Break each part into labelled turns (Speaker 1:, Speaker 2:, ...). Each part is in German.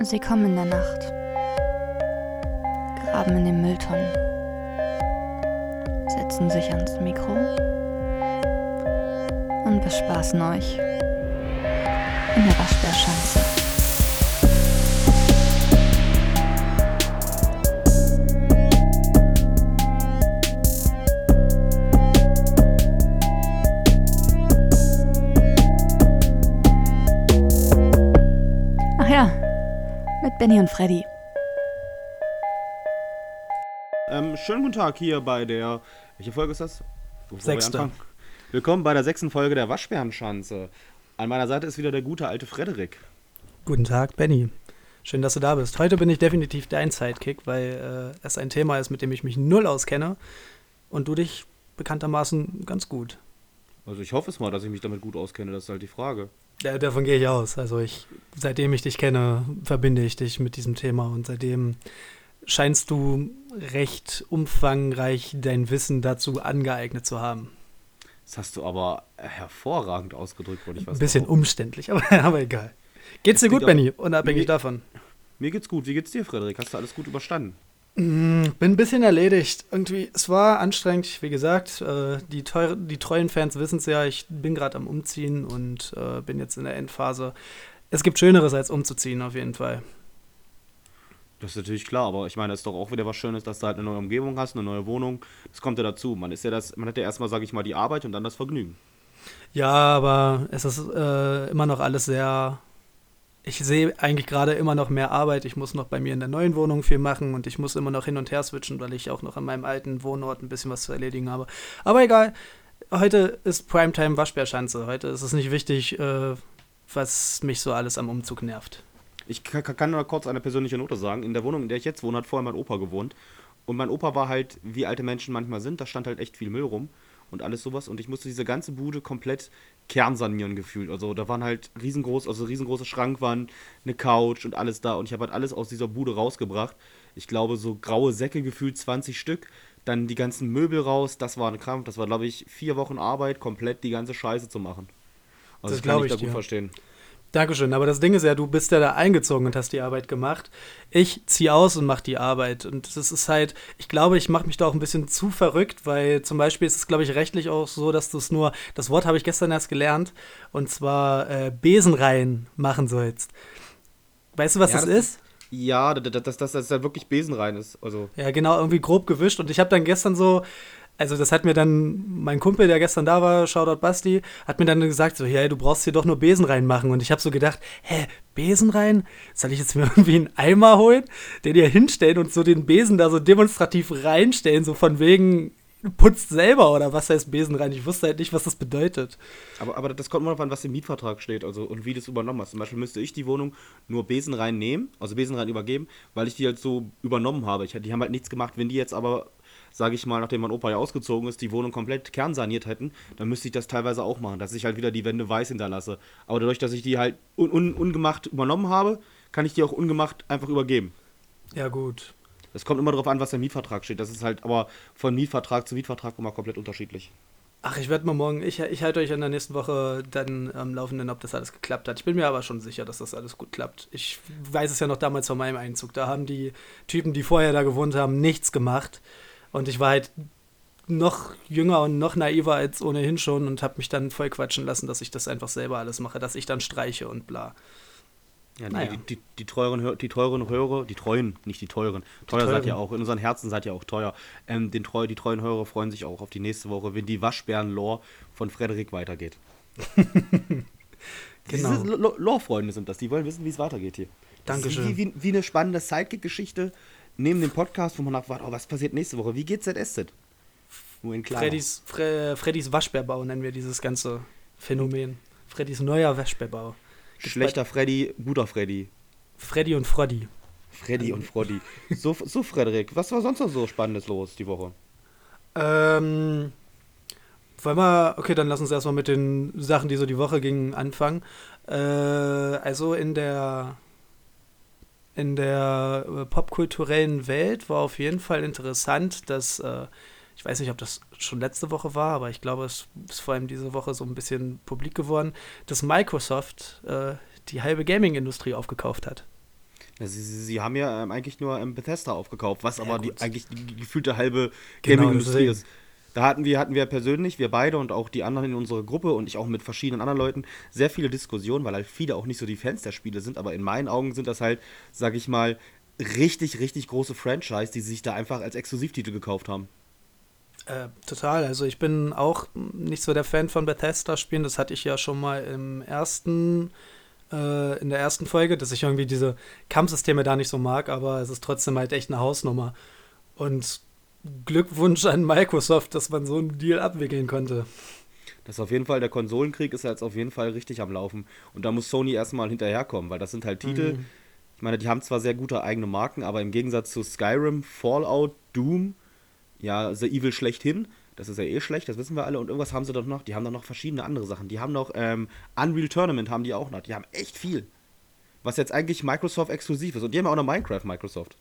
Speaker 1: Sie kommen in der Nacht, graben in den Mülltonnen, setzen sich ans Mikro. Und bespaßen euch. In der Waschbärschanze. Benny und Freddy.
Speaker 2: Ähm, schönen guten Tag hier bei der. Welche Folge ist das? Bevor wir
Speaker 3: Sechste.
Speaker 2: anfangen. Willkommen bei der sechsten Folge der Waschbärenschanze. An meiner Seite ist wieder der gute alte Frederik.
Speaker 3: Guten Tag, Benny. Schön, dass du da bist. Heute bin ich definitiv dein Sidekick, weil äh, es ein Thema ist, mit dem ich mich null auskenne und du dich bekanntermaßen ganz gut.
Speaker 2: Also ich hoffe es mal, dass ich mich damit gut auskenne, das ist halt die Frage.
Speaker 3: Ja, davon gehe ich aus. Also ich, seitdem ich dich kenne, verbinde ich dich mit diesem Thema und seitdem scheinst du recht umfangreich dein Wissen dazu angeeignet zu haben.
Speaker 2: Das hast du aber hervorragend ausgedrückt, wollte ich was
Speaker 3: Ein bisschen
Speaker 2: behaupten.
Speaker 3: umständlich, aber, aber egal. Geht's dir gut, Benny? Unabhängig
Speaker 2: mir-
Speaker 3: davon.
Speaker 2: Mir geht's gut. Wie geht's dir, Frederik? Hast du alles gut überstanden?
Speaker 3: Mm, Bin ein bisschen erledigt. Irgendwie, es war anstrengend, wie gesagt. Äh, die, teure, die treuen Fans wissen es ja, ich bin gerade am Umziehen und äh, bin jetzt in der Endphase. Es gibt Schöneres als umzuziehen, auf jeden Fall.
Speaker 2: Das ist natürlich klar, aber ich meine, es ist doch auch wieder was Schönes, dass du halt eine neue Umgebung hast, eine neue Wohnung. Das kommt ja dazu. Man ist ja das, man hat ja erstmal, sage ich mal, die Arbeit und dann das Vergnügen.
Speaker 3: Ja, aber es ist äh, immer noch alles sehr. Ich sehe eigentlich gerade immer noch mehr Arbeit. Ich muss noch bei mir in der neuen Wohnung viel machen und ich muss immer noch hin und her switchen, weil ich auch noch an meinem alten Wohnort ein bisschen was zu erledigen habe. Aber egal. Heute ist Primetime Waschbärschanze. Heute ist es nicht wichtig, äh, was mich so alles am Umzug nervt.
Speaker 2: Ich ka- ka- kann nur kurz eine persönliche Note sagen. In der Wohnung, in der ich jetzt wohne, hat vorher mein Opa gewohnt. Und mein Opa war halt, wie alte Menschen manchmal sind, da stand halt echt viel Müll rum und alles sowas. Und ich musste diese ganze Bude komplett kernsanieren gefühlt. Also da waren halt riesengroß, also riesengroße Schrankwand, eine Couch und alles da. Und ich habe halt alles aus dieser Bude rausgebracht. Ich glaube, so graue Säcke gefühlt 20 Stück. Dann die ganzen Möbel raus. Das war ein Krampf. Das war, glaube ich, vier Wochen Arbeit, komplett die ganze Scheiße zu machen. Also
Speaker 3: Das
Speaker 2: das kann
Speaker 3: glaub
Speaker 2: ich da
Speaker 3: ich
Speaker 2: gut
Speaker 3: dir.
Speaker 2: verstehen.
Speaker 3: Dankeschön, aber das Ding ist ja, du bist ja da eingezogen und hast die Arbeit gemacht. Ich ziehe aus und mache die Arbeit. Und das ist halt, ich glaube, ich mache mich da auch ein bisschen zu verrückt, weil zum Beispiel ist es, glaube ich, rechtlich auch so, dass du es nur, das Wort habe ich gestern erst gelernt, und zwar äh, Besenreihen machen sollst. Weißt du, was
Speaker 2: Ja,
Speaker 3: das,
Speaker 2: das
Speaker 3: ist?
Speaker 2: Ja, dass das, das, das ja wirklich besenrein ist. Also.
Speaker 3: Ja, genau, irgendwie grob gewischt. Und ich habe dann gestern so, also das hat mir dann mein Kumpel, der gestern da war, Shoutout Basti, hat mir dann gesagt, so, hey, du brauchst hier doch nur Besen reinmachen. Und ich habe so gedacht, hä, Besen rein? Soll ich jetzt mir irgendwie einen Eimer holen, den hier hinstellen und so den Besen da so demonstrativ reinstellen, so von wegen, putzt selber oder was heißt Besen rein? Ich wusste halt nicht, was das bedeutet.
Speaker 2: Aber, aber das kommt darauf an, was im Mietvertrag steht also, und wie du es übernommen hast. Zum Beispiel müsste ich die Wohnung nur besenrein nehmen, also besenrein übergeben, weil ich die halt so übernommen habe. Ich, die haben halt nichts gemacht. Wenn die jetzt aber, sage ich mal, nachdem mein Opa ja ausgezogen ist, die Wohnung komplett kernsaniert hätten, dann müsste ich das teilweise auch machen, dass ich halt wieder die Wände weiß hinterlasse. Aber dadurch, dass ich die halt un, un, ungemacht übernommen habe, kann ich die auch ungemacht einfach übergeben.
Speaker 3: Ja, gut.
Speaker 2: Das kommt immer darauf an, was im Mietvertrag steht. Das ist halt aber von Mietvertrag zu Mietvertrag immer komplett unterschiedlich.
Speaker 3: Ach, ich werde mal morgen, ich, ich halte euch in der nächsten Woche dann am Laufenden, ob das alles geklappt hat. Ich bin mir aber schon sicher, dass das alles gut klappt. Ich weiß es ja noch damals von meinem Einzug. Da haben die Typen, die vorher da gewohnt haben, nichts gemacht. Und ich war halt noch jünger und noch naiver als ohnehin schon und habe mich dann voll quatschen lassen, dass ich das einfach selber alles mache, dass ich dann streiche und bla.
Speaker 2: Ja,
Speaker 3: Naja.
Speaker 2: die, die, die teuren, die teuren Hörer, die treuen, nicht die teuren. Teuer seid ihr auch, in unseren Herzen seid ihr auch teuer. Ähm, den treu, die treuen Hörer freuen sich auch auf die nächste Woche, wenn die Waschbären-Lore von Frederik weitergeht.
Speaker 3: Genau.
Speaker 2: Lore-Freunde sind das, die wollen wissen, wie es weitergeht hier.
Speaker 3: Dankeschön.
Speaker 2: Wie, wie, wie eine spannende Sidekick-Geschichte neben dem Podcast, wo man nachfragt, oh, was passiert nächste Woche? Wie geht's ZSZ? Nur in kleiner.
Speaker 3: Freddys, Fre Freddys Waschbärbau nennen wir dieses ganze Phänomen. Freddys neuer Waschbärbau.
Speaker 2: Schlechter Freddy, guter Freddy.
Speaker 3: Freddy und Froddy.
Speaker 2: Freddy und Froddy. So, so, Frederik, was war sonst noch so Spannendes los die Woche?
Speaker 3: Ähm, wollen wir, okay, dann lass uns erstmal mit den Sachen, die so die Woche gingen, anfangen. Äh, also in der in der äh, popkulturellen Welt war auf jeden Fall interessant, dass äh, ich weiß nicht, ob das schon letzte Woche war, aber ich glaube, es ist vor allem diese Woche so ein bisschen publik geworden, dass Microsoft äh, die halbe Gaming-Industrie aufgekauft hat.
Speaker 2: Ja, sie, sie, sie haben ja ähm, eigentlich nur ähm, Bethesda aufgekauft, was
Speaker 3: Ja,
Speaker 2: aber die, eigentlich die gefühlte halbe
Speaker 3: Genau,
Speaker 2: Gaming-Industrie
Speaker 3: deswegen.
Speaker 2: ist. Da hatten wir, hatten wir persönlich, wir beide und auch die anderen in unserer Gruppe und ich auch mit verschiedenen anderen Leuten, sehr viele Diskussionen, weil halt viele auch nicht so die Fans der Spiele sind, aber in meinen Augen sind das halt, sag ich mal, richtig, richtig große Franchise, die sich da einfach als Exklusivtitel gekauft haben.
Speaker 3: Äh, total. Also ich bin auch nicht so der Fan von Bethesda-Spielen. Das hatte ich ja schon mal im ersten, äh, in der ersten Folge, dass ich irgendwie diese Kampfsysteme da nicht so mag, aber es ist trotzdem halt echt eine Hausnummer. Und Glückwunsch an Microsoft, dass man so einen Deal abwickeln konnte.
Speaker 2: Das ist auf jeden Fall, der Konsolenkrieg ist jetzt auf jeden Fall richtig am Laufen. Und da muss Sony erstmal hinterherkommen, weil das sind halt Titel,
Speaker 3: Mhm.
Speaker 2: ich meine, die haben zwar sehr gute eigene Marken, aber im Gegensatz zu Skyrim, Fallout, Doom, ja, The Evil schlechthin, das ist ja eh schlecht, das wissen wir alle. Und irgendwas haben sie doch noch, die haben doch noch verschiedene andere Sachen. Die haben noch ähm, Unreal Tournament, haben die auch noch. Die haben echt viel. Was jetzt eigentlich Microsoft exklusiv ist. Und die haben auch noch Minecraft, Microsoft.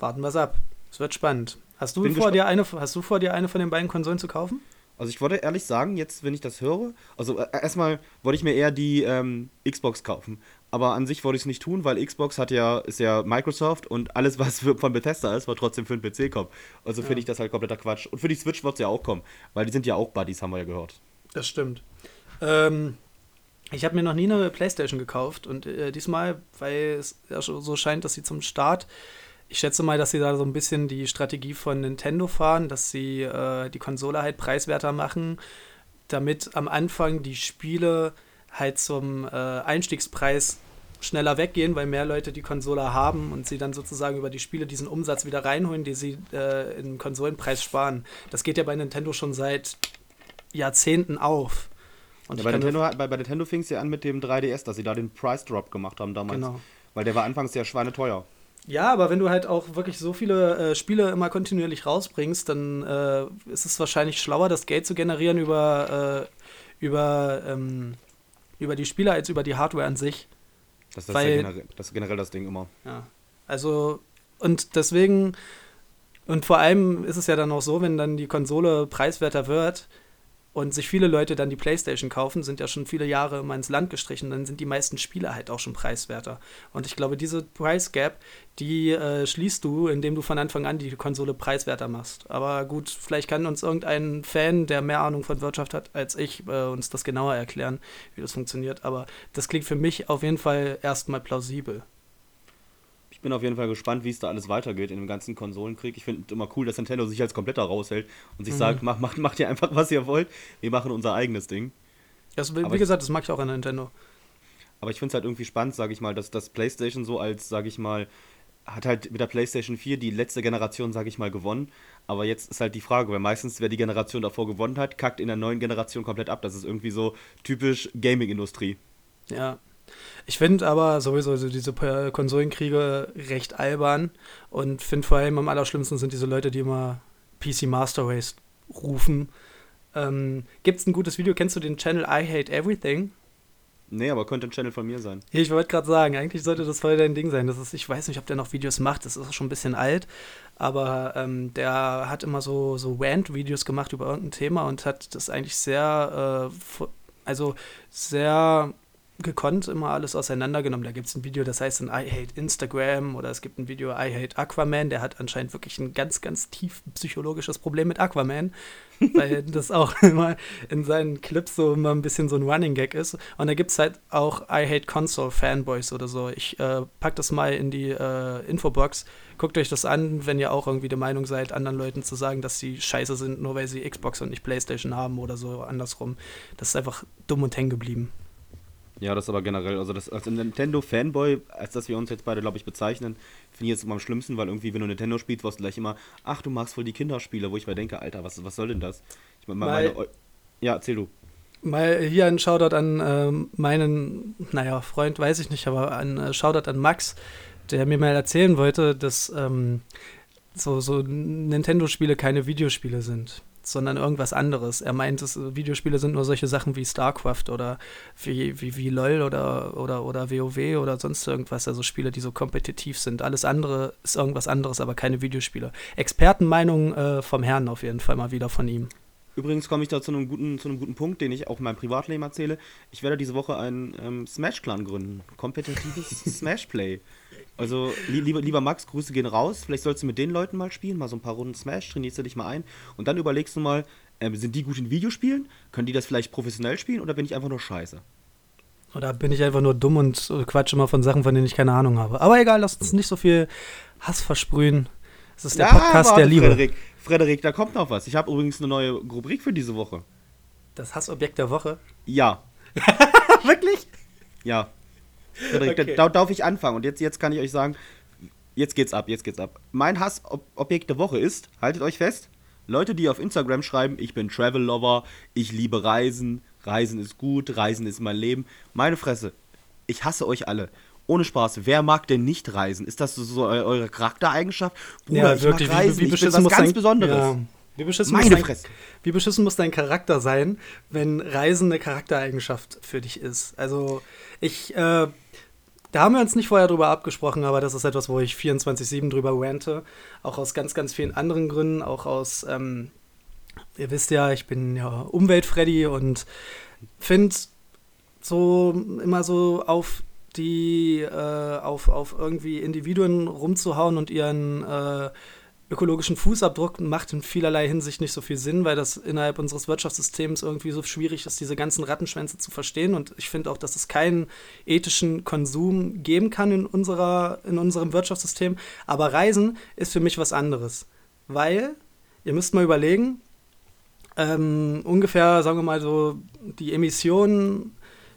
Speaker 3: Warten wir es ab. Es wird spannend. Hast du,
Speaker 2: Bin
Speaker 3: vor dir eine, hast du vor dir eine von den beiden Konsolen zu kaufen?
Speaker 2: Also ich wollte ehrlich sagen, jetzt, wenn ich das höre, also äh, erstmal wollte ich mir eher die ähm, Xbox kaufen. Aber an sich wollte ich es nicht tun, weil Xbox hat ja, ist ja Microsoft und alles, was von Bethesda ist, wird trotzdem für den PC kommen. Also finde
Speaker 3: Ja.
Speaker 2: ich das halt kompletter Quatsch. Und für die Switch wird es ja auch kommen, weil die sind ja auch Buddies, haben wir ja gehört.
Speaker 3: Das stimmt. Ähm, ich habe mir noch nie eine Playstation gekauft und äh, diesmal, weil es ja so scheint, dass sie zum Start, ich schätze mal, dass sie da so ein bisschen die Strategie von Nintendo fahren, dass sie äh, die Konsole halt preiswerter machen, damit am Anfang die Spiele halt zum äh, Einstiegspreis schneller weggehen, weil mehr Leute die Konsole haben und sie dann sozusagen über die Spiele diesen Umsatz wieder reinholen, die sie äh, im Konsolenpreis sparen. Das geht ja bei Nintendo schon seit Jahrzehnten auf. Und
Speaker 2: Ja, bei, Nintendo, bei, bei Nintendo fing es ja an mit dem 3DS, dass sie da den Price Drop gemacht haben damals.
Speaker 3: Genau.
Speaker 2: Weil der war anfangs sehr schweineteuer.
Speaker 3: Ja, aber wenn du halt auch wirklich so viele äh, Spiele immer kontinuierlich rausbringst, dann äh, ist es wahrscheinlich schlauer, das Geld zu generieren über, äh, über, ähm, über die Spiele als über die Hardware an sich.
Speaker 2: Das, das,
Speaker 3: Weil-
Speaker 2: ist ja generell, das ist generell das Ding immer.
Speaker 3: Ja. Also, und deswegen, und vor allem ist es ja dann auch so, wenn dann die Konsole preiswerter wird und sich viele Leute dann die Playstation kaufen, sind ja schon viele Jahre immer ins Land gestrichen, dann sind die meisten Spiele halt auch schon preiswerter. Und ich glaube, diese Price Gap, die äh, schließt du, indem du von Anfang an die Konsole preiswerter machst. Aber gut, vielleicht kann uns irgendein Fan, der mehr Ahnung von Wirtschaft hat als ich, äh, uns das genauer erklären, wie das funktioniert. Aber das klingt für mich auf jeden Fall erstmal plausibel.
Speaker 2: Ich bin auf jeden Fall gespannt, wie es da alles weitergeht in dem ganzen Konsolenkrieg. Ich finde immer cool, dass Nintendo sich als kompletter raushält und sich
Speaker 3: Mhm.
Speaker 2: sagt, macht, macht, macht ihr einfach, was ihr wollt. Wir machen unser eigenes Ding.
Speaker 3: Das, wie
Speaker 2: Aber
Speaker 3: gesagt, das mag ich auch an Nintendo.
Speaker 2: Aber ich finde es halt irgendwie spannend, sage ich mal, dass das PlayStation so als, sage ich mal, hat halt mit der PlayStation 4 die letzte Generation, sage ich mal, gewonnen. Aber jetzt ist halt die Frage, weil meistens, wer die Generation davor gewonnen hat, kackt in der neuen Generation komplett ab. Das ist irgendwie so typisch Gaming-Industrie.
Speaker 3: Ja. Ich finde aber sowieso so diese Konsolenkriege recht albern und finde vor allem am allerschlimmsten sind diese Leute, die immer PC Master Race rufen. Ähm, Gibt es ein gutes Video? Kennst du den Channel I Hate Everything?
Speaker 2: Nee, aber könnte ein Channel von mir sein.
Speaker 3: Ich wollte gerade sagen, eigentlich sollte das voll dein Ding sein. Das ist, ich weiß nicht, ob der noch Videos macht, das ist auch schon ein bisschen alt, aber ähm, der hat immer so, so Rant-Videos gemacht über irgendein Thema und hat das eigentlich sehr, äh, also sehr gekonnt immer alles auseinandergenommen. Da gibt es ein Video, das heißt dann I Hate Instagram oder es gibt ein Video I Hate Aquaman, der hat anscheinend wirklich ein ganz, ganz tief psychologisches Problem mit Aquaman, weil das auch immer in seinen Clips so immer ein bisschen so ein Running Gag ist. Und da gibt es halt auch I Hate Console Fanboys oder so. Ich äh, pack das mal in die äh, Infobox. Guckt euch das an, wenn ihr auch irgendwie der Meinung seid, anderen Leuten zu sagen, dass sie scheiße sind, nur weil sie Xbox und nicht Playstation haben oder so andersrum. Das ist einfach dumm und hängen geblieben.
Speaker 2: Ja, das aber generell, also das als Nintendo-Fanboy, als das wir uns jetzt beide, glaube ich, bezeichnen, finde ich jetzt immer am schlimmsten, weil irgendwie, wenn du Nintendo spielst, wirst du gleich immer, ach, du magst voll die Kinderspiele, wo ich mir denke, Alter, was, was soll denn das? Ich meine, meine, ja, erzähl du.
Speaker 3: Mal hier ein Shoutout an ähm, meinen, naja, Freund weiß ich nicht, aber ein äh, Shoutout an Max, der mir mal erzählen wollte, dass ähm, so, so Nintendo-Spiele keine Videospiele sind, sondern irgendwas anderes. Er meint, es, Videospiele sind nur solche Sachen wie StarCraft oder wie, wie, wie LOL oder, oder, oder WoW oder sonst irgendwas, also Spiele, die so kompetitiv sind. Alles andere ist irgendwas anderes, aber keine Videospiele. Expertenmeinung äh, vom Herrn auf jeden Fall mal wieder von ihm.
Speaker 2: Übrigens komme ich da zu einem, guten, zu einem guten Punkt, den ich auch in meinem Privatleben erzähle. Ich werde diese Woche einen ähm, Smash-Clan gründen. Kompetitives Smash-Play. Also, li lieber, lieber Max, Grüße gehen raus. Vielleicht sollst du mit den Leuten mal spielen, mal so ein paar Runden Smash, trainierst du dich mal ein. Und dann überlegst du mal, ähm, sind die gut in Videospielen? Können die das vielleicht professionell spielen oder bin ich einfach nur scheiße?
Speaker 3: Oder bin ich einfach nur dumm und quatsche mal von Sachen, von denen ich keine Ahnung habe. Aber egal, lass uns nicht so viel Hass versprühen. Es ist der
Speaker 2: Ja,
Speaker 3: Podcast
Speaker 2: warte,
Speaker 3: der Liebe.
Speaker 2: Frederik, Frederik, da kommt noch was. Ich habe übrigens eine neue Rubrik für diese Woche.
Speaker 3: Das Hassobjekt der Woche.
Speaker 2: Ja,
Speaker 3: Wirklich?
Speaker 2: ja. Frederik,
Speaker 3: Okay.
Speaker 2: da, darf ich anfangen. Und jetzt, jetzt kann ich euch sagen, jetzt geht's ab, jetzt geht's ab. Mein Hassobjekt der Woche ist, haltet euch fest, Leute, die auf Instagram schreiben, ich bin Travel Lover, ich liebe Reisen, Reisen ist gut, Reisen ist mein Leben. Meine Fresse, ich hasse euch alle. Ohne Spaß, wer mag denn nicht reisen? Ist das so, so eu- eure Charaktereigenschaft? Bruder, ich mag reisen, ich bin was ganz
Speaker 3: dein,
Speaker 2: Besonderes.
Speaker 3: Ja. Wie beschissen,
Speaker 2: Meine
Speaker 3: muss dein,
Speaker 2: Fresse.
Speaker 3: wie beschissen muss dein Charakter sein, wenn Reisen eine Charaktereigenschaft für dich ist? Also, ich, äh, da haben wir uns nicht vorher drüber abgesprochen, aber das ist etwas, wo ich 24-7 drüber rante. Auch aus ganz, ganz vielen anderen Gründen. Auch aus, ähm, ihr wisst ja, ich bin ja Umweltfreddy und finde so immer so auf die, äh, auf, auf irgendwie Individuen rumzuhauen und ihren äh, ökologischen Fußabdruck macht in vielerlei Hinsicht nicht so viel Sinn, weil das innerhalb unseres Wirtschaftssystems irgendwie so schwierig ist, diese ganzen Rattenschwänze zu verstehen. Und ich finde auch, dass es keinen ethischen Konsum geben kann in, unserer, in unserem Wirtschaftssystem. Aber Reisen ist für mich was anderes. Weil, ihr müsst mal überlegen, ähm, ungefähr, sagen wir mal so, die Emissionen,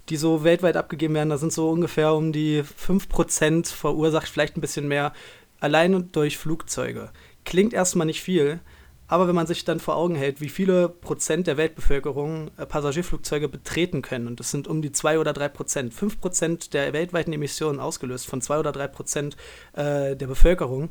Speaker 3: die so weltweit abgegeben werden, da sind so ungefähr um die 5% verursacht, vielleicht ein bisschen mehr, allein durch Flugzeuge. Klingt erstmal nicht viel, aber wenn man sich dann vor Augen hält, wie viele Prozent der Weltbevölkerung äh, Passagierflugzeuge betreten können, und das sind um die 2 oder 3 Prozent, 5 Prozent der weltweiten Emissionen ausgelöst von 2 oder 3 Prozent äh, der Bevölkerung,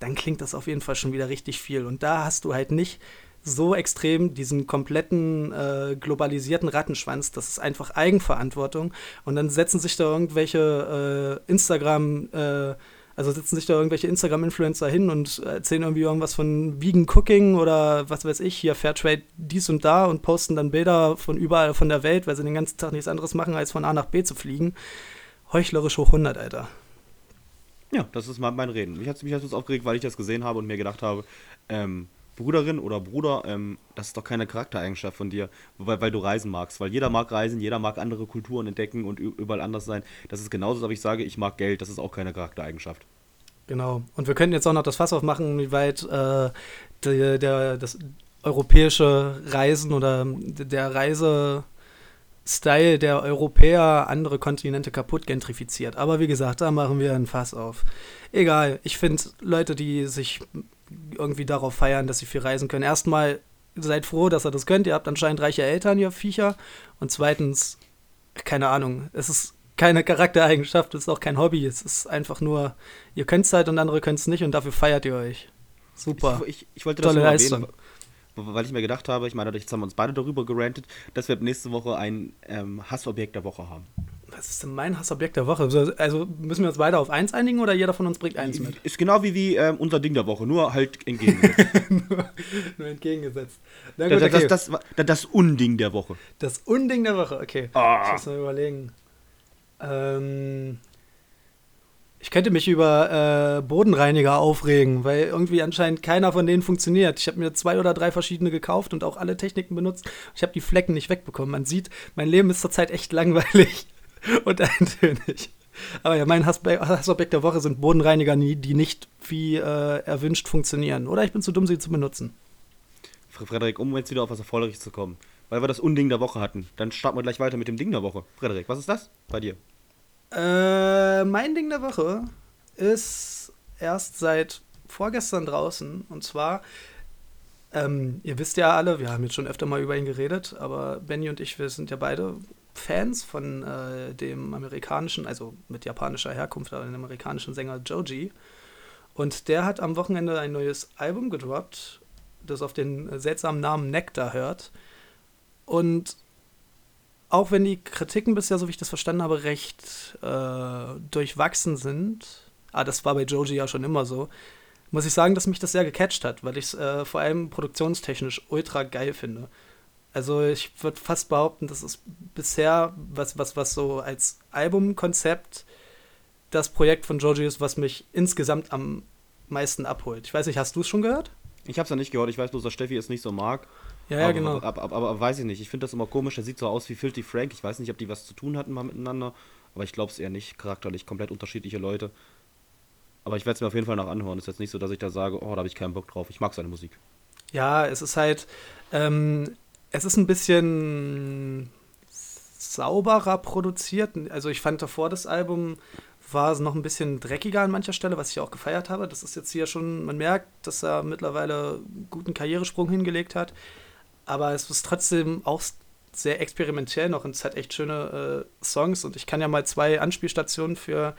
Speaker 3: dann klingt das auf jeden Fall schon wieder richtig viel. Und da hast du halt nicht so extrem diesen kompletten äh, globalisierten Rattenschwanz, das ist einfach Eigenverantwortung. Und dann setzen sich da irgendwelche äh, Instagram, äh, also setzen sich da irgendwelche Instagram-Influencer hin und erzählen irgendwie irgendwas von Vegan Cooking oder was weiß ich, hier Fairtrade dies und da und posten dann Bilder von überall von der Welt, weil sie den ganzen Tag nichts anderes machen, als von A nach B zu fliegen. Heuchlerisch hoch 100, Alter.
Speaker 2: Ja, das ist mal mein Reden. Mich hat es mich hat's aufgeregt, weil ich das gesehen habe und mir gedacht habe, ähm, Bruderin oder Bruder, ähm, das ist doch keine Charaktereigenschaft von dir, weil, weil du reisen magst. Weil jeder mag reisen, jeder mag andere Kulturen entdecken und überall anders sein. Das ist genauso, als ich sage, ich mag Geld. Das ist auch keine Charaktereigenschaft.
Speaker 3: Genau. Und wir könnten jetzt auch noch das Fass aufmachen, wie weit äh, der, der, das europäische Reisen oder der Reisestyle der Europäer andere Kontinente kaputt gentrifiziert. Aber wie gesagt, da machen wir ein Fass auf. Egal, ich finde Leute, die sich irgendwie darauf feiern, dass sie viel reisen können. Erstmal seid froh, dass ihr das könnt. Ihr habt anscheinend reiche Eltern, ihr Viecher. Und zweitens, keine Ahnung, es ist keine Charaktereigenschaft, es ist auch kein Hobby. Es ist einfach nur, ihr könnt es halt und andere können es nicht und dafür feiert ihr euch. Super.
Speaker 2: Ich, ich, ich wollte das
Speaker 3: Tolle
Speaker 2: nur
Speaker 3: Leistung.
Speaker 2: erwähnen, weil ich mir gedacht habe, ich meine, jetzt haben wir uns beide darüber gerantet, dass wir nächste Woche ein ähm, Hassobjekt der Woche haben.
Speaker 3: Was ist denn mein Hassobjekt der Woche? Also- müssen wir uns beide auf eins einigen oder jeder von uns bringt eins mit?
Speaker 2: Ist genau wie, wie ähm, unser Ding der Woche, nur halt entgegengesetzt.
Speaker 3: Nur entgegengesetzt. Na
Speaker 2: das,
Speaker 3: gut, okay.
Speaker 2: das, das, das, das Unding der Woche.
Speaker 3: Das Unding der Woche, okay.
Speaker 2: Ah.
Speaker 3: Ich muss mal überlegen. Ähm, ich könnte mich über äh, Bodenreiniger aufregen, weil irgendwie anscheinend keiner von denen funktioniert. Ich habe mir zwei oder drei verschiedene gekauft und auch alle Techniken benutzt. Ich habe die Flecken nicht wegbekommen. Man sieht, mein Leben ist zurzeit echt langweilig und eintönig. Aber ja, mein Hassobjekt der Woche sind Bodenreiniger, die die nicht wie äh, erwünscht funktionieren. Oder ich bin zu dumm, sie zu benutzen.
Speaker 2: Fr- Frederik, um jetzt wieder auf was Erforderliches zu kommen. Weil wir das Unding der Woche hatten. Dann starten wir gleich weiter mit dem Ding der Woche. Frederik, was ist das bei dir?
Speaker 3: Äh, mein Ding der Woche ist erst seit vorgestern draußen. Und zwar, ähm, ihr wisst ja alle, wir haben jetzt schon öfter mal über ihn geredet, aber Benny und ich, wir sind ja beide Fans von äh, dem amerikanischen, also mit japanischer Herkunft, aber dem amerikanischen Sänger Joji. Und der hat am Wochenende ein neues Album gedroppt, das auf den seltsamen Namen Nectar hört. Und auch wenn die Kritiken bisher, so wie ich das verstanden habe, recht äh, durchwachsen sind, ah, das war bei Joji ja schon immer so, muss ich sagen, dass mich das sehr gecatcht hat, weil ich es äh, vor allem produktionstechnisch ultra geil finde. Also ich würde fast behaupten, das ist bisher was, was, was so als Albumkonzept das Projekt von Georgie ist, was mich insgesamt am meisten abholt. Ich weiß nicht, hast du es schon gehört?
Speaker 2: Ich habe es ja nicht gehört, ich weiß bloß, dass Steffi es nicht so mag.
Speaker 3: Ja, ja,
Speaker 2: aber,
Speaker 3: genau.
Speaker 2: Aber, aber, aber, weiß ich nicht. Ich finde das immer komisch. Der sieht so aus wie Filthy Frank. Ich weiß nicht, ob die was zu tun hatten mal miteinander. Aber ich glaube es eher nicht. Charakterlich komplett unterschiedliche Leute. Aber ich werde es mir auf jeden Fall noch anhören. Es ist jetzt nicht so, dass ich da sage, oh, da habe ich keinen Bock drauf. Ich mag seine Musik.
Speaker 3: Ja, es ist halt, ähm, es ist ein bisschen sauberer produziert. Also ich fand davor das Album war es noch ein bisschen dreckiger an mancher Stelle, was ich auch gefeiert habe. Das ist jetzt hier schon, man merkt, dass er mittlerweile einen guten Karrieresprung hingelegt hat. Aber es ist trotzdem auch sehr experimentell noch und es hat echt schöne äh, Songs. Und ich kann ja mal zwei Anspielstationen für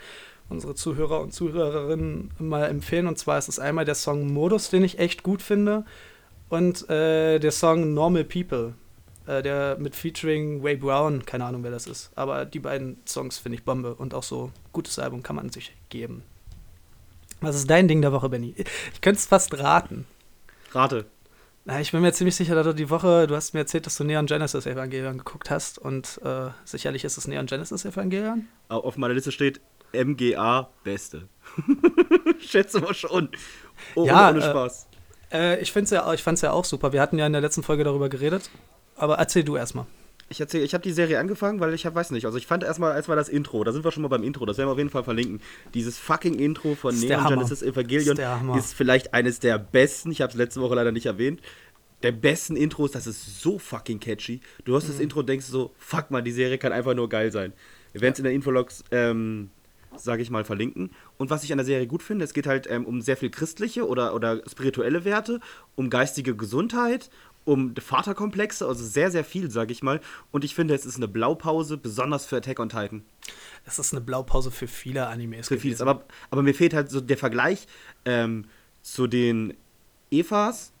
Speaker 3: unsere Zuhörer und Zuhörerinnen mal empfehlen. Und zwar ist es einmal der Song Modus, den ich echt gut finde, und äh, der Song Normal People, äh, der mit Featuring Way Brown, keine Ahnung wer das ist. Aber die beiden Songs finde ich Bombe und auch so gutes Album kann man sich geben. Was ist dein Ding der Woche, Benny? Ich könnte es fast raten.
Speaker 2: Rate.
Speaker 3: Na, ich bin mir ziemlich sicher, dass du die Woche, du hast mir erzählt, dass du Neon Genesis Evangelion geguckt hast und äh, sicherlich ist es Neon Genesis Evangelion.
Speaker 2: Auf meiner Liste steht MGA Beste. Schätze mal schon. Oh,
Speaker 3: ja,
Speaker 2: ohne Spaß.
Speaker 3: Äh, ich, find's ja, ich fand es ja auch super. Wir hatten ja in der letzten Folge darüber geredet. Aber erzähl du erstmal.
Speaker 2: Ich ich habe die Serie angefangen, weil ich hab, weiß nicht, also ich fand erstmal erstmal das Intro, da sind wir schon mal beim Intro, das werden wir auf jeden Fall verlinken. Dieses fucking Intro von Neon Genesis Evangelion ist, ist, vielleicht eines der besten, ich habe es letzte Woche leider nicht erwähnt, der besten Intros, das ist so fucking catchy. Du hörst mhm. das Intro und denkst so, fuck mal, die Serie kann einfach nur geil sein. Wir werden es in der Infologs, ähm, sage ich mal, verlinken. Und was ich an der Serie gut finde, es geht halt ähm, um sehr viel christliche oder, oder spirituelle Werte, um geistige Gesundheit, um Vaterkomplexe, also sehr, sehr viel, sage ich mal. Und ich finde, es ist eine Blaupause, besonders für Attack on Titan.
Speaker 3: Es ist eine Blaupause für viele Animes.
Speaker 2: Für vieles, aber, aber mir fehlt halt so der Vergleich ähm, zu den Evas,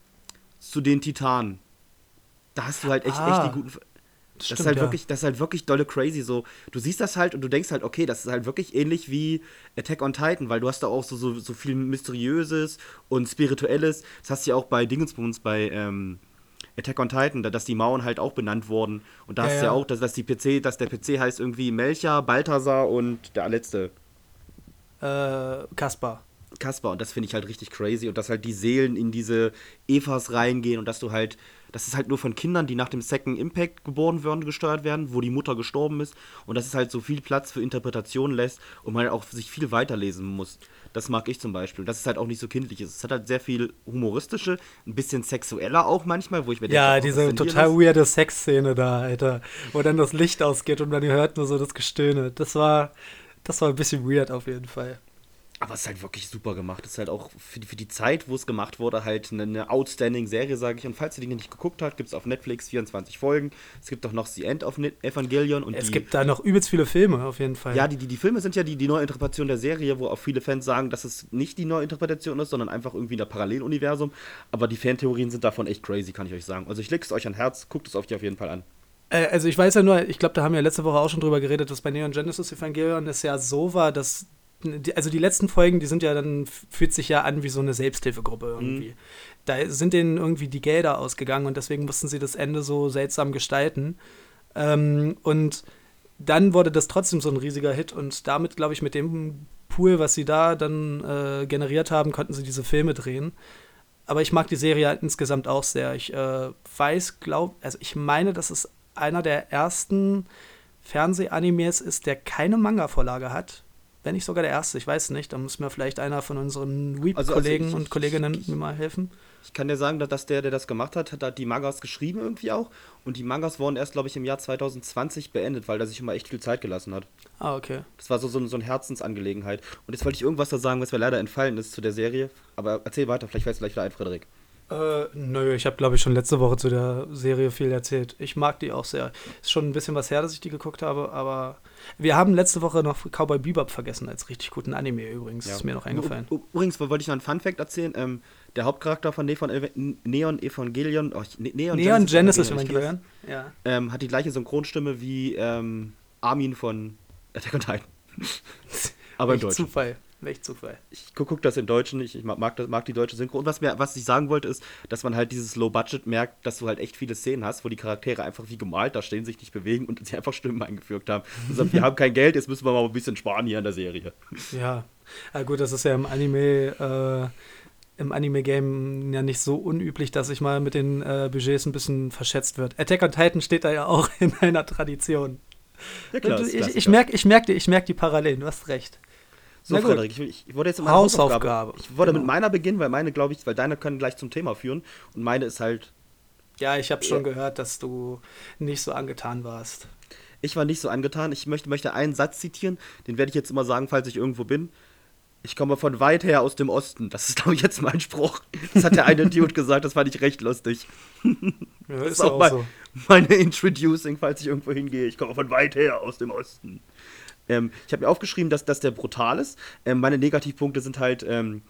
Speaker 2: zu den Titanen. Da hast du halt echt, ah, echt die guten. Das, Stimmt, ist halt ja. wirklich, das ist halt wirklich dolle crazy. So, du siehst das halt und du denkst halt, okay, das ist halt wirklich ähnlich wie Attack on Titan, weil du hast da auch so, so, so viel Mysteriöses und Spirituelles. Das hast du ja auch bei Dingensbums, bei ähm, Attack on Titan, dass die Mauern halt auch benannt wurden. Und da ja, hast du ja, ja auch, dass, dass, die PC, dass der PC heißt irgendwie Melcher, Balthasar und der letzte.
Speaker 3: Äh, Kaspar.
Speaker 2: Kaspar. Und das finde ich halt richtig crazy. Und dass halt die Seelen in diese Evas reingehen und dass du halt, dass es halt nur von Kindern, die nach dem Second Impact geboren werden, gesteuert werden, wo die Mutter gestorben ist. Und dass es halt so viel Platz für Interpretation lässt und man halt auch sich viel weiterlesen muss. Das mag ich zum Beispiel. Dass es halt auch nicht so kindlich ist. Es hat halt sehr viel humoristische, ein bisschen sexueller auch manchmal, wo ich mir denke,
Speaker 3: Ja, diese total ist. weirde Sexszene da, Alter. Wo dann das Licht ausgeht und man hört nur so das Gestöhne. Das war, das war ein bisschen weird auf jeden Fall.
Speaker 2: Aber es ist halt wirklich super gemacht. Es ist halt auch für die, für die Zeit, wo es gemacht wurde, halt eine, eine outstanding Serie, sage ich. Und falls ihr die nicht geguckt habt, gibt es auf Netflix 24 Folgen. Es gibt auch noch The End of Evangelion. Und
Speaker 3: es
Speaker 2: die,
Speaker 3: gibt da noch übelst viele Filme, auf jeden Fall.
Speaker 2: Ja, die, die, die Filme sind ja die, die Neuinterpretation der Serie, wo auch viele Fans sagen, dass es nicht die Neuinterpretation ist, sondern einfach irgendwie ein Paralleluniversum. Aber die Fantheorien sind davon echt crazy, kann ich euch sagen. Also ich lege es euch an Herz, guckt es euch auf jeden Fall an.
Speaker 3: Äh, also ich weiß ja nur, ich glaube, da haben wir letzte Woche auch schon drüber geredet, dass bei Neon Genesis Evangelion es ja so war, dass also die letzten Folgen, die sind ja dann, fühlt sich ja an wie so eine Selbsthilfegruppe irgendwie. Mhm. Da sind denen irgendwie die Gelder ausgegangen und deswegen mussten sie das Ende so seltsam gestalten. Ähm, und dann wurde das trotzdem so ein riesiger Hit und damit, glaube ich, mit dem Pool, was sie da dann äh, generiert haben, konnten sie diese Filme drehen. Aber ich mag die Serie halt insgesamt auch sehr. Ich äh, weiß, glaube, also ich meine, dass es einer der ersten Fernsehanimes ist, der keine Manga-Vorlage hat wenn nicht sogar der erste, ich weiß nicht. Da muss mir vielleicht einer von unseren Weep-Kollegen also, also und Kolleginnen mir mal helfen.
Speaker 2: Ich kann dir sagen, dass der, der das gemacht hat, hat die Mangas geschrieben irgendwie auch. Und die Mangas wurden erst, glaube ich, im Jahr 2020 beendet, weil er sich immer echt viel Zeit gelassen hat.
Speaker 3: Ah, okay.
Speaker 2: Das war so, so, so eine Herzensangelegenheit. Und jetzt wollte ich irgendwas da sagen, was mir leider entfallen ist zu der Serie. Aber erzähl weiter, vielleicht fällst du gleich wieder ein, Frederik.
Speaker 3: Äh, nö, ich habe, glaube ich, schon letzte Woche zu der Serie viel erzählt. Ich mag die auch sehr. Ist schon ein bisschen was her, dass ich die geguckt habe, aber wir haben letzte Woche noch Cowboy Bebop vergessen als richtig guten Anime übrigens. Ja. Ist mir noch eingefallen.
Speaker 2: Übrigens wollte ich noch einen Fun-Fact erzählen. Ähm, der Hauptcharakter von Neon Evangelion, oh,
Speaker 3: ne-, Neon, Neon Genesis, Evangelion,
Speaker 2: ja. ähm, hat die gleiche Synchronstimme wie ähm, Armin von Attack on Titan. Aber in
Speaker 3: Echt
Speaker 2: Deutschen.
Speaker 3: Zufall. Echt Zufall.
Speaker 2: ich gucke guck das im Deutschen, ich, ich mag, das, mag die deutsche Synchro. Und was, mir, was ich sagen wollte, ist, dass man halt dieses Low Budget merkt, dass du halt echt viele Szenen hast, wo die Charaktere einfach wie gemalt da stehen, sich nicht bewegen und sie einfach Stimmen eingefügt haben. Sagen, wir haben kein Geld, jetzt müssen wir mal ein bisschen sparen hier in der Serie.
Speaker 3: Ja. ja, gut, das ist ja im Anime, äh, im Anime-Game ja nicht so unüblich, dass sich mal mit den äh, Budgets ein bisschen verschätzt wird. Attack on Titan steht da ja auch in einer Tradition.
Speaker 2: Ja, ist
Speaker 3: ich, ich merke ich merk, die- ich merk die Parallelen, du hast recht.
Speaker 2: So. Frederik, ich, will- ich wollte jetzt in
Speaker 3: Hausaufgabe.
Speaker 2: Ich wollte
Speaker 3: Genau.
Speaker 2: mit meiner beginnen, weil meine, glaube ich, weil deine können gleich zum Thema führen. Und meine ist halt,
Speaker 3: Ja, ich habe schon
Speaker 2: Ja.
Speaker 3: gehört, dass du nicht so angetan warst.
Speaker 2: ich war nicht so angetan. Ich möchte, möchte einen Satz zitieren, den werde ich jetzt immer sagen, falls ich irgendwo bin. Ich komme von weit her aus dem Osten. Das ist, glaube ich, jetzt mein Spruch. Das hat der eine Dude gesagt, das fand ich recht lustig.
Speaker 3: Ja,
Speaker 2: Das
Speaker 3: ist
Speaker 2: ist auch
Speaker 3: auch
Speaker 2: mein,
Speaker 3: so.
Speaker 2: meine Introducing, falls ich irgendwo hingehe. Ich komme von weit her aus dem Osten. Ähm, ich habe mir aufgeschrieben, dass, dass der brutal ist. Ähm, meine Negativpunkte sind halt, ähm,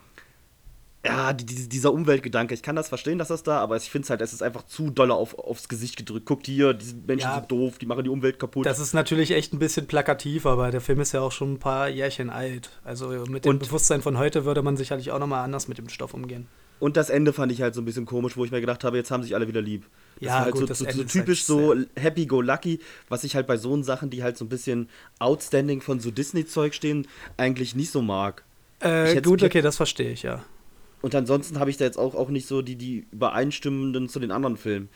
Speaker 2: ja, die, die, dieser Umweltgedanke. Ich kann das verstehen, dass das da, aber ich finde es halt, es ist einfach zu doll auf, aufs Gesicht gedrückt. Guckt hier, diese Menschen
Speaker 3: Ja.
Speaker 2: sind doof, die machen die Umwelt kaputt.
Speaker 3: Das ist natürlich echt ein bisschen plakativ, aber der Film ist ja auch schon ein paar Jährchen alt. Also mit dem
Speaker 2: Und-
Speaker 3: Bewusstsein von heute würde man sicherlich auch nochmal anders mit dem Stoff umgehen.
Speaker 2: Und das Ende fand ich halt so ein bisschen komisch, wo ich mir gedacht habe, jetzt haben sich alle wieder lieb.
Speaker 3: Ja,
Speaker 2: war halt
Speaker 3: gut,
Speaker 2: so,
Speaker 3: das
Speaker 2: so, so
Speaker 3: halt
Speaker 2: typisch so happy-go-lucky, was ich halt bei so Sachen, die halt so ein bisschen outstanding von so Disney-Zeug stehen, eigentlich nicht so mag.
Speaker 3: Äh, gut, okay, das verstehe ich, ja.
Speaker 2: Und ansonsten habe ich da jetzt auch, auch nicht so die, die übereinstimmenden zu den anderen Filmen.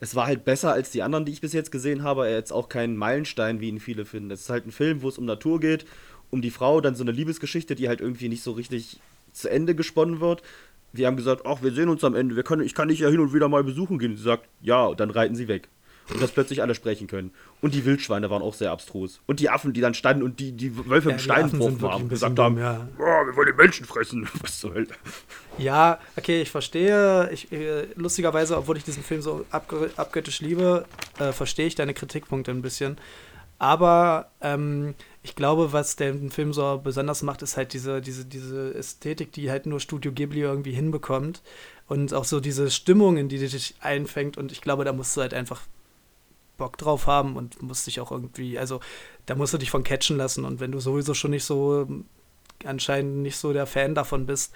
Speaker 2: Es war halt besser als die anderen, die ich bis jetzt gesehen habe. Er ist auch kein Meilenstein, wie ihn viele finden. Es ist halt ein Film, wo es um Natur geht, um die Frau, dann so eine Liebesgeschichte, die halt irgendwie nicht so richtig zu Ende gesponnen wird. Wir haben gesagt, ach, wir sehen uns am Ende. Wir können, ich kann dich ja hin und wieder mal besuchen gehen. Sie sagt, ja, und dann reiten sie weg. Und dass plötzlich alle sprechen können. Und die Wildschweine waren auch sehr abstrus. Und die Affen, die dann standen und die, die Wölfe
Speaker 3: Ja, die sind
Speaker 2: Steinen
Speaker 3: wirklich
Speaker 2: haben und gesagt haben,
Speaker 3: dumm, ja.
Speaker 2: "Oh, wir wollen die Menschen fressen. Was zur Hölle.
Speaker 3: Ja, okay, ich verstehe. Ich, äh, lustigerweise, obwohl ich diesen Film so abgöttisch liebe, äh, verstehe ich deine Kritikpunkte ein bisschen. Aber ähm, ich glaube, was den Film so besonders macht, ist halt diese, diese, diese Ästhetik, die halt nur Studio Ghibli irgendwie hinbekommt. Und auch so diese Stimmung, in die dich einfängt. Und ich glaube, da musst du halt einfach Bock drauf haben und musst dich auch irgendwie, also da musst du dich von catchen lassen. Und wenn du sowieso schon nicht so, anscheinend nicht so der Fan davon bist,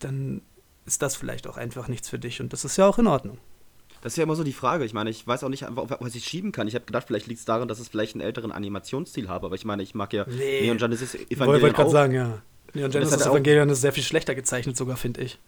Speaker 3: dann ist das vielleicht auch einfach nichts für dich. Und das ist ja auch in Ordnung.
Speaker 2: Das ist ja immer so die Frage. Ich meine, ich weiß auch nicht, was ich schieben kann. Ich habe gedacht, vielleicht liegt es daran, dass es vielleicht einen älteren Animationsstil habe. Aber ich meine, ich mag ja
Speaker 3: Nee.
Speaker 2: Neon Genesis
Speaker 3: Ich
Speaker 2: Evangelion
Speaker 3: wollte gerade sagen, ja. Neon Genesis
Speaker 2: auch-
Speaker 3: Evangelion ist sehr viel schlechter gezeichnet, sogar, finde ich.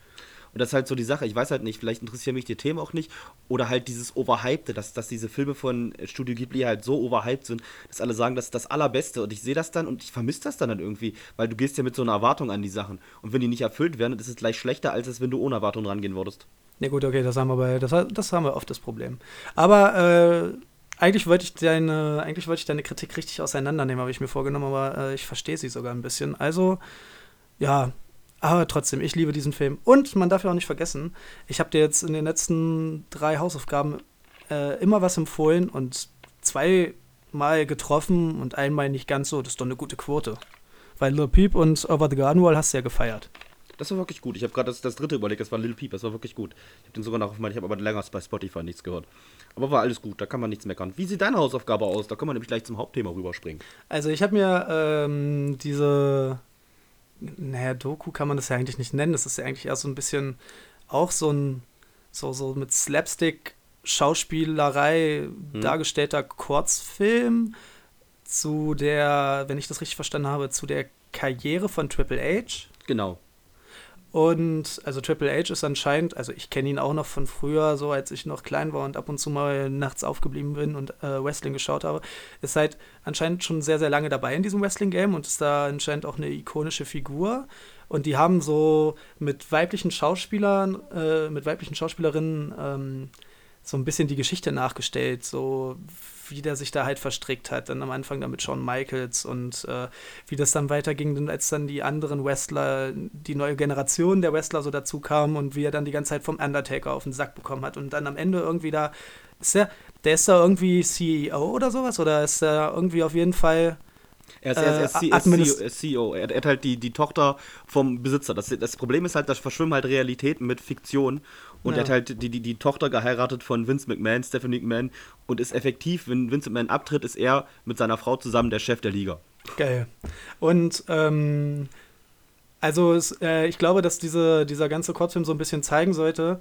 Speaker 2: Und das ist halt so die Sache. Ich weiß halt nicht, vielleicht interessieren mich die Themen auch nicht. Oder halt dieses Overhypte, dass, dass diese Filme von Studio Ghibli halt so overhyped sind, dass alle sagen, das ist das Allerbeste. Und ich sehe das dann und ich vermisse das dann, dann irgendwie. Weil du gehst ja mit so einer Erwartung an die Sachen. Und wenn die nicht erfüllt werden, dann ist es gleich schlechter, als es, wenn du ohne Erwartung rangehen würdest.
Speaker 3: Ja gut, okay, das haben wir bei, das, das haben wir oft das Problem. Aber äh, eigentlich wollte ich deine, eigentlich wollte ich deine Kritik richtig auseinandernehmen, habe ich mir vorgenommen, aber äh, ich verstehe sie sogar ein bisschen. Also, ja, aber trotzdem, ich liebe diesen Film. Und man darf ja auch nicht vergessen, ich habe dir jetzt in den letzten drei Hausaufgaben äh, immer was empfohlen und zweimal getroffen und einmal nicht ganz so. Das ist doch eine gute Quote. Weil Lil Peep und Over the Garden Wall hast du ja gefeiert.
Speaker 2: Das war wirklich gut. Ich habe gerade das, das dritte überlegt, das war Lil Peep, das war wirklich gut. Ich habe den sogar noch auf meinen, ich habe aber länger bei Spotify nichts gehört. Aber war alles gut, da kann man nichts meckern. Wie sieht deine Hausaufgabe aus? Da können wir nämlich gleich zum Hauptthema rüberspringen.
Speaker 3: Also ich habe mir ähm, diese, naja, Doku kann man das ja eigentlich nicht nennen. Das ist ja eigentlich eher so ein bisschen auch so ein, so, so mit Slapstick Schauspielerei dargestellter Kurzfilm zu der, wenn ich das richtig verstanden habe, zu der Karriere von Triple H.
Speaker 2: Genau.
Speaker 3: Und also Triple H ist anscheinend, also ich kenne ihn auch noch von früher, so als ich noch klein war und ab und zu mal nachts aufgeblieben bin und äh, Wrestling geschaut habe, ist halt anscheinend schon sehr, sehr lange dabei in diesem Wrestling-Game und ist da anscheinend auch eine ikonische Figur. Und die haben so mit weiblichen Schauspielern, äh, mit weiblichen Schauspielerinnen ähm, so ein bisschen die Geschichte nachgestellt, so wie der sich da halt verstrickt hat. Dann am Anfang da mit Shawn Michaels und äh, wie das dann weiterging, als dann die anderen Wrestler, die neue Generation der Wrestler so dazu kam und wie er dann die ganze Zeit vom Undertaker auf den Sack bekommen hat und dann am Ende irgendwie da ist der, der ist da irgendwie CEO oder sowas oder ist er irgendwie auf jeden Fall
Speaker 2: Er ist, er ist, er ist,
Speaker 3: Äh,
Speaker 2: er ist CEO, er. Er, er hat halt die, die Tochter vom Besitzer. Das, das Problem ist halt, da verschwimmen halt Realitäten mit Fiktion. Und
Speaker 3: Ja.
Speaker 2: er hat halt die, die, die Tochter geheiratet von Vince McMahon, Stephanie McMahon. Und ist effektiv, wenn Vince McMahon abtritt, ist er mit seiner Frau zusammen der Chef der Liga.
Speaker 3: Geil. Und ähm, also es, äh, ich glaube, dass diese, dieser ganze Kurzfilm so ein bisschen zeigen sollte,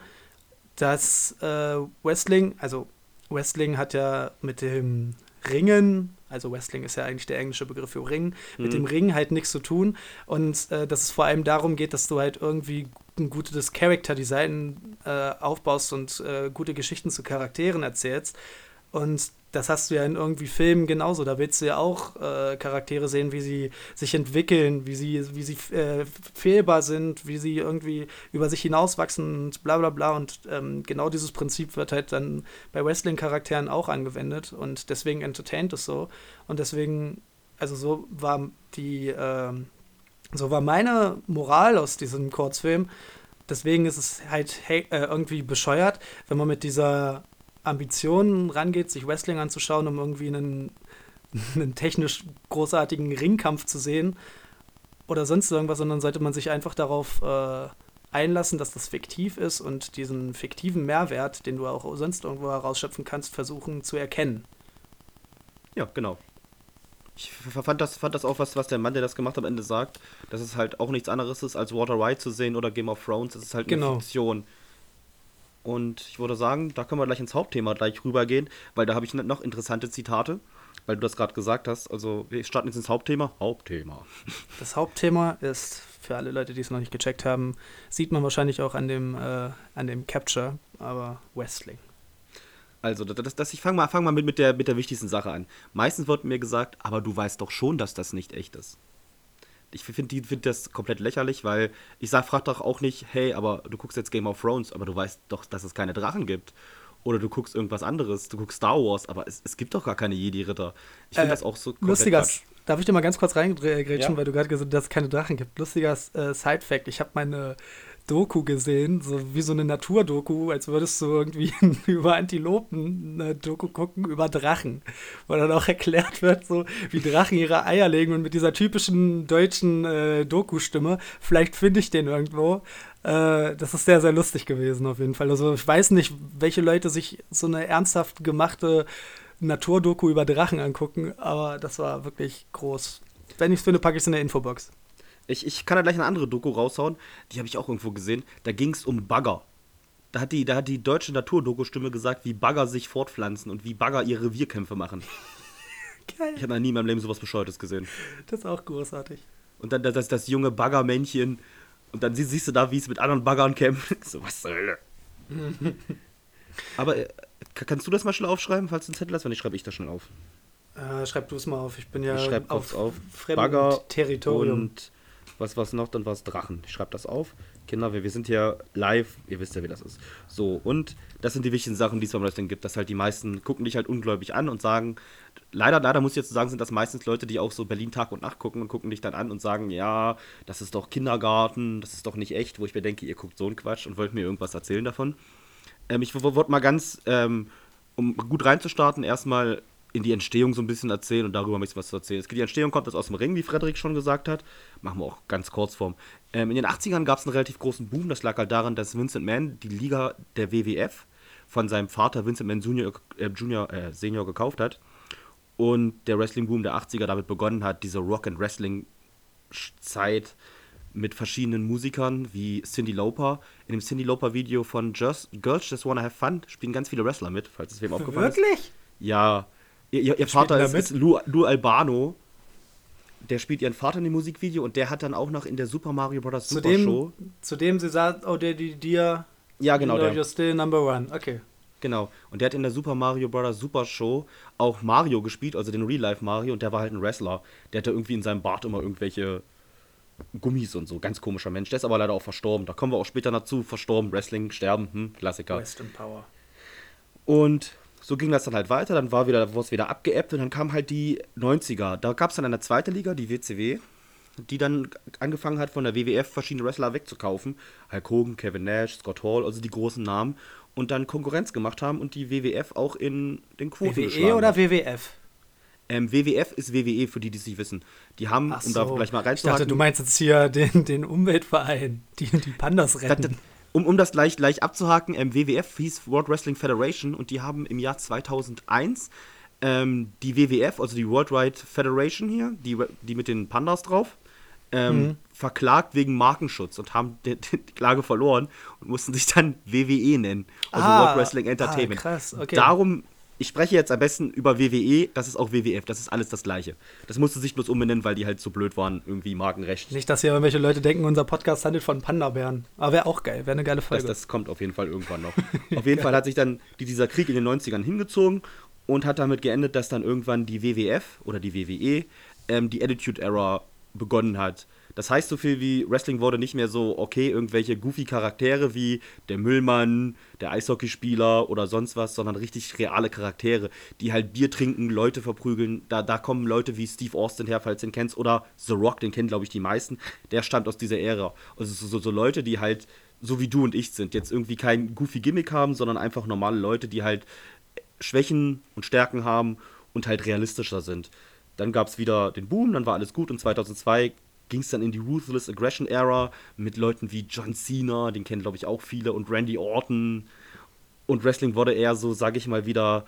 Speaker 3: dass äh, Wrestling, also Wrestling hat ja mit dem Ringen, also Wrestling ist ja eigentlich der englische Begriff für Ringen, mhm. mit dem Ringen halt nichts zu tun. Und äh, dass es vor allem darum geht, dass du halt irgendwie ein gutes Character-Design äh, aufbaust und äh, gute Geschichten zu Charakteren erzählst. Und das hast du ja in irgendwie Filmen genauso. Da willst du ja auch äh, Charaktere sehen, wie sie sich entwickeln, wie sie, wie sie äh, fehlbar sind, wie sie irgendwie über sich hinauswachsen und bla bla bla. Und ähm, genau dieses Prinzip wird halt dann bei Wrestling-Charakteren auch angewendet und deswegen entertaint es so. Und deswegen, also so war die, äh, so war meine Moral aus diesem Kurzfilm. Deswegen ist es halt hey, äh, irgendwie bescheuert, wenn man mit dieser Ambitionen rangeht, sich Wrestling anzuschauen, um irgendwie einen, einen technisch großartigen Ringkampf zu sehen oder sonst irgendwas, sondern sollte man sich einfach darauf äh, einlassen, dass das fiktiv ist und diesen fiktiven Mehrwert, den du auch sonst irgendwo herausschöpfen kannst, versuchen zu erkennen.
Speaker 2: Ja, genau. Ich fand das, fand das auch, was, was der Mann, der das gemacht hat, am Ende sagt, dass es halt auch nichts anderes ist, als Water Ride zu sehen oder Game of Thrones. Es ist halt eine genau. Fiktion. Und ich würde sagen, da können wir gleich ins Hauptthema gleich rübergehen, weil da habe ich noch interessante Zitate, weil du das gerade gesagt hast. Also wir starten jetzt ins Hauptthema. Hauptthema.
Speaker 3: Das Hauptthema ist, für alle Leute, die es noch nicht gecheckt haben, sieht man wahrscheinlich auch an dem, äh, an dem Capture, aber Wrestling.
Speaker 2: Also, das, das, ich fange mal, fang mal mit, mit, der, mit der wichtigsten Sache an. Meistens wird mir gesagt, aber du weißt doch schon, dass das nicht echt ist ich finde find das komplett lächerlich, weil ich sag, frag doch auch nicht, hey, aber du guckst jetzt Game of Thrones, aber du weißt doch, dass es keine Drachen gibt. Oder du guckst irgendwas anderes, du guckst Star Wars, aber es, es gibt doch gar keine Jedi-Ritter. Ich finde äh, das auch so
Speaker 3: Lustiger, darf ich dir mal ganz kurz reingrätschen, ja? weil du gerade gesagt hast, dass es keine Drachen gibt. Lustiger äh, Side-Fact, ich habe meine Doku gesehen, so wie so eine Naturdoku, als würdest du irgendwie über Antilopen eine Doku gucken, über Drachen. Wo dann auch erklärt wird, so wie Drachen ihre Eier legen und mit dieser typischen deutschen äh, Doku-Stimme. Vielleicht finde ich den irgendwo. Äh, das ist sehr, sehr lustig gewesen, auf jeden Fall. Also, ich weiß nicht, welche Leute sich so eine ernsthaft gemachte Naturdoku über Drachen angucken, aber das war wirklich groß. Wenn ich es finde, packe ich es in der Infobox.
Speaker 2: Ich, ich kann da gleich eine andere Doku raushauen, die habe ich auch irgendwo gesehen. Da ging es um Bagger. Da hat, die, da hat die deutsche Naturdoku-Stimme gesagt, wie Bagger sich fortpflanzen und wie Bagger ihre Revierkämpfe machen. Geil. Ich habe noch nie in meinem Leben sowas Bescheuertes gesehen.
Speaker 3: Das ist auch großartig.
Speaker 2: Und dann das, das junge Baggermännchen. Und dann siehst du da, wie es mit anderen Baggern kämpft. so, was zur Hölle. Aber äh, kannst du das mal schnell aufschreiben, falls du einen Zettel hast? Wenn nicht, schreibe ich das schnell auf.
Speaker 3: Äh, schreib du es mal auf. Ich bin ja
Speaker 2: ich schreib
Speaker 3: auf,
Speaker 2: auf
Speaker 3: Bagger Territorium.
Speaker 2: Und was war noch? Dann war es Drachen. Ich schreibe das auf. Kinder, wir, wir sind hier live. Ihr wisst ja, wie das ist. So, und das sind die wichtigen Sachen, die es beim Wrestling gibt. Dass halt die meisten gucken dich halt ungläubig an und sagen, leider, leider muss ich jetzt sagen, sind das meistens Leute, die auch so Berlin Tag und Nacht gucken und gucken dich dann an und sagen, ja, das ist doch Kindergarten, das ist doch nicht echt, wo ich mir denke, ihr guckt so einen Quatsch und wollt mir irgendwas erzählen davon. Ähm, ich wollte mal ganz, ähm, um gut reinzustarten, erstmal in die Entstehung so ein bisschen erzählen und darüber ein bisschen was zu erzählen. Die Entstehung kommt aus dem Ring, wie Frederik schon gesagt hat. Machen wir auch ganz kurz vorm. Ähm, in den 80ern gab es einen relativ großen Boom. Das lag halt daran, dass Vincent Mann die Liga der WWF von seinem Vater Vincent Mann Junior, äh, Junior äh, Senior gekauft hat. Und der Wrestling-Boom der 80er damit begonnen hat, diese Rock-and-Wrestling-Zeit mit verschiedenen Musikern wie Cindy Lauper. In dem Cindy Lauper-Video von Just, Girls Just Wanna Have Fun spielen ganz viele Wrestler mit, falls es wem aufgefallen ist. Wirklich? Ja, Ihr, ihr Vater ist, ist Lou, Lou, Albano. Der spielt ihren Vater in dem Musikvideo und der hat dann auch noch in der Super Mario Bros. Super
Speaker 3: dem,
Speaker 2: Show.
Speaker 3: Zu dem sie sagt, oh, der, die, dir.
Speaker 2: Ja, genau.
Speaker 3: Der. You're still number one. Okay.
Speaker 2: Genau. Und der hat in der Super Mario Bros. Super Show auch Mario gespielt, also den Real-Life Mario, und der war halt ein Wrestler. Der hatte irgendwie in seinem Bart immer irgendwelche Gummis und so. Ganz komischer Mensch. Der ist aber leider auch verstorben. Da kommen wir auch später dazu. Verstorben, Wrestling, Sterben, hm, Klassiker.
Speaker 3: Western Power.
Speaker 2: Und so ging das dann halt weiter, dann war wieder, es wieder abgeebbt und dann kam halt die 90er. Da gab es dann eine zweite Liga, die WCW, die dann angefangen hat, von der WWF verschiedene Wrestler wegzukaufen. Hulk Hogan, Kevin Nash, Scott Hall, also die großen Namen. Und dann Konkurrenz gemacht haben und die WWF auch in den Quoten
Speaker 3: WWE oder WWF?
Speaker 2: Ähm, WWF ist WWE, für die, die es nicht wissen. Die haben,
Speaker 3: Ach um da gleich mal reinzuhaken... Ich dachte, du meinst jetzt hier den, den Umweltverein, die die Pandas retten.
Speaker 2: Um, um das gleich, gleich abzuhaken, ähm, WWF hieß World Wrestling Federation und die haben im Jahr 2001 ähm, die WWF, also die Worldwide Federation hier, die, die mit den Pandas drauf, ähm,
Speaker 3: Mhm.
Speaker 2: verklagt wegen Markenschutz und haben die, die Klage verloren und mussten sich dann WWE nennen. Also
Speaker 3: Ah,
Speaker 2: World Wrestling Entertainment.
Speaker 3: ah, krass, okay.
Speaker 2: Darum, ich spreche jetzt am besten über WWE, das ist auch WWF, das ist alles das gleiche. Das musste sich bloß umbenennen, weil die halt so blöd waren, irgendwie Markenrecht.
Speaker 3: Nicht, dass hier irgendwelche Leute denken, unser Podcast handelt von Panda-Bären. Aber wäre auch geil, wäre eine geile
Speaker 2: Das,
Speaker 3: Folge.
Speaker 2: das kommt auf jeden Fall irgendwann noch. auf jeden Fall hat sich dann die, dieser Krieg in den 90ern hingezogen und hat damit geendet, dass dann irgendwann die WWF oder die WWE ähm, die Attitude Era begonnen hat. Das heißt so viel wie Wrestling wurde nicht mehr so, okay, irgendwelche goofy Charaktere wie der Müllmann, der Eishockeyspieler oder sonst was, sondern richtig reale Charaktere, die halt Bier trinken, Leute verprügeln. Da, da kommen Leute wie Steve Austin her, falls du ihn kennst, oder The Rock, den kennen glaube ich die meisten. Der stammt aus dieser Ära. Also so, so, so Leute, die halt so wie du und ich sind, jetzt irgendwie kein goofy Gimmick haben, sondern einfach normale Leute, die halt Schwächen und Stärken haben und halt realistischer sind. Dann gab es wieder den Boom, dann war alles gut und 2002 ging es dann in die Ruthless Aggression Era mit Leuten wie John Cena, den kennen glaube ich auch viele, und Randy Orton. Und Wrestling wurde eher so, sage ich mal, wieder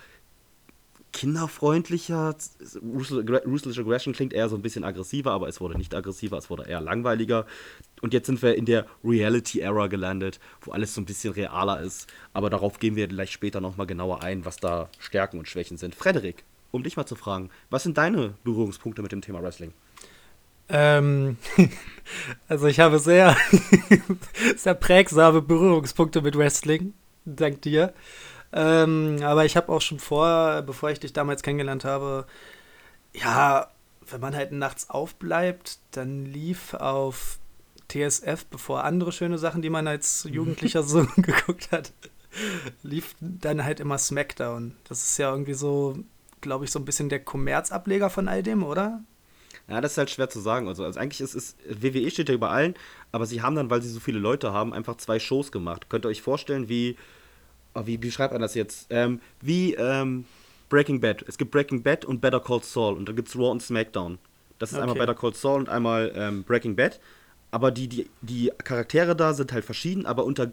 Speaker 2: kinderfreundlicher. Ruthless Aggression klingt eher so ein bisschen aggressiver, aber es wurde nicht aggressiver, es wurde eher langweiliger. Und jetzt sind wir in der Reality-Era gelandet, wo alles so ein bisschen realer ist. Aber darauf gehen wir gleich später nochmal genauer ein, was da Stärken und Schwächen sind. Frederik, um dich mal zu fragen, was sind deine Berührungspunkte mit dem Thema Wrestling?
Speaker 3: Ähm, also ich habe sehr, sehr prägsame Berührungspunkte mit Wrestling, dank dir. Ähm, aber ich habe auch schon vor, bevor ich dich damals kennengelernt habe, ja, wenn man halt nachts aufbleibt, dann lief auf TSF, bevor andere schöne Sachen, die man als Jugendlicher so geguckt hat, lief dann halt immer SmackDown. Das ist ja irgendwie so, glaube ich, so ein bisschen der Kommerzableger von all dem, oder?
Speaker 2: Ja, das ist halt schwer zu sagen. Also, also eigentlich ist es, WWE steht ja über allen, aber sie haben dann, weil sie so viele Leute haben, einfach zwei Shows gemacht. Könnt ihr euch vorstellen, wie, oh, wie, wie schreibt man das jetzt? Ähm, wie ähm, Breaking Bad. Es gibt Breaking Bad und Better Call Saul und da gibt es Raw und SmackDown. Das ist
Speaker 3: Okay.
Speaker 2: einmal Better Call Saul und einmal ähm, Breaking Bad. Aber die, die, die Charaktere da sind halt verschieden, aber unter,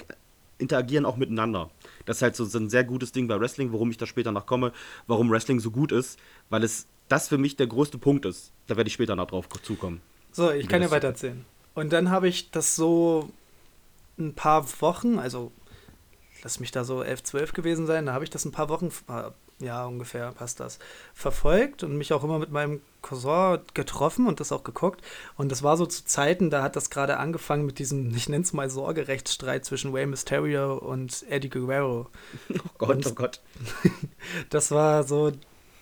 Speaker 2: interagieren auch miteinander. Das ist halt so, so ein sehr gutes Ding bei Wrestling, worum ich da später noch komme, warum Wrestling so gut ist, weil es das für mich der größte Punkt ist. Da werde ich später noch drauf zukommen.
Speaker 3: So, ich kann ja weitererzählen. Und dann habe ich das so ein paar Wochen, also lass mich da so 11, 12 gewesen sein, da habe ich das ein paar Wochen, äh, ja ungefähr passt das, verfolgt und mich auch immer mit meinem Cousin getroffen und das auch geguckt. Und das war so zu Zeiten, da hat das gerade angefangen mit diesem, ich nenne es mal Sorgerechtsstreit zwischen Rey Mysterio und Eddie Guerrero.
Speaker 2: Oh Gott, oh Gott.
Speaker 3: Das war so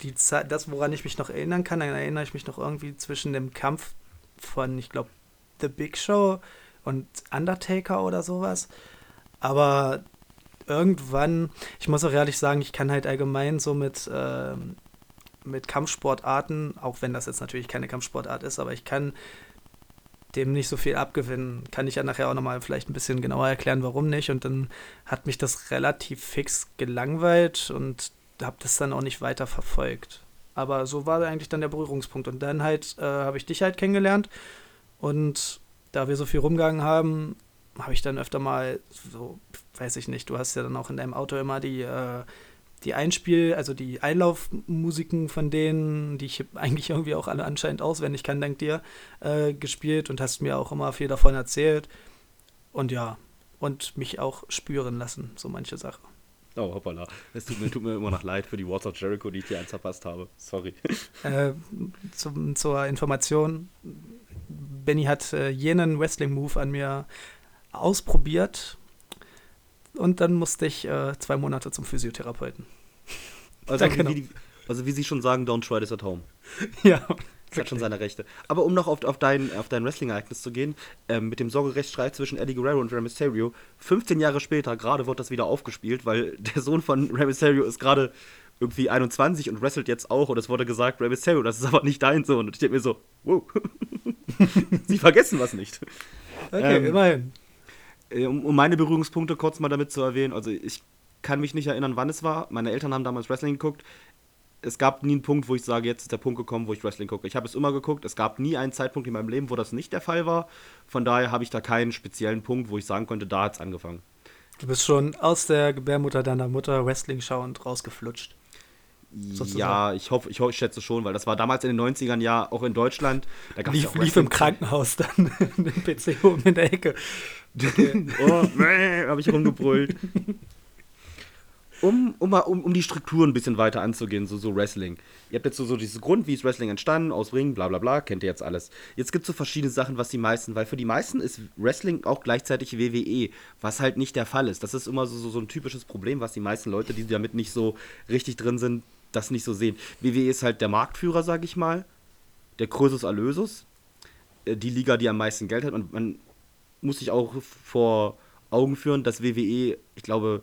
Speaker 3: die Zeit, das, woran ich mich noch erinnern kann, dann erinnere ich mich noch irgendwie zwischen dem Kampf von, ich glaube, The Big Show und Undertaker oder sowas. Aber irgendwann, ich muss auch ehrlich sagen, ich kann halt allgemein so mit, ähm, mit Kampfsportarten, auch wenn das jetzt natürlich keine Kampfsportart ist, aber ich kann dem nicht so viel abgewinnen. Kann ich ja nachher auch nochmal vielleicht ein bisschen genauer erklären, warum nicht. Und dann hat mich das relativ fix gelangweilt und habe das dann auch nicht weiter verfolgt. Aber so war eigentlich dann der Berührungspunkt. Und dann halt äh, habe ich dich halt kennengelernt. Und da wir so viel rumgegangen haben, habe ich dann öfter mal so, weiß ich nicht, du hast ja dann auch in deinem Auto immer die, äh, die Einspiel-, also die Einlaufmusiken von denen, die ich eigentlich irgendwie auch alle anscheinend auswendig kann, dank dir, äh, gespielt und hast mir auch immer viel davon erzählt. Und ja, und mich auch spüren lassen, so manche Sachen.
Speaker 2: Oh, hoppala. Es tut mir, tut mir immer noch leid für die Words of Jericho, die ich dir eins verpasst habe. Sorry.
Speaker 3: Äh, zum, zur Information, Benny hat äh, jenen Wrestling-Move an mir ausprobiert und dann musste ich äh, zwei Monate zum Physiotherapeuten.
Speaker 2: Also,
Speaker 3: Danke
Speaker 2: wie, wie, die- also wie sie schon sagen, don't try this at home.
Speaker 3: ja.
Speaker 2: Das hat schon seine Rechte. Aber um noch auf, auf dein, auf dein Wrestling-Ereignis zu gehen, ähm, mit dem Sorgerechtsstreit zwischen Eddie Guerrero und Rey Mysterio, 15 Jahre später, gerade wird das wieder aufgespielt, weil der Sohn von Rey Mysterio ist gerade irgendwie 21 und wrestelt jetzt auch und es wurde gesagt, Rey Mysterio, das ist aber nicht dein Sohn. Und ich denke mir so, wow, sie vergessen was nicht.
Speaker 3: Okay,
Speaker 2: Ähm,
Speaker 3: immerhin.
Speaker 2: Äh, Um, um meine Berührungspunkte kurz mal damit zu erwähnen, also ich kann mich nicht erinnern, wann es war. Meine Eltern haben damals Wrestling geguckt. Es gab nie einen Punkt, wo ich sage, jetzt ist der Punkt gekommen, wo ich Wrestling gucke. Ich habe es immer geguckt. Es gab nie einen Zeitpunkt in meinem Leben, wo das nicht der Fall war. Von daher habe ich da keinen speziellen Punkt, wo ich sagen konnte, da hat es angefangen.
Speaker 3: Du bist schon aus der Gebärmutter deiner Mutter Wrestling schauend rausgeflutscht. sozusagen.
Speaker 2: Ja, ich hoffe, ich hoffe, ich schätze schon, weil das war damals in den 90ern ja auch in Deutschland. Da gab's ja
Speaker 3: Lief,
Speaker 2: auch
Speaker 3: lief im Krankenhaus dann den PC oben in der Ecke.
Speaker 2: oh, habe ich rumgebrüllt. Um, um, um, um die Strukturen ein bisschen weiter anzugehen, so, so Wrestling. Ihr habt jetzt so, so dieses Grund, wie ist Wrestling entstanden, aus Ringen, bla bla bla, kennt ihr jetzt alles. Jetzt gibt es so verschiedene Sachen, was die meisten, weil für die meisten ist Wrestling auch gleichzeitig WWE, was halt nicht der Fall ist. Das ist immer so, so, so ein typisches Problem, was die meisten Leute, die damit nicht so richtig drin sind, das nicht so sehen. WWE ist halt der Marktführer, sag ich mal, der Krösus Erlösus, äh, die Liga, die am meisten Geld hat. Und man muss sich auch vor Augen führen, dass WWE, ich glaube,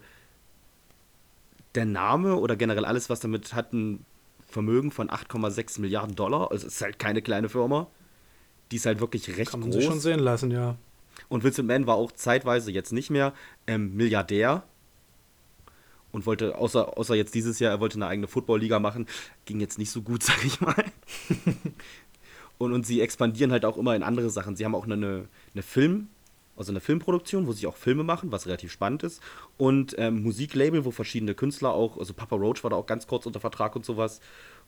Speaker 2: der Name oder generell alles, was damit hat, ein Vermögen von 8,6 Milliarden Dollar. Also es ist halt keine kleine Firma. Die ist halt wirklich recht
Speaker 3: Kann man
Speaker 2: groß.
Speaker 3: sich schon sehen lassen, ja.
Speaker 2: Und Vincent Mann war auch zeitweise jetzt nicht mehr ähm, Milliardär und wollte, außer, außer jetzt dieses Jahr, er wollte eine eigene Football-Liga machen. Ging jetzt nicht so gut, sag ich mal. und, und sie expandieren halt auch immer in andere Sachen. Sie haben auch eine, eine Film, also eine Filmproduktion, wo sie auch Filme machen, was relativ spannend ist. Und ähm, Musiklabel, wo verschiedene Künstler auch, also Papa Roach war da auch ganz kurz unter Vertrag und sowas.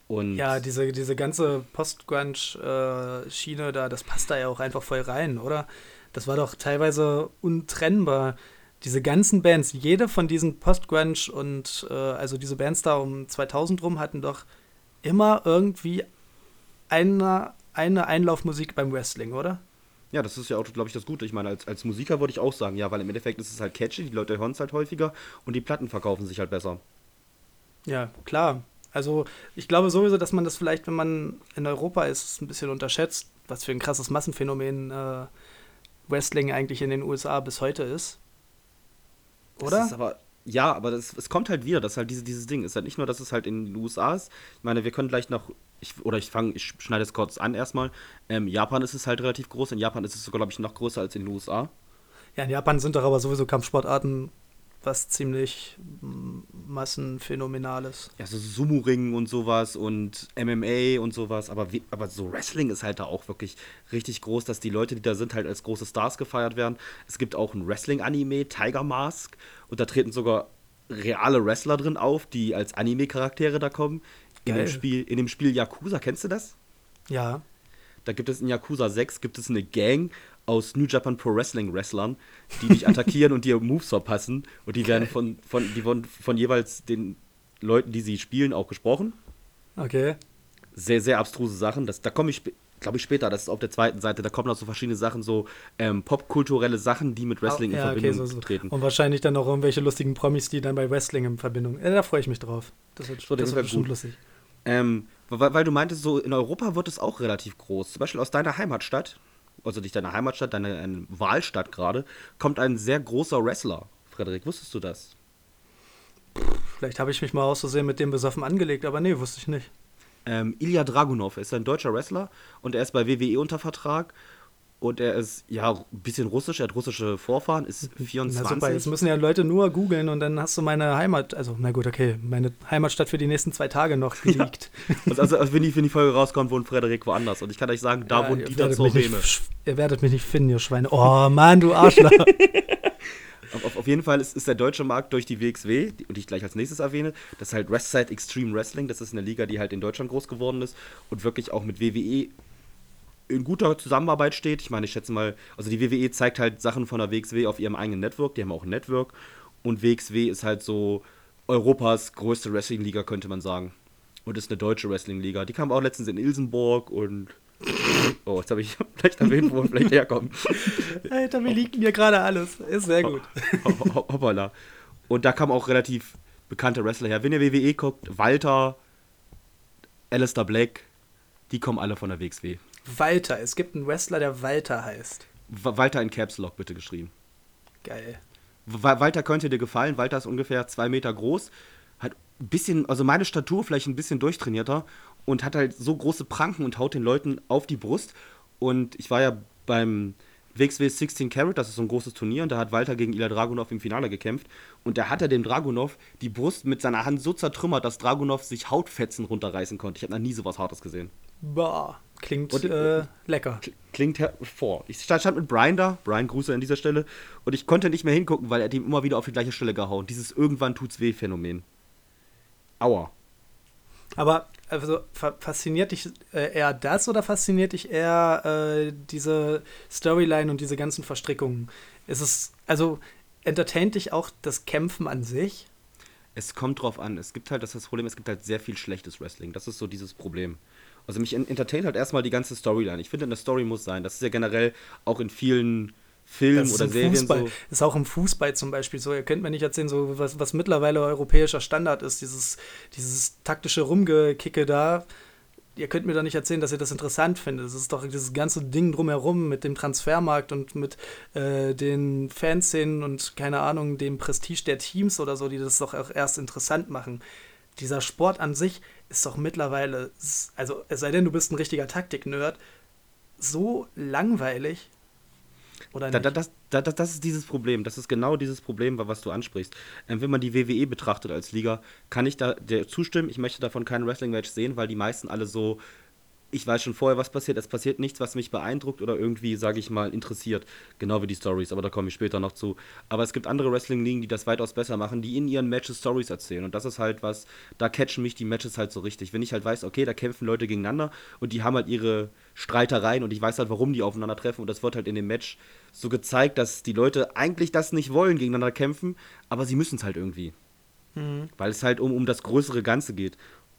Speaker 2: Und
Speaker 3: Ja, diese, diese ganze Post-Grunge-Schiene da, das passt da ja auch einfach voll rein, oder? Das war doch teilweise untrennbar. Diese ganzen Bands, jede von diesen Post-Grunge und äh, also diese Bands da um 2000 rum hatten doch immer irgendwie eine, eine Einlaufmusik beim Wrestling, oder?
Speaker 2: Ja, das ist ja auch, glaube ich, das Gute. Ich meine, als, als Musiker würde ich auch sagen, ja, weil im Endeffekt ist es halt catchy, die Leute hören es halt häufiger und die Platten verkaufen sich halt besser.
Speaker 3: Ja, klar. Also ich glaube sowieso, dass man das vielleicht, wenn man in Europa ist, ein bisschen unterschätzt, was für ein krasses Massenphänomen äh, Wrestling eigentlich in den USA bis heute ist. Oder?
Speaker 2: Das ist aber, ja, aber das, es kommt halt wieder, das ist halt diese, dieses Ding. Ist halt nicht nur, dass es halt in den USA ist. Ich meine, wir können gleich noch, ich, oder ich fange, ich schneide es kurz an erstmal. Ähm, Japan ist es halt relativ groß. In Japan ist es sogar, glaube ich, noch größer als in den USA.
Speaker 3: Ja, in Japan sind doch aber sowieso Kampfsportarten was ziemlich mm, massenphänomenales.
Speaker 2: Ja, so Sumo-Ringen und sowas und MMA und sowas. Aber, wie, aber so Wrestling ist halt da auch wirklich richtig groß, dass die Leute, die da sind, halt als große Stars gefeiert werden. Es gibt auch ein Wrestling-Anime, Tiger Mask. Und da treten sogar reale Wrestler drin auf, die als Anime-Charaktere da kommen. In
Speaker 3: Geil.
Speaker 2: dem, Spiel, in dem Spiel Yakuza, kennst du das?
Speaker 3: Ja,
Speaker 2: Da gibt es in Yakuza 6 gibt es eine Gang aus New Japan Pro Wrestling Wrestlern, die dich attackieren und dir Moves verpassen. Und die werden von, von, die wurden von jeweils den Leuten, die sie spielen, auch gesprochen.
Speaker 3: okay.
Speaker 2: Sehr, sehr abstruse Sachen. Das, da komme ich, glaube ich, später. Das ist auf der zweiten Seite. Da kommen noch so verschiedene Sachen, so ähm, popkulturelle Sachen, die mit Wrestling in
Speaker 3: ja,
Speaker 2: Verbindung
Speaker 3: so, so.
Speaker 2: treten.
Speaker 3: Und wahrscheinlich dann auch irgendwelche lustigen Promis, die dann bei Wrestling in Verbindung. Ja, da freue ich mich drauf. Das wird,
Speaker 2: So, das
Speaker 3: wird bestimmt
Speaker 2: gut.
Speaker 3: lustig.
Speaker 2: Ähm, weil, weil du meintest, so in Europa wird es auch relativ groß. Zum Beispiel aus deiner Heimatstadt, also nicht deine Heimatstadt, deine eine Wahlstadt gerade, kommt ein sehr großer Wrestler. Frederik, wusstest du das?
Speaker 3: Vielleicht habe ich mich mal auszusehen mit dem besoffen angelegt, aber nee, wusste ich nicht.
Speaker 2: Ähm, Ilya Dragunov ist ein deutscher Wrestler und er ist bei WWE unter Vertrag. Und er ist ja ein bisschen russisch, er hat russische Vorfahren, ist
Speaker 3: Na
Speaker 2: 24.
Speaker 3: super, jetzt müssen ja Leute nur googeln und dann hast du meine Heimat, also na gut, okay, meine Heimatstadt für die nächsten zwei Tage noch geleakt.
Speaker 2: also, also, also wenn, die, wenn die Folge rauskommt, wohnt Frederik woanders. Und ich kann euch sagen, da
Speaker 3: Ja,
Speaker 2: wohnt Dieter
Speaker 3: nicht, Ihr werdet mich nicht finden, ihr Schweine. Oh Mann, du Arschloch.
Speaker 2: Auf, auf, auf jeden Fall ist, ist der deutsche Markt durch die WXW, die, und die ich gleich als nächstes erwähne, das ist halt Westside Extreme Wrestling. Das ist eine Liga, die halt in Deutschland groß geworden ist und wirklich auch mit WWE in guter Zusammenarbeit steht. Ich meine, ich schätze mal, also die WWE zeigt halt Sachen von der WXW auf ihrem eigenen Network. Die haben auch ein Network. Und WXW ist halt so Europas größte Wrestling-Liga, könnte man sagen. Und ist eine deutsche Wrestling-Liga. Die kam auch letztens in Ilsenburg und. Oh, jetzt habe ich vielleicht erwähnt, wo wir vielleicht herkommen.
Speaker 3: Alter, wir liegen hier gerade alles. Ist sehr gut.
Speaker 2: Ho- ho- Hoppala. Und da kamen auch relativ bekannte Wrestler her. Wenn ihr WWE guckt, Walter, Alistair Black, die kommen alle von der WXW.
Speaker 3: Walter, es gibt einen Wrestler, der Walter heißt.
Speaker 2: Wa- Walter in Caps Lock bitte geschrieben.
Speaker 3: Geil.
Speaker 2: Wa- Walter könnte dir gefallen. Walter ist ungefähr zwei Meter groß. Hat ein bisschen, also meine Statur vielleicht ein bisschen durchtrainierter und hat halt so große Pranken und haut den Leuten auf die Brust. Und ich war ja beim WXW 16 Carat, das ist so ein großes Turnier, und da hat Walter gegen Ilya Dragunov im Finale gekämpft. Und da hat er dem Dragunov die Brust mit seiner Hand so zertrümmert, dass Dragunov sich Hautfetzen runterreißen konnte. Ich habe noch nie sowas Hartes gesehen.
Speaker 3: Boah, klingt
Speaker 2: Und-
Speaker 3: äh, lecker.
Speaker 2: Kl- Klingt hervor. Ich stand, stand mit Brian da, Brian Grüße an dieser Stelle, und ich konnte nicht mehr hingucken, weil er hat ihm immer wieder auf die gleiche Stelle gehauen. Dieses irgendwann tut's weh Phänomen. Aua.
Speaker 3: Aber also fasziniert dich äh, eher das oder fasziniert dich eher äh, diese Storyline und diese ganzen Verstrickungen? Ist es, also entertaint dich auch das Kämpfen an sich?
Speaker 2: Es kommt drauf an. Es gibt halt das, das Problem, es gibt halt sehr viel schlechtes Wrestling. Das ist so dieses Problem. Also mich entertaint halt erstmal die ganze Storyline. Ich finde, eine Story muss sein. Das ist ja generell auch in vielen Filmen oder Serien
Speaker 3: Fußball.
Speaker 2: so.
Speaker 3: Ist auch im Fußball zum Beispiel so. Ihr könnt mir nicht erzählen, so was, was mittlerweile europäischer Standard ist, dieses, dieses taktische Rumgekicke da. Ihr könnt mir doch nicht erzählen, dass ihr das interessant findet. Das ist doch dieses ganze Ding drumherum mit dem Transfermarkt und mit äh, den Fanszenen und keine Ahnung, dem Prestige der Teams oder so, die das doch auch erst interessant machen. Dieser Sport an sich ist doch mittlerweile, also es sei denn, du bist ein richtiger Taktik-Nerd, so langweilig
Speaker 2: oder da, da, das, da, das ist dieses Problem. Das ist genau dieses Problem, was du ansprichst. Ähm, wenn man die WWE betrachtet als Liga, kann ich da der zustimmen. Ich möchte davon kein Wrestling-Match sehen, weil die meisten alle so ich weiß schon vorher, was passiert. Es passiert nichts, was mich beeindruckt oder irgendwie, sage ich mal, interessiert. Genau wie die Stories, aber da komme ich später noch zu. Aber es gibt andere Wrestling-Ligen, die das weitaus besser machen, die in ihren Matches Stories erzählen. Und das ist halt was, da catchen mich die Matches halt so richtig. Wenn ich halt weiß, okay, da kämpfen Leute gegeneinander und die haben halt ihre Streitereien und ich weiß halt, warum die aufeinandertreffen. Und das wird halt in dem Match so gezeigt, dass die Leute eigentlich das nicht wollen, gegeneinander kämpfen, aber sie müssen es halt irgendwie. Mhm. Weil es halt um, um das größere Ganze geht.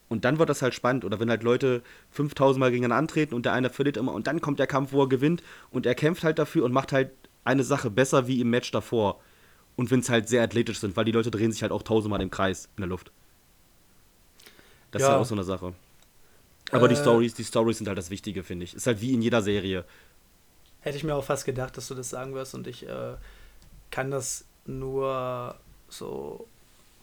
Speaker 2: Und dann wird das halt spannend. Oder wenn halt Leute 5000 Mal gegeneinander antreten und der eine verliert immer und dann kommt der Kampf, wo er gewinnt und er kämpft halt dafür und macht halt eine Sache besser wie im Match davor. Und wenn es halt sehr athletisch sind, weil die Leute drehen sich halt auch tausendmal im Kreis in der Luft. Das ja. ist halt auch so eine Sache. Aber äh, die Stories, die Stories sind halt das Wichtige, finde ich. Ist halt wie in jeder Serie.
Speaker 3: Hätte ich mir auch fast gedacht, dass du das sagen wirst und ich äh, kann das nur so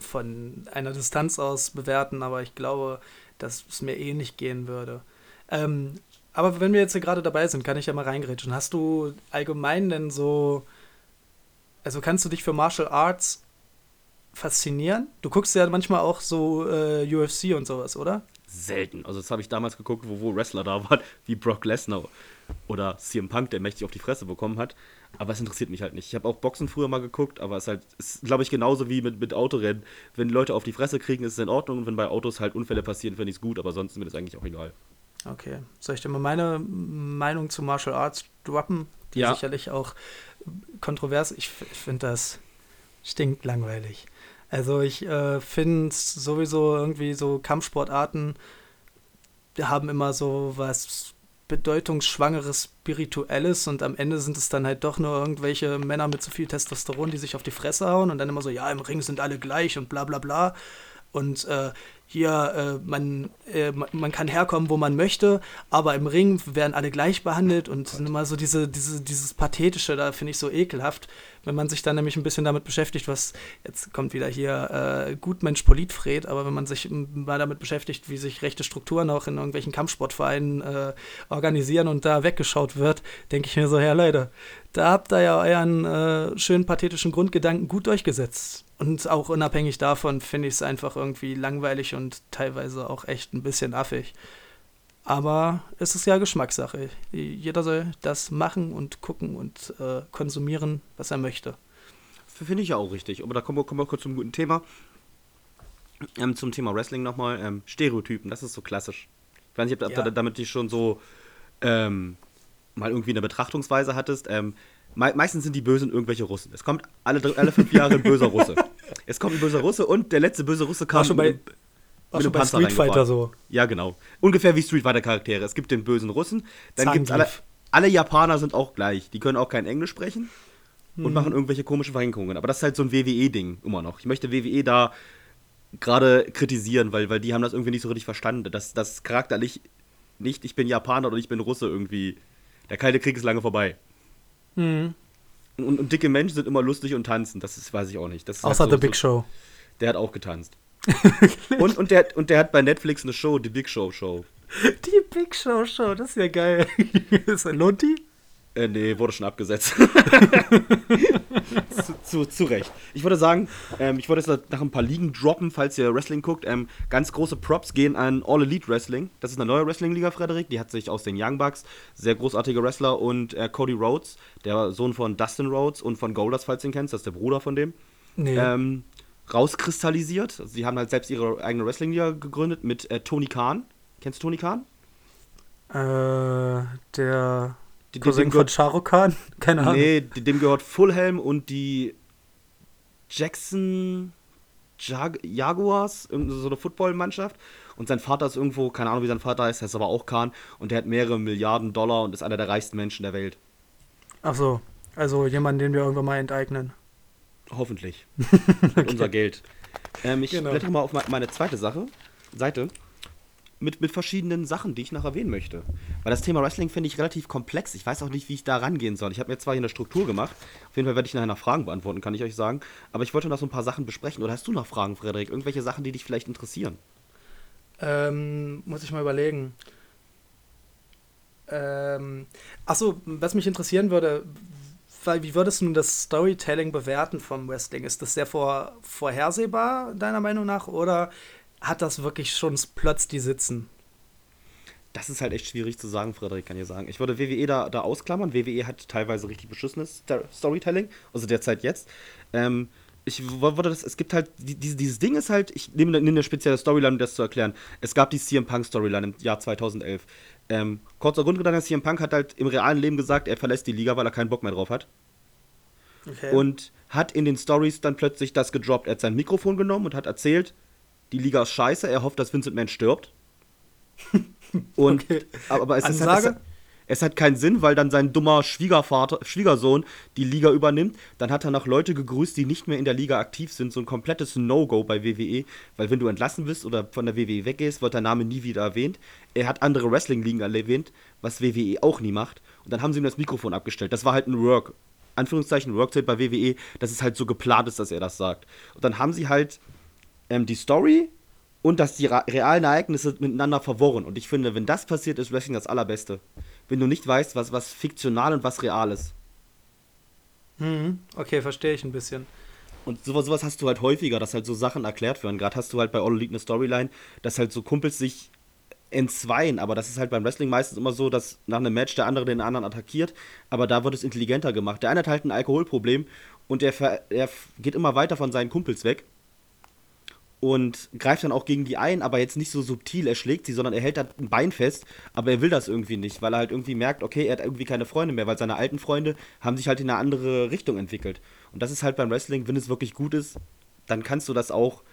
Speaker 3: von einer Distanz aus bewerten, aber ich glaube, dass es mir eh nicht gehen würde. Ähm, aber wenn wir jetzt hier gerade dabei sind, kann ich ja mal reingrätschen. Hast du allgemein denn so, also kannst du dich für Martial Arts faszinieren? Du guckst ja manchmal auch so äh, UFC und sowas, oder?
Speaker 2: Selten. Also das habe ich damals geguckt, wo, wo Wrestler da waren, wie Brock Lesnar oder CM Punk, der mächtig auf die Fresse bekommen hat. Aber es interessiert mich halt nicht. Ich habe auch Boxen früher mal geguckt, aber es ist halt, glaube ich, genauso wie mit, mit Autorennen. Wenn Leute auf die Fresse kriegen, ist es in Ordnung. Und wenn bei Autos halt Unfälle passieren, finde ich es gut, aber sonst ist mir das eigentlich auch egal.
Speaker 3: Okay. Soll ich dir mal meine Meinung zu Martial Arts droppen? Die ja. sicherlich auch kontrovers. Ich, finde das stinkt langweilig. Also ich äh, finde sowieso irgendwie so Kampfsportarten haben immer so was bedeutungsschwangeres Spirituelles und am Ende sind es dann halt doch nur irgendwelche Männer mit zu viel Testosteron, die sich auf die Fresse hauen und dann immer so, ja, im Ring sind alle gleich und bla bla bla. Und äh, hier, äh, man, äh, man kann herkommen, wo man möchte, aber im Ring werden alle gleich behandelt und oh immer so diese, diese, dieses Pathetische, da finde ich so ekelhaft, wenn man sich dann nämlich ein bisschen damit beschäftigt, was, jetzt kommt wieder hier äh, Gutmensch Politfred, aber wenn man sich mal damit beschäftigt, wie sich rechte Strukturen auch in irgendwelchen Kampfsportvereinen äh, organisieren und da weggeschaut wird, denke ich mir so, ja Leute, da habt ihr ja euren äh, schönen pathetischen Grundgedanken gut durchgesetzt. Und auch unabhängig davon finde ich es einfach irgendwie langweilig und teilweise auch echt ein bisschen affig. Aber es ist ja Geschmackssache. Jeder soll das machen und gucken und äh, konsumieren, was er möchte.
Speaker 2: Finde ich ja auch richtig. Aber da kommen wir, kommen wir kurz zum guten Thema. Ähm, zum Thema Wrestling nochmal. Ähm, Stereotypen, das ist so klassisch. Ich weiß nicht, ob, ja. du damit dich schon so ähm, mal irgendwie eine Betrachtungsweise hattest. Ähm, Me meistens sind die Bösen irgendwelche Russen. Es kommt alle, alle fünf Jahre ein böser Russe. Es kommt ein böser Russe und der letzte böse Russe kam
Speaker 3: war schon bei, mit, war schon bei Street Fighter so.
Speaker 2: Ja, genau. Ungefähr wie Street Fighter Charaktere. Es gibt den bösen Russen, dann gibt es alle, alle Japaner sind auch gleich. Die können auch kein Englisch sprechen und hm. machen irgendwelche komischen Verrenkungen. Aber das ist halt so ein WWE-Ding immer noch. Ich möchte WWE da gerade kritisieren, weil, weil die haben das irgendwie nicht so richtig verstanden. dass das charakterlich nicht, ich bin Japaner oder ich bin Russe irgendwie. Der Kalte Krieg ist lange vorbei. Mhm. Und, und, dicke Menschen sind immer lustig und tanzen. Das ist, weiß ich auch nicht.
Speaker 3: Außer halt so, The Big Show.
Speaker 2: Der hat auch getanzt. und, und, der, und der hat bei Netflix eine Show, die Big Show Show.
Speaker 3: Die Big Show Show, das ist ja geil. ist ein Lonti?
Speaker 2: Äh, nee, wurde schon abgesetzt. zu, zu, zu, Recht. Ich würde sagen, ähm, ich wollte jetzt nach ein paar Ligen droppen, falls ihr Wrestling guckt. Ähm, ganz große Props gehen an All Elite Wrestling. Das ist eine neue Wrestling-Liga, Frederik. Die hat sich aus den Young Bucks, sehr großartige Wrestler, und äh, Cody Rhodes, der Sohn von Dustin Rhodes und von Goldust, falls du ihn kennst, das ist der Bruder von dem. Nee. Ähm, rauskristallisiert. Also sie haben halt selbst ihre eigene Wrestling-Liga gegründet mit äh, Tony Khan. Kennst du Tony Khan?
Speaker 3: Äh, der
Speaker 2: Die-
Speaker 3: Cousin
Speaker 2: dem
Speaker 3: von Khan? Keine Ahnung.
Speaker 2: Nee, dem gehört Fulham und die Jackson Jag Jaguars, irgendeine so eine Footballmannschaft. Und sein Vater ist irgendwo, keine Ahnung, wie sein Vater heißt, heißt aber auch Khan. Und der hat mehrere Milliarden Dollar und ist einer der reichsten Menschen der Welt.
Speaker 3: Ach so, also jemanden, den wir irgendwann mal enteignen.
Speaker 2: Hoffentlich. Mit unser Geld. Ähm, ich
Speaker 3: Genau.
Speaker 2: blätter mal auf me- meine zweite Sache, Seite. Mit, mit verschiedenen Sachen, die ich noch erwähnen möchte. Weil das Thema Wrestling finde ich relativ komplex. Ich weiß auch nicht, wie ich da rangehen soll. Ich habe mir zwar hier eine Struktur gemacht. Auf jeden Fall werde ich nachher noch Fragen beantworten, kann ich euch sagen. Aber ich wollte noch so ein paar Sachen besprechen. Oder hast du noch Fragen, Frederik? Irgendwelche Sachen, die dich vielleicht interessieren?
Speaker 3: Ähm, muss ich mal überlegen. Ähm, achso, was mich interessieren würde, weil, wie würdest du das Storytelling bewerten vom Wrestling? Ist das sehr vor, vorhersehbar, deiner Meinung nach, oder hat das wirklich schon Plötz die Sitzen?
Speaker 2: Das ist halt echt schwierig zu sagen, Frederik, kann ich sagen. Ich würde WWE da, da ausklammern. WWE hat teilweise richtig beschissenes Sto- Storytelling, also derzeit jetzt. Ähm, ich würde das, es gibt halt, die, diese- dieses Ding ist halt, ich nehme, nehme eine spezielle Storyline, um das zu erklären. Es gab die CM Punk Storyline im Jahr 2011. Ähm, kurzer Grundgedanke, CM Punk hat halt im realen Leben gesagt, er verlässt die Liga, weil er keinen Bock mehr drauf hat.
Speaker 3: Okay.
Speaker 2: Und hat in den Stories dann plötzlich das gedroppt. Er hat sein Mikrofon genommen und hat erzählt, die Liga ist scheiße, er hofft, dass Vincent Mann stirbt. Und,
Speaker 3: Okay.
Speaker 2: aber, es, ist halt, es, es hat keinen Sinn, weil dann sein dummer Schwiegervater, Schwiegersohn die Liga übernimmt. Dann hat er noch Leute gegrüßt, die nicht mehr in der Liga aktiv sind. So ein komplettes No-Go bei WWE. Weil wenn du entlassen bist oder von der WWE weggehst, wird dein Name nie wieder erwähnt. Er hat andere Wrestling-Ligen erwähnt, was WWE auch nie macht. Und dann haben sie ihm das Mikrofon abgestellt. Das war halt ein Work. Anführungszeichen Workzeit bei WWE, dass es halt so geplant ist, dass er das sagt. Und dann haben sie halt ähm, die Story und dass die realen Ereignisse miteinander verworren. Und ich finde, wenn das passiert, ist Wrestling das Allerbeste. Wenn du nicht weißt, was, was fiktional und was real ist.
Speaker 3: Mhm. Okay, verstehe ich ein bisschen.
Speaker 2: Und sowas, sowas hast du halt häufiger, dass halt so Sachen erklärt werden. Gerade hast du halt bei All Elite eine Storyline, dass halt so Kumpels sich entzweien. Aber das ist halt beim Wrestling meistens immer so, dass nach einem Match der andere den anderen attackiert. Aber da wird es intelligenter gemacht. Der eine hat halt ein Alkoholproblem und der, f- geht immer weiter von seinen Kumpels weg. Und greift dann auch gegen die ein, aber jetzt nicht so subtil, er schlägt sie, sondern er hält da ein Bein fest, aber er will das irgendwie nicht, weil er halt irgendwie merkt, okay, er hat irgendwie keine Freunde mehr, weil seine alten Freunde haben sich halt in eine andere Richtung entwickelt. Und das ist halt beim Wrestling, wenn es wirklich gut ist, dann kannst du das auch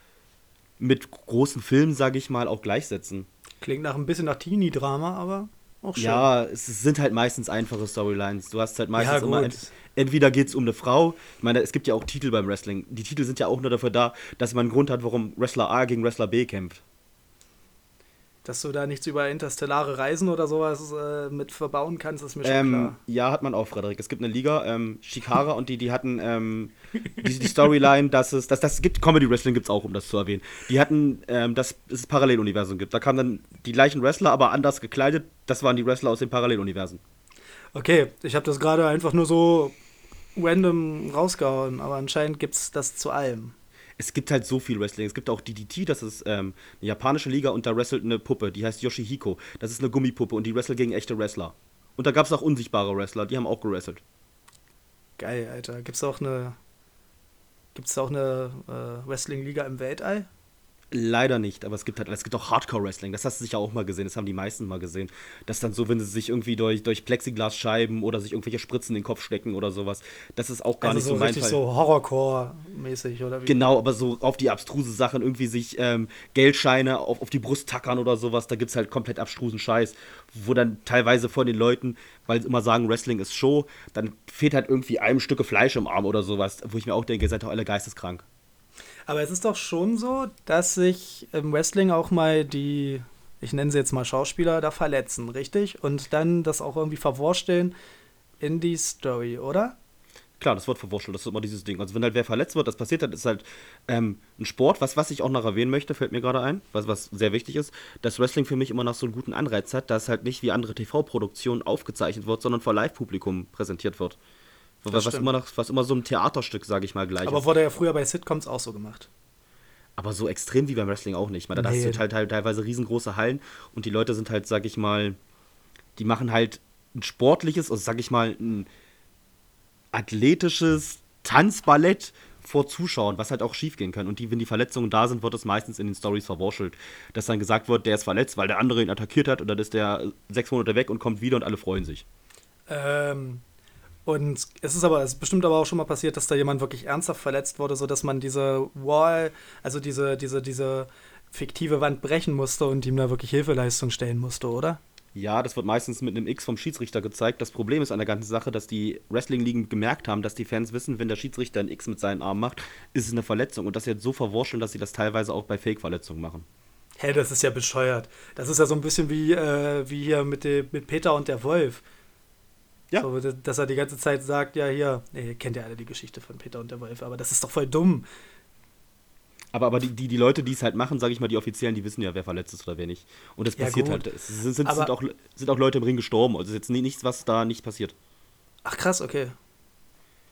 Speaker 2: mit großen Filmen, sage ich mal, auch gleichsetzen.
Speaker 3: Klingt nach ein bisschen nach Teenie-Drama, aber auch schön.
Speaker 2: Ja, es sind halt meistens einfache Storylines. Du hast halt meistens
Speaker 3: Ja,
Speaker 2: immer, ent entweder geht es um eine Frau, ich meine, es gibt ja auch Titel beim Wrestling. Die Titel sind ja auch nur dafür da, dass man einen Grund hat, warum Wrestler A gegen Wrestler B kämpft.
Speaker 3: Dass du da nichts über interstellare Reisen oder sowas äh, mit verbauen kannst, ist mir schon
Speaker 2: Ähm,
Speaker 3: klar.
Speaker 2: ja, hat man auch, Frederik. Es gibt eine Liga, ähm, Shikara und die, die hatten ähm, die, die Storyline, dass es, dass das gibt, Comedy Wrestling gibt es auch, um das zu erwähnen. Die hatten, ähm, dass es Paralleluniversen gibt. Da kamen dann die gleichen Wrestler, aber anders gekleidet. Das waren die Wrestler aus den Paralleluniversen.
Speaker 3: Okay, ich habe das gerade einfach nur so random rausgehauen, aber anscheinend gibt es das zu allem.
Speaker 2: Es gibt halt so viel Wrestling. Es gibt auch DDT, das ist ähm, eine japanische Liga und da wrestelt eine Puppe, die heißt Yoshihiko. Das ist eine Gummipuppe und die wrestelt gegen echte Wrestler. Und da gab es auch unsichtbare Wrestler, die haben auch gewrestelt.
Speaker 3: Geil, Alter. Gibt's auch eine. Gibt's auch eine äh, Wrestling-Liga im Weltall?
Speaker 2: Leider nicht, aber es gibt halt, es gibt auch Hardcore-Wrestling, das hast du sicher auch mal gesehen, das haben die meisten mal gesehen. Das dann so, wenn sie sich irgendwie durch, durch Plexiglasscheiben oder sich irgendwelche Spritzen in den Kopf stecken oder sowas. Das ist auch gar
Speaker 3: also
Speaker 2: nicht
Speaker 3: so
Speaker 2: so mein
Speaker 3: richtig
Speaker 2: Fall.
Speaker 3: so Horrorcore-mäßig, oder wie?
Speaker 2: Genau, aber so auf die abstruse Sachen, irgendwie sich ähm, Geldscheine auf, auf die Brust tackern oder sowas, da gibt es halt komplett abstrusen Scheiß, wo dann teilweise von den Leuten, weil sie immer sagen, Wrestling ist Show, dann fehlt halt irgendwie einem Stücke Fleisch im Arm oder sowas, wo ich mir auch denke, ihr seid doch alle geisteskrank.
Speaker 3: Aber es ist doch schon so, dass sich im Wrestling auch mal die, ich nenne sie jetzt mal Schauspieler, da verletzen, richtig? Und dann das auch irgendwie verwursteln in die Story, oder?
Speaker 2: Klar, das wird verwurschtelt, das ist immer dieses Ding. Also wenn halt wer verletzt wird, das passiert hat, ist halt ähm, ein Sport, was, was ich auch noch erwähnen möchte, fällt mir gerade ein, was, was sehr wichtig ist, dass Wrestling für mich immer noch so einen guten Anreiz hat, dass halt nicht wie andere TV-Produktionen aufgezeichnet wird, sondern vor Live-Publikum präsentiert wird.
Speaker 3: Das
Speaker 2: Was,
Speaker 3: stimmt.
Speaker 2: immer noch, was immer so ein Theaterstück, sage ich mal, gleich
Speaker 3: Aber
Speaker 2: ist.
Speaker 3: wurde ja früher bei Sitcoms auch so gemacht.
Speaker 2: Aber so extrem wie beim Wrestling auch nicht. Da
Speaker 3: Nee.
Speaker 2: hast du halt, halt teilweise riesengroße Hallen und die Leute sind halt, sag ich mal, die machen halt ein sportliches, also sag ich mal, ein athletisches Tanzballett, vor Zuschauern, was halt auch schief gehen kann. Und die, wenn die Verletzungen da sind, wird es meistens in den Stories verwurschtelt. Dass dann gesagt wird, der ist verletzt, weil der andere ihn attackiert hat, oder ist der sechs Monate weg und kommt wieder und alle freuen sich.
Speaker 3: Ähm, und es ist aber, es ist bestimmt aber auch schon mal passiert, dass da jemand wirklich ernsthaft verletzt wurde, sodass man diese Wall, also diese, diese, diese fiktive Wand brechen musste und ihm da wirklich Hilfeleistung stellen musste, oder?
Speaker 2: Ja, das wird meistens mit einem X vom Schiedsrichter gezeigt. Das Problem ist an der ganzen Sache, dass die Wrestling-Ligen gemerkt haben, dass die Fans wissen, wenn der Schiedsrichter ein X mit seinen Armen macht, ist es eine Verletzung. Und das jetzt so verwurscheln, dass sie das teilweise auch bei Fake-Verletzungen machen.
Speaker 3: Hä, hey, das ist ja bescheuert. Das ist ja so ein bisschen wie, äh, wie hier mit, dem, mit Peter und der Wolf. Ja. So, dass er die ganze Zeit sagt, ja, hier, nee, kennt ja alle die Geschichte von Peter und der Wolf, aber das ist doch voll dumm.
Speaker 2: Aber, aber die, die, die Leute, die es halt machen, sage ich mal, die Offiziellen, die wissen ja, wer verletzt ist oder wer nicht. Und das ja, passiert gut. halt. Es sind, sind, sind, auch, sind auch Leute im Ring gestorben. Also es ist jetzt nichts, was da nicht passiert.
Speaker 3: Ach krass, okay.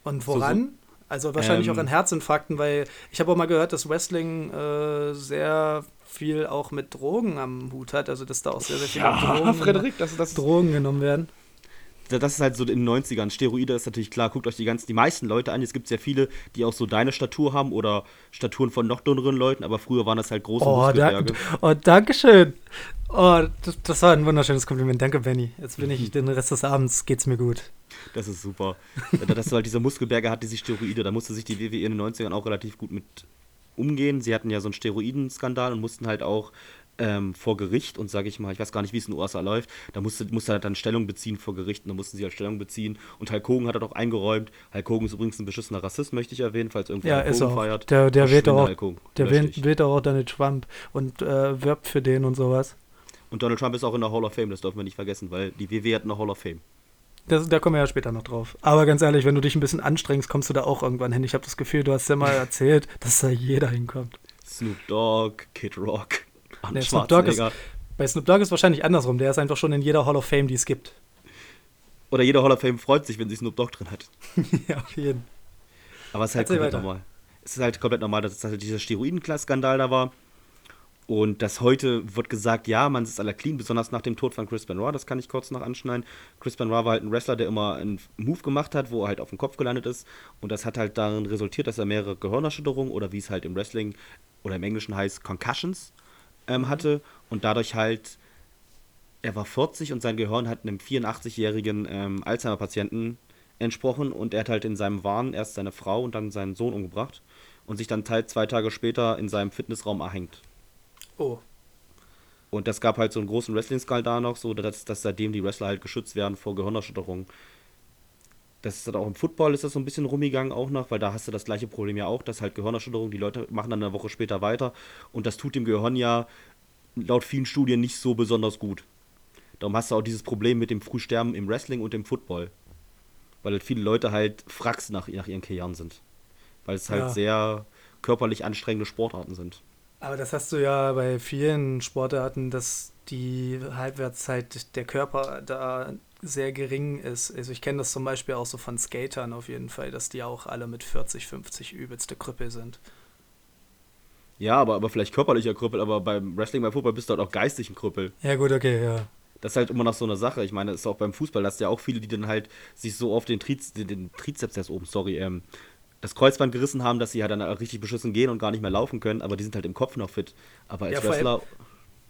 Speaker 3: Und woran? So, so. Also wahrscheinlich ähm, auch an Herzinfarkten, weil ich habe auch mal gehört, dass Wrestling äh, sehr viel auch mit Drogen am Hut hat. Also dass da auch sehr, sehr viele
Speaker 2: ja,
Speaker 3: Drogen,
Speaker 2: Frederik, das, das
Speaker 3: Drogen genommen werden
Speaker 2: das ist halt so in den 90ern. Steroide ist natürlich klar, guckt euch die ganzen, die meisten Leute an. Es gibt sehr viele, die auch so deine Statur haben oder Staturen von noch dünneren Leuten, aber früher waren das halt große
Speaker 3: oh, Muskelberge. Da, oh, danke schön. Oh, das, das, war ein wunderschönes Kompliment. Danke, Benny. Jetzt bin ich, den Rest des Abends geht's mir gut.
Speaker 2: Das ist super. Dass du halt diese Muskelberge hat, diese Steroide, da musste sich die WWE in den 90ern auch relativ gut mit umgehen. Sie hatten ja so einen Steroidenskandal und mussten halt auch ähm, vor Gericht und sage ich mal, ich weiß gar nicht, wie es in den USA läuft, da musste, musste er dann Stellung beziehen vor Gericht und da mussten sie halt Stellung beziehen und Hulk Hogan hat er doch eingeräumt. Hulk Hogan ist übrigens ein beschissener Rassist, möchte ich erwähnen, falls irgendwer
Speaker 3: ja, Hulk Hogan feiert. Der, der wählt auch, der wählt, auch Donald Trump und äh, wirbt für den und sowas.
Speaker 2: Und Donald Trump ist auch in der Hall of Fame, das dürfen wir nicht vergessen, weil die WWE hat eine Hall of Fame.
Speaker 3: Das, da kommen wir ja später noch drauf. Aber ganz ehrlich, wenn du dich ein bisschen anstrengst, kommst du da auch irgendwann hin. Ich habe das Gefühl, du hast ja mal erzählt, dass da jeder hinkommt.
Speaker 2: Snoop Dogg, Kid Rock.
Speaker 3: Nee, Snoop Dogg ist, bei Snoop Dogg ist wahrscheinlich andersrum. Der ist einfach schon in jeder Hall of Fame, die es gibt.
Speaker 2: Oder jeder Hall of Fame freut sich, wenn sie Snoop Dogg drin hat.
Speaker 3: ja, auf jeden.
Speaker 2: Aber es ist halt Erzähl komplett weiter. normal. Es ist halt komplett normal, dass es halt dieser Steroidenskandal da war. Und das heute wird gesagt, ja, man ist aller clean, besonders nach dem Tod von Chris Benoit, das kann ich kurz noch anschneiden. Chris Benoit war halt ein Wrestler, der immer einen Move gemacht hat, wo er halt auf dem Kopf gelandet ist. Und das hat halt darin resultiert, dass er mehrere Gehirnerschütterungen oder wie es halt im Wrestling oder im Englischen heißt, Concussions ähm, hatte und dadurch halt, er war 40 und sein Gehirn hat einem 84-jährigen ähm, Alzheimer-Patienten entsprochen und er hat halt in seinem Wahn erst seine Frau und dann seinen Sohn umgebracht und sich dann halt zwei Tage später in seinem Fitnessraum erhängt.
Speaker 3: Oh.
Speaker 2: Und das gab halt so einen großen Wrestling-Skandal noch, so dass, dass seitdem die Wrestler halt geschützt werden vor Gehirnerschütterungen das ist dann auch im Football ist das so ein bisschen rumgegangen auch noch, weil da hast du das gleiche Problem ja auch, dass halt Gehirnerschütterung, die Leute machen dann eine Woche später weiter und das tut dem Gehirn ja laut vielen Studien nicht so besonders gut. Darum hast du auch dieses Problem mit dem Frühsterben im Wrestling und im Football. Weil halt viele Leute halt Fracks nach, nach ihren Karrieren sind. Weil es halt ja. sehr körperlich anstrengende Sportarten sind.
Speaker 3: Aber das hast du ja bei vielen Sportarten, dass die Halbwertszeit der Körper da sehr gering ist. Also ich kenne das zum Beispiel auch so von Skatern auf jeden Fall, dass die auch alle mit 40, 50 übelste Krüppel sind.
Speaker 2: Ja, aber, aber vielleicht körperlicher Krüppel, aber beim Wrestling, beim Fußball bist du halt auch geistig ein Krüppel.
Speaker 3: Ja, gut, okay, ja.
Speaker 2: Das ist halt immer noch so eine Sache. Ich meine, das ist auch beim Fußball, dass ja auch viele, die dann halt sich so auf den, Triz, den, den Trizeps erst oben, sorry, ähm, das Kreuzband gerissen haben, dass sie halt dann richtig beschissen gehen und gar nicht mehr laufen können, aber die sind halt im Kopf noch fit. Aber als ja, Wrestler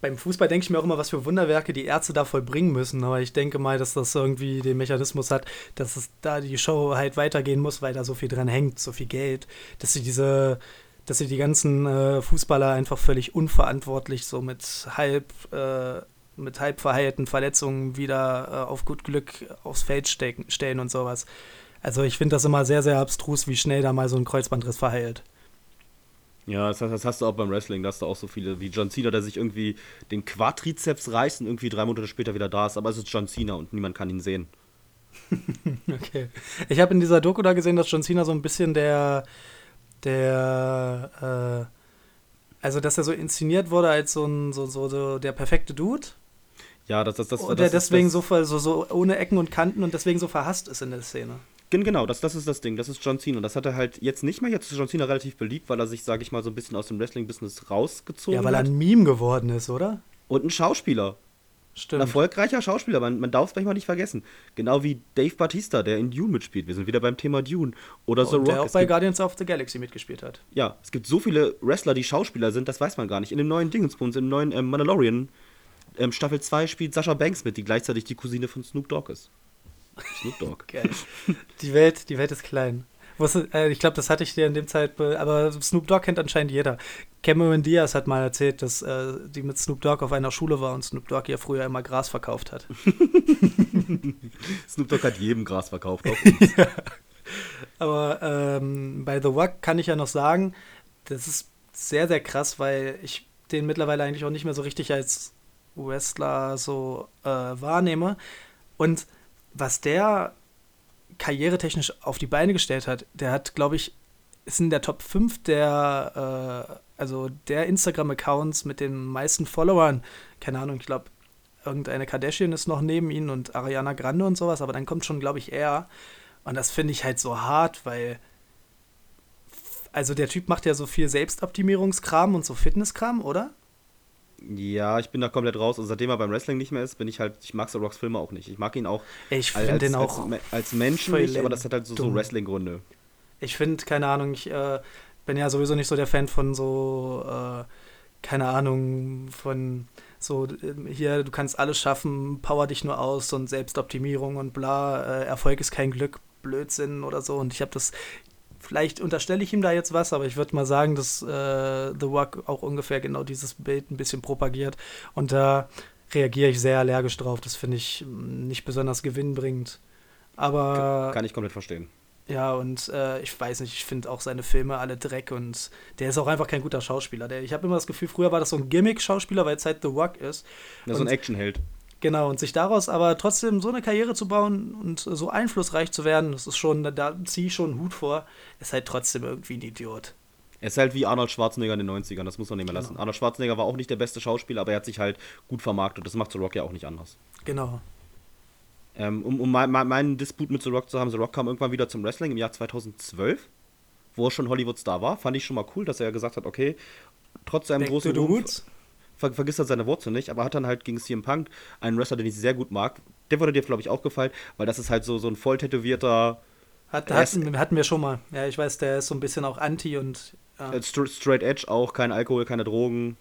Speaker 3: beim Fußball denke ich mir auch immer, was für Wunderwerke die Ärzte da vollbringen müssen. Aber ich denke mal, dass das irgendwie den Mechanismus hat, dass es da die Show halt weitergehen muss, weil da so viel dran hängt, so viel Geld, dass sie diese, dass sie die ganzen äh, Fußballer einfach völlig unverantwortlich so mit halb, äh, mit halb verheilten Verletzungen wieder äh, auf gut Glück aufs Feld stecken, stellen und sowas. Also ich finde das immer sehr, sehr abstrus, wie schnell da mal so ein Kreuzbandriss verheilt.
Speaker 2: Ja, das, das, hast du auch beim Wrestling, da hast du auch so viele wie John Cena, der sich irgendwie den Quadrizeps reißt und irgendwie drei Monate später wieder da ist, aber es ist John Cena und niemand kann ihn sehen.
Speaker 3: okay. Ich habe in dieser Doku da gesehen, dass John Cena so ein bisschen der, der, äh, also dass er so inszeniert wurde als so ein, so, so, so der perfekte Dude.
Speaker 2: Ja, das, das, das,
Speaker 3: und der deswegen das, so, so, so ohne Ecken und Kanten und deswegen so verhasst ist in der Szene.
Speaker 2: Genau, das, das ist das Ding. Das ist John Cena. Das hat er halt jetzt nicht mehr. Jetzt ist John Cena relativ beliebt, weil er sich, sage ich mal, so ein bisschen aus dem Wrestling-Business rausgezogen hat.
Speaker 3: Ja, weil er ein Meme geworden ist, oder?
Speaker 2: Und ein Schauspieler.
Speaker 3: Stimmt.
Speaker 2: Ein erfolgreicher Schauspieler, man, man darf es manchmal nicht vergessen. Genau wie Dave Batista, der in Dune mitspielt. Wir sind wieder beim Thema Dune. Oder The
Speaker 3: Und der
Speaker 2: Rock.
Speaker 3: auch
Speaker 2: Es
Speaker 3: bei Guardians of the Galaxy mitgespielt hat.
Speaker 2: ja, es gibt so viele Wrestler, die Schauspieler sind, das weiß man gar nicht. In dem neuen Dingensbums, im neuen ähm, Mandalorian, ähm, Staffel 2 spielt Sascha Banks mit, die gleichzeitig die Cousine von Snoop Dogg ist. Snoop Dogg.
Speaker 3: Geil. die, Welt, die Welt ist klein. Äh, ich glaube, das hatte ich dir in dem Zeit, be- aber Snoop Dogg kennt anscheinend jeder. Cameron Diaz hat mal erzählt, dass äh, die mit Snoop Dogg auf einer Schule war und Snoop Dogg ihr früher immer Gras verkauft hat.
Speaker 2: Snoop Dogg hat jedem Gras verkauft. Auch.
Speaker 3: Aber ähm, bei The Wack kann ich ja noch sagen, das ist sehr, sehr krass, weil ich den mittlerweile eigentlich auch nicht mehr so richtig als Wrestler so äh, wahrnehme. Und was der karrieretechnisch auf die Beine gestellt hat, der hat, glaube ich, ist in der Top 5 der, äh, also der Instagram-Accounts mit den meisten Followern. Keine Ahnung, ich glaube, irgendeine Kardashian ist noch neben ihnen und Ariana Grande und sowas, aber dann kommt schon, glaube ich, er. Und das finde ich halt so hart, weil also der Typ macht ja so viel Selbstoptimierungskram und so Fitnesskram, oder?
Speaker 2: Ja, ich bin da komplett raus. Und seitdem er beim Wrestling nicht mehr ist, bin ich halt, ich mag The Rocks Filme auch nicht. Ich mag ihn auch
Speaker 3: Ich
Speaker 2: als,
Speaker 3: finde den auch.
Speaker 2: als, als Menschen nicht, aber das hat halt so, so. Wrestling-Gründe.
Speaker 3: Ich finde, keine Ahnung, ich äh, bin ja sowieso nicht so der Fan von so, äh, keine Ahnung, von so, äh, hier, du kannst alles schaffen, power dich nur aus und Selbstoptimierung und bla, äh, Erfolg ist kein Glück, Blödsinn oder so. Und ich habe das, vielleicht unterstelle ich ihm da jetzt was, aber ich würde mal sagen, dass äh, The Rock auch ungefähr genau dieses Bild ein bisschen propagiert. Und da reagiere ich sehr allergisch drauf. Das finde ich mh, nicht besonders gewinnbringend. Aber
Speaker 2: Kann ich komplett verstehen.
Speaker 3: ja, und äh, ich weiß nicht, ich finde auch seine Filme alle Dreck und der ist auch einfach kein guter Schauspieler. Der, ich habe immer das Gefühl, früher war das so ein Gimmick-Schauspieler, weil es halt The Rock ist.
Speaker 2: Ja, so ein Actionheld.
Speaker 3: Genau, und sich daraus aber trotzdem so eine Karriere zu bauen und so einflussreich zu werden, das ist schon, da, ziehe ich schon einen Hut vor, ist halt trotzdem irgendwie ein Idiot.
Speaker 2: Er ist halt wie Arnold Schwarzenegger in den 90ern, das muss man nicht mehr lassen.
Speaker 3: Genau.
Speaker 2: Arnold Schwarzenegger war auch nicht der beste Schauspieler, aber er hat sich halt gut vermarktet. Das macht The Rock ja auch nicht anders.
Speaker 3: Genau.
Speaker 2: Ähm, um um mein, mein, meinen Disput mit The Rock zu haben, The Rock kam irgendwann wieder zum Wrestling im Jahr 2012, wo er schon Hollywood-Star war. Fand ich schon mal cool, dass er ja gesagt hat, okay, trotz seinem
Speaker 3: Back to
Speaker 2: großen
Speaker 3: the
Speaker 2: Ruhm,
Speaker 3: Roots.
Speaker 2: Ver vergisst er seine Wurzeln nicht, aber hat dann halt gegen CM Punk einen Wrestler, den ich sehr gut mag. Der würde dir, glaube ich, auch gefallen, weil das ist halt so, so ein voll tätowierter,
Speaker 3: Hat, hatten, hatten wir schon mal. Ja, ich weiß, der ist so ein bisschen auch anti und ja.
Speaker 2: äh, stra- straight edge auch, kein Alkohol, keine Drogen.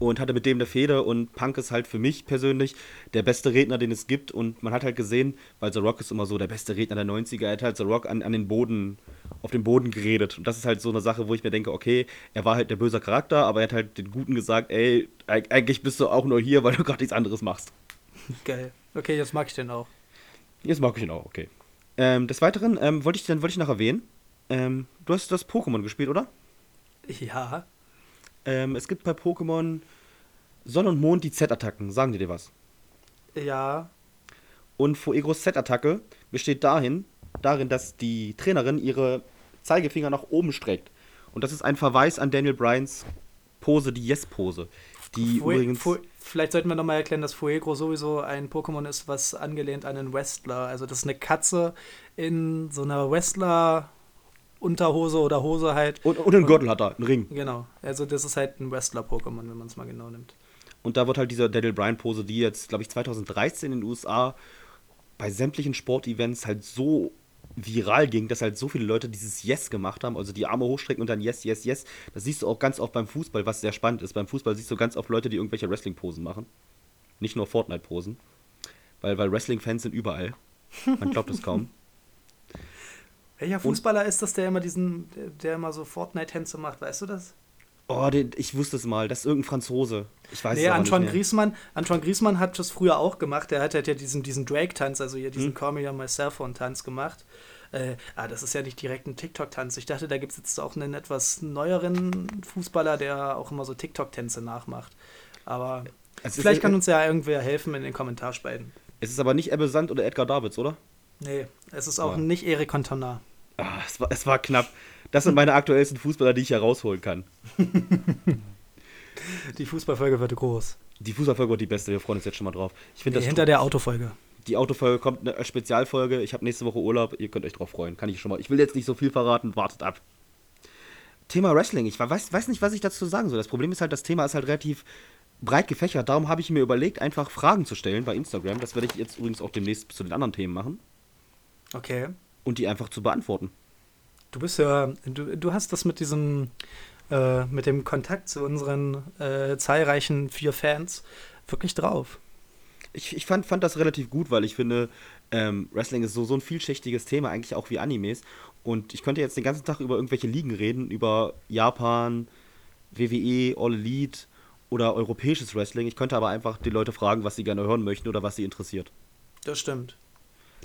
Speaker 2: Und hatte mit dem eine Fehde und Punk ist halt für mich persönlich der beste Redner, den es gibt. Und man hat halt gesehen, weil The Rock ist immer so der beste Redner der 90er, er hat halt The Rock an, an den Boden, auf den Boden geredet. Und das ist halt so eine Sache, wo ich mir denke, okay, er war halt der böse Charakter, aber er hat halt den Guten gesagt, ey, eig- eigentlich bist du auch nur hier, weil du gerade nichts anderes machst.
Speaker 3: geil. Okay, jetzt mag ich den auch.
Speaker 2: Jetzt mag ich ihn auch, okay. Ähm, des Weiteren ähm, wollte ich dann wollte ich noch erwähnen, ähm, du hast das Pokémon gespielt, oder?
Speaker 3: Ja,
Speaker 2: Ähm, es gibt bei Pokémon Sonne und Mond die Z-Attacken. Sagen die dir was?
Speaker 3: ja,
Speaker 2: Und Fuegros Z-Attacke besteht dahin, darin, dass die Trainerin ihre Zeigefinger nach oben streckt. Und das ist ein Verweis an Daniel Bryans Pose, die Yes-Pose. Die
Speaker 3: Fue-
Speaker 2: übrigens.
Speaker 3: Fue- Vielleicht sollten wir nochmal erklären, dass Fuegro sowieso ein Pokémon ist, was angelehnt an einen Wrestler. Also das ist eine Katze in so einer Wrestler-Unterhose oder Hose halt.
Speaker 2: und, und einen Gürtel hat er, einen Ring.
Speaker 3: Genau. Also das ist halt ein Wrestler-Pokémon, wenn man es mal genau nimmt.
Speaker 2: Und da wird halt diese Daniel Bryan-Pose, die jetzt, glaube ich, 2013 in den USA bei sämtlichen Sportevents halt so viral ging, dass halt so viele Leute dieses Yes gemacht haben, also die Arme hochstrecken und dann Yes, Yes, Yes. Das siehst du auch ganz oft beim Fußball, was sehr spannend ist. Beim Fußball siehst du ganz oft Leute, die irgendwelche Wrestling-Posen machen. Nicht nur Fortnite-Posen. Weil, weil Wrestling-Fans sind überall. Man glaubt es kaum.
Speaker 3: Welcher Fußballer ist das, der immer diesen, der, immer so Fortnite-Tänze macht, weißt du das?
Speaker 2: Oh, den, ich wusste es mal. Das ist irgendein Franzose. Ich weiß
Speaker 3: nee,
Speaker 2: es
Speaker 3: Antoine
Speaker 2: nicht.
Speaker 3: Griezmann, Antoine Griezmann hat das früher auch gemacht. Der hat halt ja diesen, diesen Drake-Tanz, also hier diesen
Speaker 2: Hm.
Speaker 3: Call Me on My Cell Phone-Tanz gemacht. Äh, ah, das ist ja nicht direkt ein TikTok-Tanz. Ich dachte, da gibt es jetzt auch einen etwas neueren Fußballer, der auch immer so TikTok-Tänze nachmacht. Aber
Speaker 2: Es ist-
Speaker 3: vielleicht kann uns ja irgendwer helfen in den Kommentarspalten.
Speaker 2: Es ist aber nicht Ebbe Sand oder Edgar Davids, oder?
Speaker 3: Nee, es ist auch
Speaker 2: Ja.
Speaker 3: nicht Eric Cantona.
Speaker 2: Ah, es, war, es war knapp. Das sind meine aktuellsten Fußballer, die ich herausholen kann.
Speaker 3: Die Fußballfolge wird groß.
Speaker 2: Die Fußballfolge wird die beste, wir freuen uns jetzt schon mal drauf. Ich das
Speaker 3: hinter der Autofolge.
Speaker 2: die Autofolge kommt eine Spezialfolge. Ich habe nächste Woche Urlaub, ihr könnt euch drauf freuen. Kann ich schon mal. Ich will jetzt nicht so viel verraten, wartet ab. Thema Wrestling. Ich weiß, weiß nicht, was ich dazu sagen soll. Das Problem ist halt, das Thema ist halt relativ breit gefächert. Darum habe ich mir überlegt, einfach Fragen zu stellen bei Instagram. Das werde ich jetzt übrigens auch demnächst zu den anderen Themen machen.
Speaker 3: Okay.
Speaker 2: Und die einfach zu beantworten.
Speaker 3: Du bist ja, du, du hast das mit diesem, äh, mit dem Kontakt zu unseren äh, zahlreichen vier Fans wirklich drauf.
Speaker 2: Ich, ich fand, fand das relativ gut, weil ich finde, ähm, Wrestling ist so, so ein vielschichtiges Thema, eigentlich auch wie Animes. Und ich könnte jetzt den ganzen Tag über irgendwelche Ligen reden, über Japan, WWE, All Elite oder europäisches Wrestling. Ich könnte aber einfach die Leute fragen, was sie gerne hören möchten oder was sie interessiert.
Speaker 3: Das stimmt.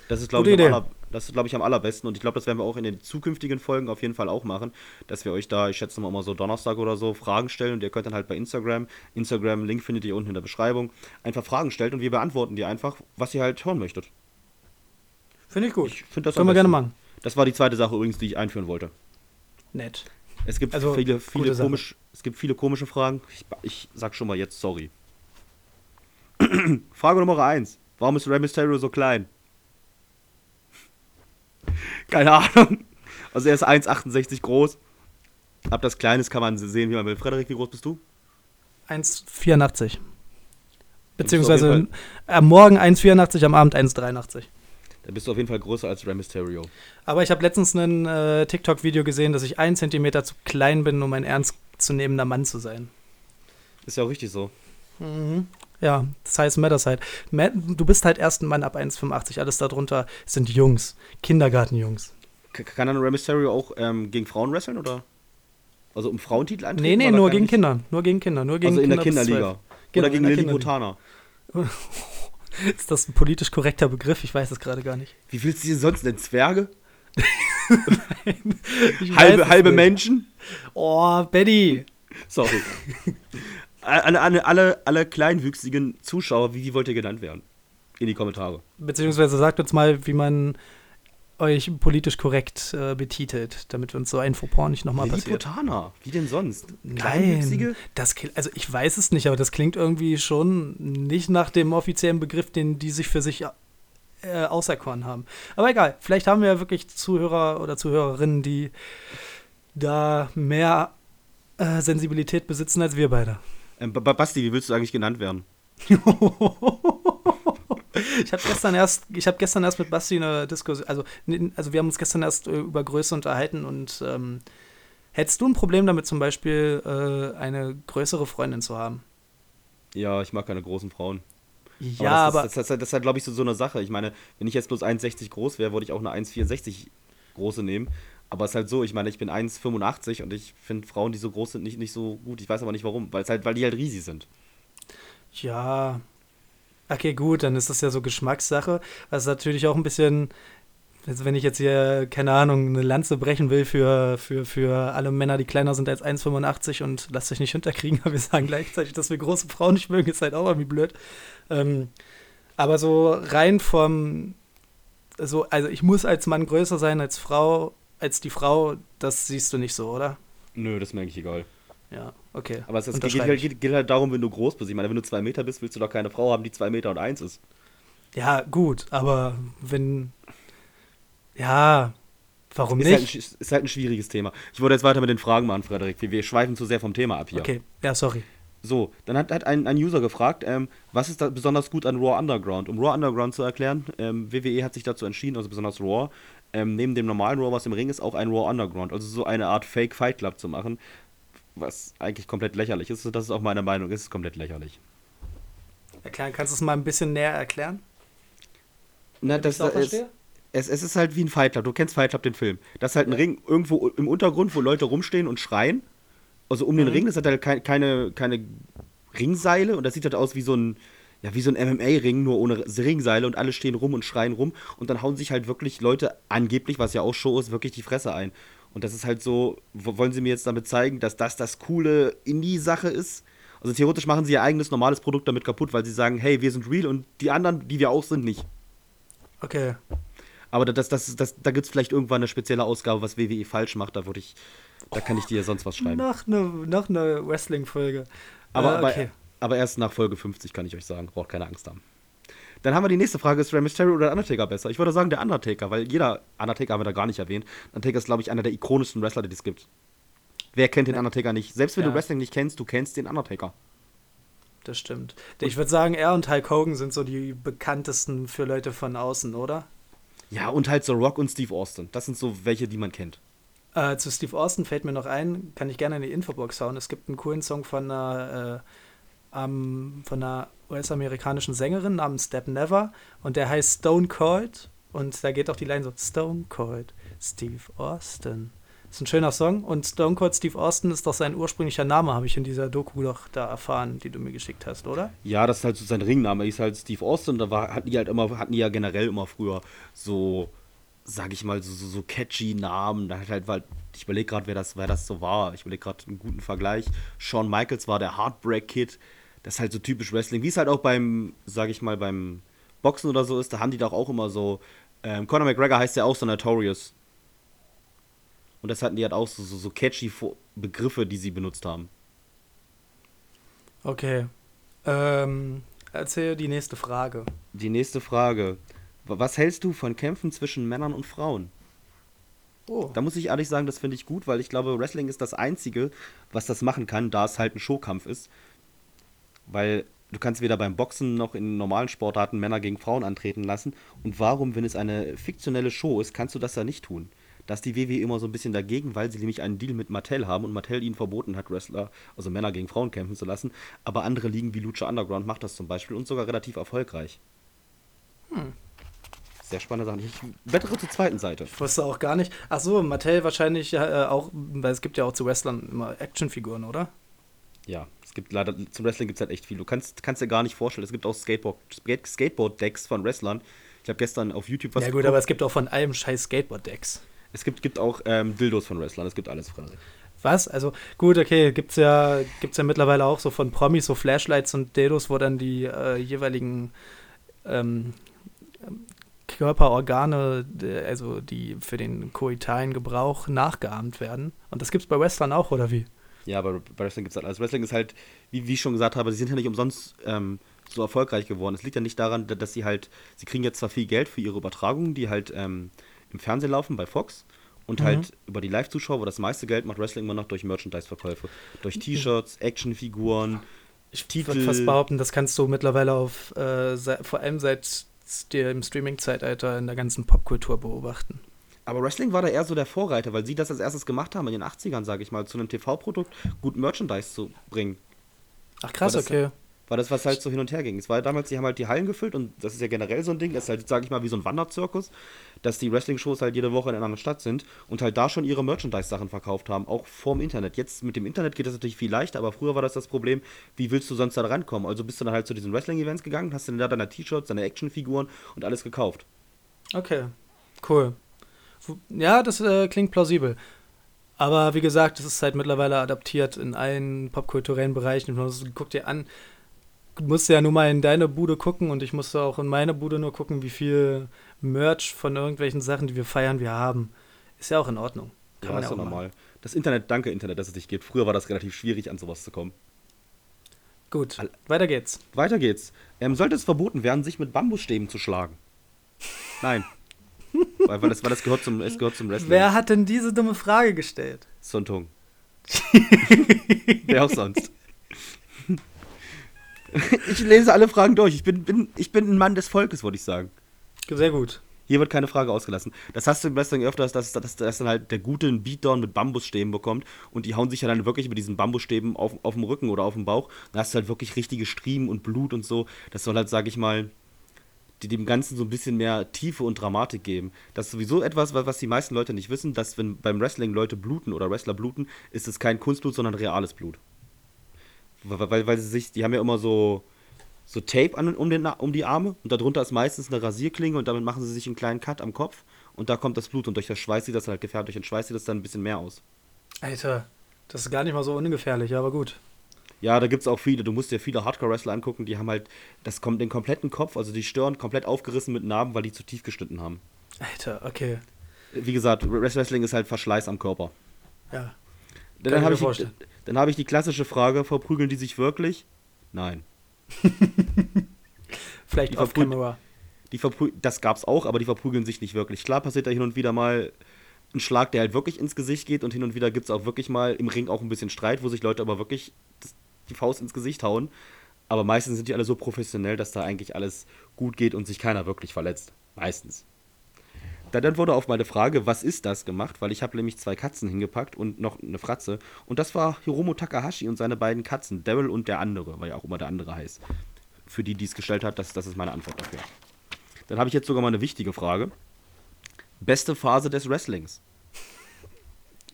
Speaker 2: Das ist, glaube ich, am aller, das ist, glaub ich, am allerbesten. Und ich glaube, das werden wir auch in den zukünftigen Folgen auf jeden Fall auch machen, dass wir euch da, ich schätze mal, mal so Donnerstag oder so, Fragen stellen. Und ihr könnt dann halt bei Instagram, Instagram, Link findet ihr unten in der Beschreibung, einfach Fragen stellen und wir beantworten die einfach, was ihr halt hören möchtet.
Speaker 3: Finde ich gut.
Speaker 2: Ich finde das
Speaker 3: Können wir gerne machen.
Speaker 2: Das war die zweite Sache übrigens, die ich einführen wollte.
Speaker 3: Nett.
Speaker 2: Es gibt
Speaker 3: Also,
Speaker 2: viele, viele, komisch, es gibt viele komische Fragen. Ich, ich sag schon mal jetzt sorry. Frage Nummer 1. Warum ist Rey Mysterio so klein? Keine Ahnung. Also er ist 1,68 groß. Ab das Kleines kann man sehen, wie man will. Frederik, wie groß bist du?
Speaker 3: 1,84.
Speaker 2: bist du auf
Speaker 3: Beziehungsweise am Morgen 1,84, am Abend 1,83.
Speaker 2: Dann bist du auf jeden Fall größer als Rey Mysterio.
Speaker 3: Aber ich habe letztens ein äh, TikTok-Video gesehen, dass ich ein Zentimeter zu klein bin, um ein ernstzunehmender Mann zu sein.
Speaker 2: Ist ja auch richtig so.
Speaker 3: Ja, das heißt Matters halt. Du bist halt erst ein Mann ab 1,85. Alles darunter sind Jungs. Kindergartenjungs.
Speaker 2: Kann dann Rey Mysterio auch ähm, gegen Frauen wresteln oder? Also um Frauentitel antreten?
Speaker 3: Nee, nee, nur gegen? Kinder. Nur gegen Kinder. Nur gegen
Speaker 2: Also in der
Speaker 3: Kinder
Speaker 2: Kinderliga.
Speaker 3: 12. Genau,
Speaker 2: oder gegen
Speaker 3: der
Speaker 2: Lilliputaner.
Speaker 3: Ist das ein politisch korrekter Begriff? Ich weiß es gerade gar nicht.
Speaker 2: Wie willst du sie sonst nennen? Zwerge?
Speaker 3: Weiß
Speaker 2: Halbe, halbe
Speaker 3: nicht.
Speaker 2: Menschen?
Speaker 3: Oh, Betty.
Speaker 2: Sorry. alle, alle, alle, alle kleinwüchsigen Zuschauer, wie, wollt ihr genannt werden? In die Kommentare.
Speaker 3: Beziehungsweise sagt uns mal, wie man euch politisch korrekt äh, betitelt, damit wir uns so ein Fauxpas nicht nochmal passiert.
Speaker 2: Lilliputaner, wie denn sonst?
Speaker 3: Nein, das, also ich weiß es nicht, aber das klingt irgendwie schon nicht nach dem offiziellen Begriff, den die sich für sich äh, auserkoren haben. Aber egal, vielleicht haben wir ja wirklich Zuhörer oder Zuhörerinnen, die da mehr äh, Sensibilität besitzen als wir beide.
Speaker 2: Ähm, Ba- Basti, wie willst du eigentlich genannt werden?
Speaker 3: Ich habe gestern erst, ich habe gestern erst mit Basti eine Diskussion, also, also wir haben uns gestern erst äh, über Größe unterhalten und ähm, hättest du ein Problem damit, zum Beispiel äh, eine größere Freundin zu haben?
Speaker 2: Ja, ich mag keine großen Frauen.
Speaker 3: Ja,
Speaker 2: aber
Speaker 3: aber,
Speaker 2: das, ist, das, das ist halt, glaube ich, so, so eine Sache. Ich meine, wenn ich jetzt bloß 1,60 groß wäre, würde ich auch eine 1,64 große nehmen. Aber es ist halt so, ich meine, ich bin 1,85 und ich finde Frauen, die so groß sind, nicht, nicht so gut. Ich weiß aber nicht warum, weil halt, weil die halt riesig sind.
Speaker 3: ja, okay, gut, dann ist das ja so Geschmackssache, was natürlich auch ein bisschen, wenn ich jetzt hier, keine Ahnung, eine Lanze brechen will für, für, für alle Männer, die kleiner sind als 1,85 und lasst euch nicht hinterkriegen, aber wir sagen gleichzeitig, dass wir große Frauen nicht mögen, ist halt auch irgendwie blöd. Ähm, aber so rein vom, so, also ich muss als Mann größer sein als Frau, als die Frau, das siehst du nicht so, oder?
Speaker 2: Nö, das ist mir eigentlich egal.
Speaker 3: Ja, okay.
Speaker 2: Aber es, es geht,
Speaker 3: Unterschreibe
Speaker 2: halt,
Speaker 3: ich.
Speaker 2: geht, geht halt darum, wenn du groß bist. Ich meine, wenn du zwei Meter bist, willst du doch keine Frau haben, die zwei Meter und eins ist.
Speaker 3: Ja, gut, aber wenn. Ja, warum
Speaker 2: Ist halt, ein,
Speaker 3: nicht?
Speaker 2: sch- ist halt ein schwieriges Thema. Ich wollte jetzt weiter mit den Fragen machen, Frederik. Wir, wir schweifen zu sehr vom Thema ab hier.
Speaker 3: Okay, ja, sorry.
Speaker 2: So, dann hat, hat ein, ein User gefragt, ähm, was ist da besonders gut an Raw Underground? Um Raw Underground zu erklären, ähm, WWE hat sich dazu entschieden, also besonders Raw, ähm, neben dem normalen Raw, was im Ring ist, auch ein Raw Underground, also so eine Art Fake Fight Club zu machen, was eigentlich komplett lächerlich ist. Das ist auch meine Meinung, es ist komplett lächerlich.
Speaker 3: Erklären, kannst du es mal ein bisschen näher erklären?
Speaker 2: Na,
Speaker 3: ich's auch verstehe?
Speaker 2: es, es ist halt wie ein Fight Club. Du kennst Fight Club, den Film. Das ist halt ein Ring irgendwo im Untergrund, wo Leute rumstehen und schreien. Also um den
Speaker 3: Mhm.
Speaker 2: Ring, das hat halt kein, keine, keine Ringseile und das sieht halt aus wie so ein, ja, wie so ein MMA-Ring, nur ohne Ringseile und alle stehen rum und schreien rum und dann hauen sich halt wirklich Leute angeblich, was ja auch Show ist, wirklich die Fresse ein. Und das ist halt so, wo- wollen sie mir jetzt damit zeigen, dass das das coole Indie-Sache ist? Also theoretisch machen sie ihr eigenes normales Produkt damit kaputt, weil sie sagen, hey, wir sind real und die anderen, die wir auch sind, nicht.
Speaker 3: Okay.
Speaker 2: Aber das, das, das, da gibt es vielleicht irgendwann eine spezielle Ausgabe, was WWE falsch macht. Da würde ich, da kann ich dir sonst was schreiben.
Speaker 3: Noch eine, noch eine Wrestling-Folge.
Speaker 2: Aber,
Speaker 3: äh,
Speaker 2: aber,
Speaker 3: okay.
Speaker 2: Aber erst nach Folge 50 kann ich euch sagen. Braucht keine Angst haben. Dann haben wir die nächste Frage: Ist Rey Mysterio oder Undertaker besser? Ich würde sagen, der Undertaker, weil jeder Undertaker haben wir da gar nicht erwähnt. Undertaker ist, glaube ich, einer der ikonischsten Wrestler, die es gibt. Wer kennt den Undertaker nicht? Selbst wenn
Speaker 3: Ja.
Speaker 2: du Wrestling nicht kennst, du kennst den Undertaker.
Speaker 3: das stimmt. Ich würde sagen, er und Hulk Hogan sind so die bekanntesten für Leute von außen, oder?
Speaker 2: Ja, und halt so Rock und Steve Austin. Das sind so welche, die man kennt.
Speaker 3: Äh, zu Steve Austin fällt mir noch ein, kann ich gerne in die Infobox hauen. Es gibt einen coolen Song von einer, äh, um, von einer US-amerikanischen Sängerin namens Step Never und der heißt Stone Cold und da geht auch die Line so Stone Cold, Steve Austin. Ist ein schöner Song und Stone Cold Steve Austin ist doch sein ursprünglicher Name, habe ich in dieser Doku doch da erfahren, die du mir geschickt hast, oder?
Speaker 2: Ja, das ist halt so sein Ringname. Er ist halt Steve Austin. Da war, hatten die halt immer, hatten die ja generell immer früher so, sag ich mal, so, so, so catchy Namen. Da hat halt, weil, ich überlege gerade, wer das, wer das so war. Ich überlege gerade einen guten Vergleich. Shawn Michaels war der Heartbreak Kid. Das ist halt so typisch Wrestling. Wie es halt auch beim, sag ich mal, beim Boxen oder so ist, da haben die doch auch immer so. Ähm, Conor McGregor heißt ja auch so Notorious. Und das hatten die halt auch so, so, so catchy Begriffe, die sie benutzt haben.
Speaker 3: Okay. Ähm, erzähl die nächste Frage.
Speaker 2: Die nächste Frage. Was hältst du von Kämpfen zwischen Männern und Frauen?
Speaker 3: Oh.
Speaker 2: Da muss ich ehrlich sagen, das finde ich gut, weil ich glaube, Wrestling ist das Einzige, was das machen kann, da es halt ein Showkampf ist. Weil du kannst weder beim Boxen noch in normalen Sportarten Männer gegen Frauen antreten lassen. Und warum, wenn es eine fiktionelle Show ist, kannst du das da nicht tun? Da ist die WWE immer so ein bisschen dagegen, weil sie nämlich einen Deal mit Mattel haben und Mattel ihnen verboten hat, Wrestler, also Männer gegen Frauen kämpfen zu lassen. Aber andere Ligen wie Lucha Underground macht das zum Beispiel und sogar relativ erfolgreich.
Speaker 3: Hm.
Speaker 2: Sehr spannende Sache. Ich wettere zur zweiten Seite.
Speaker 3: Ich wusste auch gar nicht. Ach so, Mattel wahrscheinlich äh, auch, weil es gibt ja auch zu Wrestlern immer Actionfiguren, oder?
Speaker 2: Ja, gibt leider, zum Wrestling gibt es halt echt viel. Du kannst, kannst dir gar nicht vorstellen, es gibt auch Skateboard, Skateboard-Decks von Wrestlern. Ich habe gestern auf YouTube
Speaker 3: was Ja gut, geguckt. aber es gibt auch von allem scheiß Skateboard-Decks.
Speaker 2: Es gibt, gibt auch ähm, Dildos von Wrestlern, es gibt alles, Frage.
Speaker 3: Was? Also gut, okay, gibt's ja, gibt's ja mittlerweile auch so von Promis so Flashlights und Dildos, wo dann die äh, jeweiligen ähm, Körperorgane, also die für den koitalen Gebrauch nachgeahmt werden. Und das gibt's bei Wrestlern auch, oder wie?
Speaker 2: Ja, bei, bei Wrestling gibt es halt. Also Wrestling ist halt, wie, wie ich schon gesagt habe, sie sind ja nicht umsonst ähm, so erfolgreich geworden. Es liegt ja nicht daran, dass sie halt, sie kriegen jetzt zwar viel Geld für ihre Übertragungen, die halt ähm, im Fernsehen laufen bei Fox. Und halt mhm. halt über die Live-Zuschauer, wo das meiste Geld macht Wrestling immer noch durch Merchandise-Verkäufe. Durch T-Shirts, Actionfiguren,
Speaker 3: ich würde fast behaupten, das kannst du mittlerweile auf, äh, vor allem seit dem Streaming-Zeitalter in der ganzen Popkultur beobachten.
Speaker 2: Aber Wrestling war da eher so der Vorreiter, weil sie das als erstes gemacht haben in den 80ern, sage ich mal, zu einem TV-Produkt gut Merchandise zu bringen.
Speaker 3: Ach krass, okay
Speaker 2: war das, was halt so hin und her ging. Es war damals, die haben halt die Hallen gefüllt und das ist ja generell so ein Ding, das ist halt, sage ich mal, wie so ein Wanderzirkus, dass die Wrestling-Shows halt jede Woche in einer anderen Stadt sind und halt da schon ihre Merchandise-Sachen verkauft haben, auch vorm Internet. Jetzt mit dem Internet geht das natürlich viel leichter, aber früher war das das Problem, wie willst du sonst da rankommen? Also bist du dann halt zu diesen Wrestling-Events gegangen, hast dann da deine T-Shirts, deine Actionfiguren und alles gekauft.
Speaker 3: Okay, cool. Ja, das äh, klingt plausibel. Aber wie gesagt, es ist halt mittlerweile adaptiert in allen popkulturellen Bereichen. Guck dir an, musste ja nur mal in deine Bude gucken und ich musste auch in meine Bude nur gucken, wie viel Merch von irgendwelchen Sachen, die wir feiern, wir haben. Ist ja auch in Ordnung.
Speaker 2: Kann ja, ist ja normal. Das Internet, danke Internet, dass es dich gibt. Früher war das relativ schwierig, an sowas zu kommen.
Speaker 3: Gut, All weiter geht's.
Speaker 2: Weiter geht's. Ähm, sollte es verboten werden, sich mit Bambusstäben zu schlagen? Nein. Weil, weil, das, weil das gehört zum, es gehört zum Wrestling.
Speaker 3: Wer hat denn diese dumme Frage gestellt?
Speaker 2: Sun Tung. Wer auch sonst. ich lese alle Fragen durch. Ich bin, bin, ich bin ein Mann des Volkes, würde ich sagen.
Speaker 3: Sehr gut.
Speaker 2: Hier wird keine Frage ausgelassen. Das hast du im Wrestling öfters, dass, dass, dass dann halt der Gute einen Beatdown mit Bambusstäben bekommt und die hauen sich ja dann wirklich mit diesen Bambusstäben auf, auf dem Rücken oder auf dem Bauch. Dann hast du halt wirklich richtige Striemen und Blut und so. Das soll halt, sag ich mal, die dem Ganzen so ein bisschen mehr Tiefe und Dramatik geben. Das ist sowieso etwas, was die meisten Leute nicht wissen, dass wenn beim Wrestling Leute bluten oder Wrestler bluten, ist es kein Kunstblut, sondern reales Blut weil, weil sie sich, die haben ja immer so, so Tape an, um, den, um die Arme und darunter ist meistens eine Rasierklinge und damit machen sie sich einen kleinen Cut am Kopf und da kommt das Blut und durch das Schweiß sieht das halt gefährlich, durch den Schweiß sieht das dann ein bisschen mehr aus.
Speaker 3: Alter, das ist gar nicht mal so ungefährlich, aber gut.
Speaker 2: Ja, da gibt es auch viele. Du musst dir viele Hardcore-Wrestler angucken, die haben halt das kommt den kompletten Kopf, also die Stirn komplett aufgerissen mit Narben, weil die zu tief geschnitten haben.
Speaker 3: Alter, okay.
Speaker 2: Wie gesagt, Wrestling ist halt Verschleiß am Körper.
Speaker 3: Ja.
Speaker 2: Dann habe ich, dann habe ich die klassische Frage, verprügeln die sich wirklich? Nein.
Speaker 3: Vielleicht die off camera.
Speaker 2: Die das gab's auch, aber die verprügeln sich nicht wirklich. Klar passiert da hin und wieder mal ein Schlag, der halt wirklich ins Gesicht geht und hin und wieder gibt es auch wirklich mal im Ring auch ein bisschen Streit, wo sich Leute aber wirklich die Faust ins Gesicht hauen. Aber meistens sind die alle so professionell, dass da eigentlich alles gut geht und sich keiner wirklich verletzt. Meistens. Da dann wurde auf meine Frage, was ist das, gemacht, weil ich habe nämlich zwei Katzen hingepackt und noch eine Fratze. Und das war Hiromo Takahashi und seine beiden Katzen, Daryl und der andere, weil ja auch immer der andere heißt. Für die, die es gestellt hat, das, das ist meine Antwort dafür. Dann habe ich jetzt sogar mal eine wichtige Frage. Beste Phase des Wrestlings?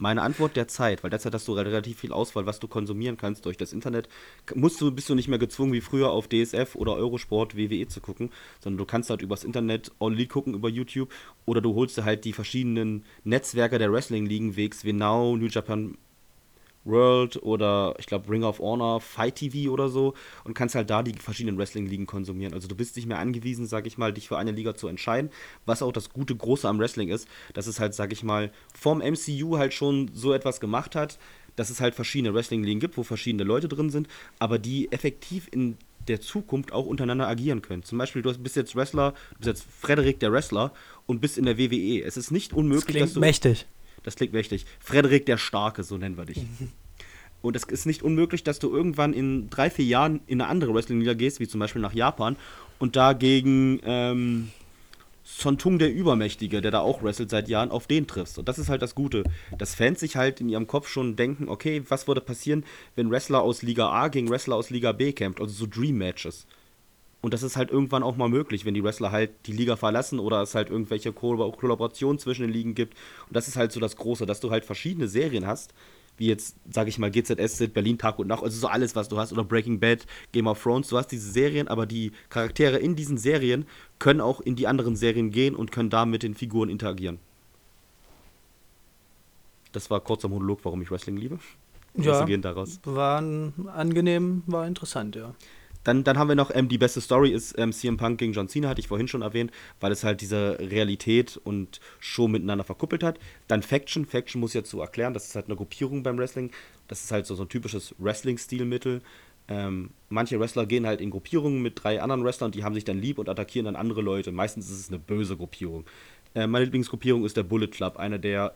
Speaker 2: Meine Antwort der Zeit, weil derzeit hast du relativ viel Auswahl, was du konsumieren kannst durch das Internet. Musst du, bist du nicht mehr gezwungen, wie früher auf DSF oder Eurosport, WWE zu gucken, sondern du kannst halt übers Internet only gucken über YouTube oder du holst dir halt die verschiedenen Netzwerke der Wrestling-Ligen, wie Now, New Japan World oder ich glaube Ring of Honor, Fight TV oder so und kannst halt da die verschiedenen Wrestling-Ligen konsumieren. Also du bist nicht mehr angewiesen, sag ich mal, dich für eine Liga zu entscheiden, was auch das gute Große am Wrestling ist, dass es halt, sag ich mal, vom MCU halt schon so etwas gemacht hat, dass es halt verschiedene Wrestling-Ligen gibt, wo verschiedene Leute drin sind, aber die effektiv in der Zukunft auch untereinander agieren können. Zum Beispiel, du bist jetzt Wrestler, du bist jetzt Frederik der Wrestler und bist in der WWE. Es ist nicht unmöglich,
Speaker 3: das
Speaker 2: dass du.
Speaker 3: mächtig.
Speaker 2: Das klingt mächtig. Frederik der Starke, so nennen wir dich. Und es ist nicht unmöglich, dass du irgendwann in drei, vier Jahren in eine andere Wrestling-Liga gehst, wie zum Beispiel nach Japan, und da gegen ähm, Sontung der Übermächtige, der da auch wrestelt seit Jahren, auf den triffst. Und das ist halt das Gute, dass Fans sich halt in ihrem Kopf schon denken, okay, was würde passieren, wenn Wrestler aus Liga A gegen Wrestler aus Liga B kämpft, also so Dream-Matches. Und das ist halt irgendwann auch mal möglich, wenn die Wrestler halt die Liga verlassen oder es halt irgendwelche Kollaborationen zwischen den Ligen gibt. Und das ist halt so das Große, dass du halt verschiedene Serien hast, wie jetzt, sag ich mal, GZSZ, Berlin Tag und Nacht, also so alles, was du hast, oder Breaking Bad, Game of Thrones, du hast diese Serien, aber die Charaktere in diesen Serien können auch in die anderen Serien gehen und können da mit den Figuren interagieren. Das war kurzer Monolog, warum ich Wrestling liebe.
Speaker 3: Ja,
Speaker 2: gehen daraus.
Speaker 3: war angenehm, war interessant, ja.
Speaker 2: Dann, dann haben wir noch, ähm, die beste Story ist ähm, CM Punk gegen John Cena, hatte ich vorhin schon erwähnt, weil es halt diese Realität und Show miteinander verkuppelt hat. Dann Faction, Faction muss ja zu erklären, das ist halt eine Gruppierung beim Wrestling. Das ist halt so, so ein typisches Wrestling-Stilmittel. Ähm, manche Wrestler gehen halt in Gruppierungen mit drei anderen Wrestlern, die haben sich dann lieb und attackieren dann andere Leute. Meistens ist es eine böse Gruppierung. Äh, meine Lieblingsgruppierung ist der Bullet Club, einer der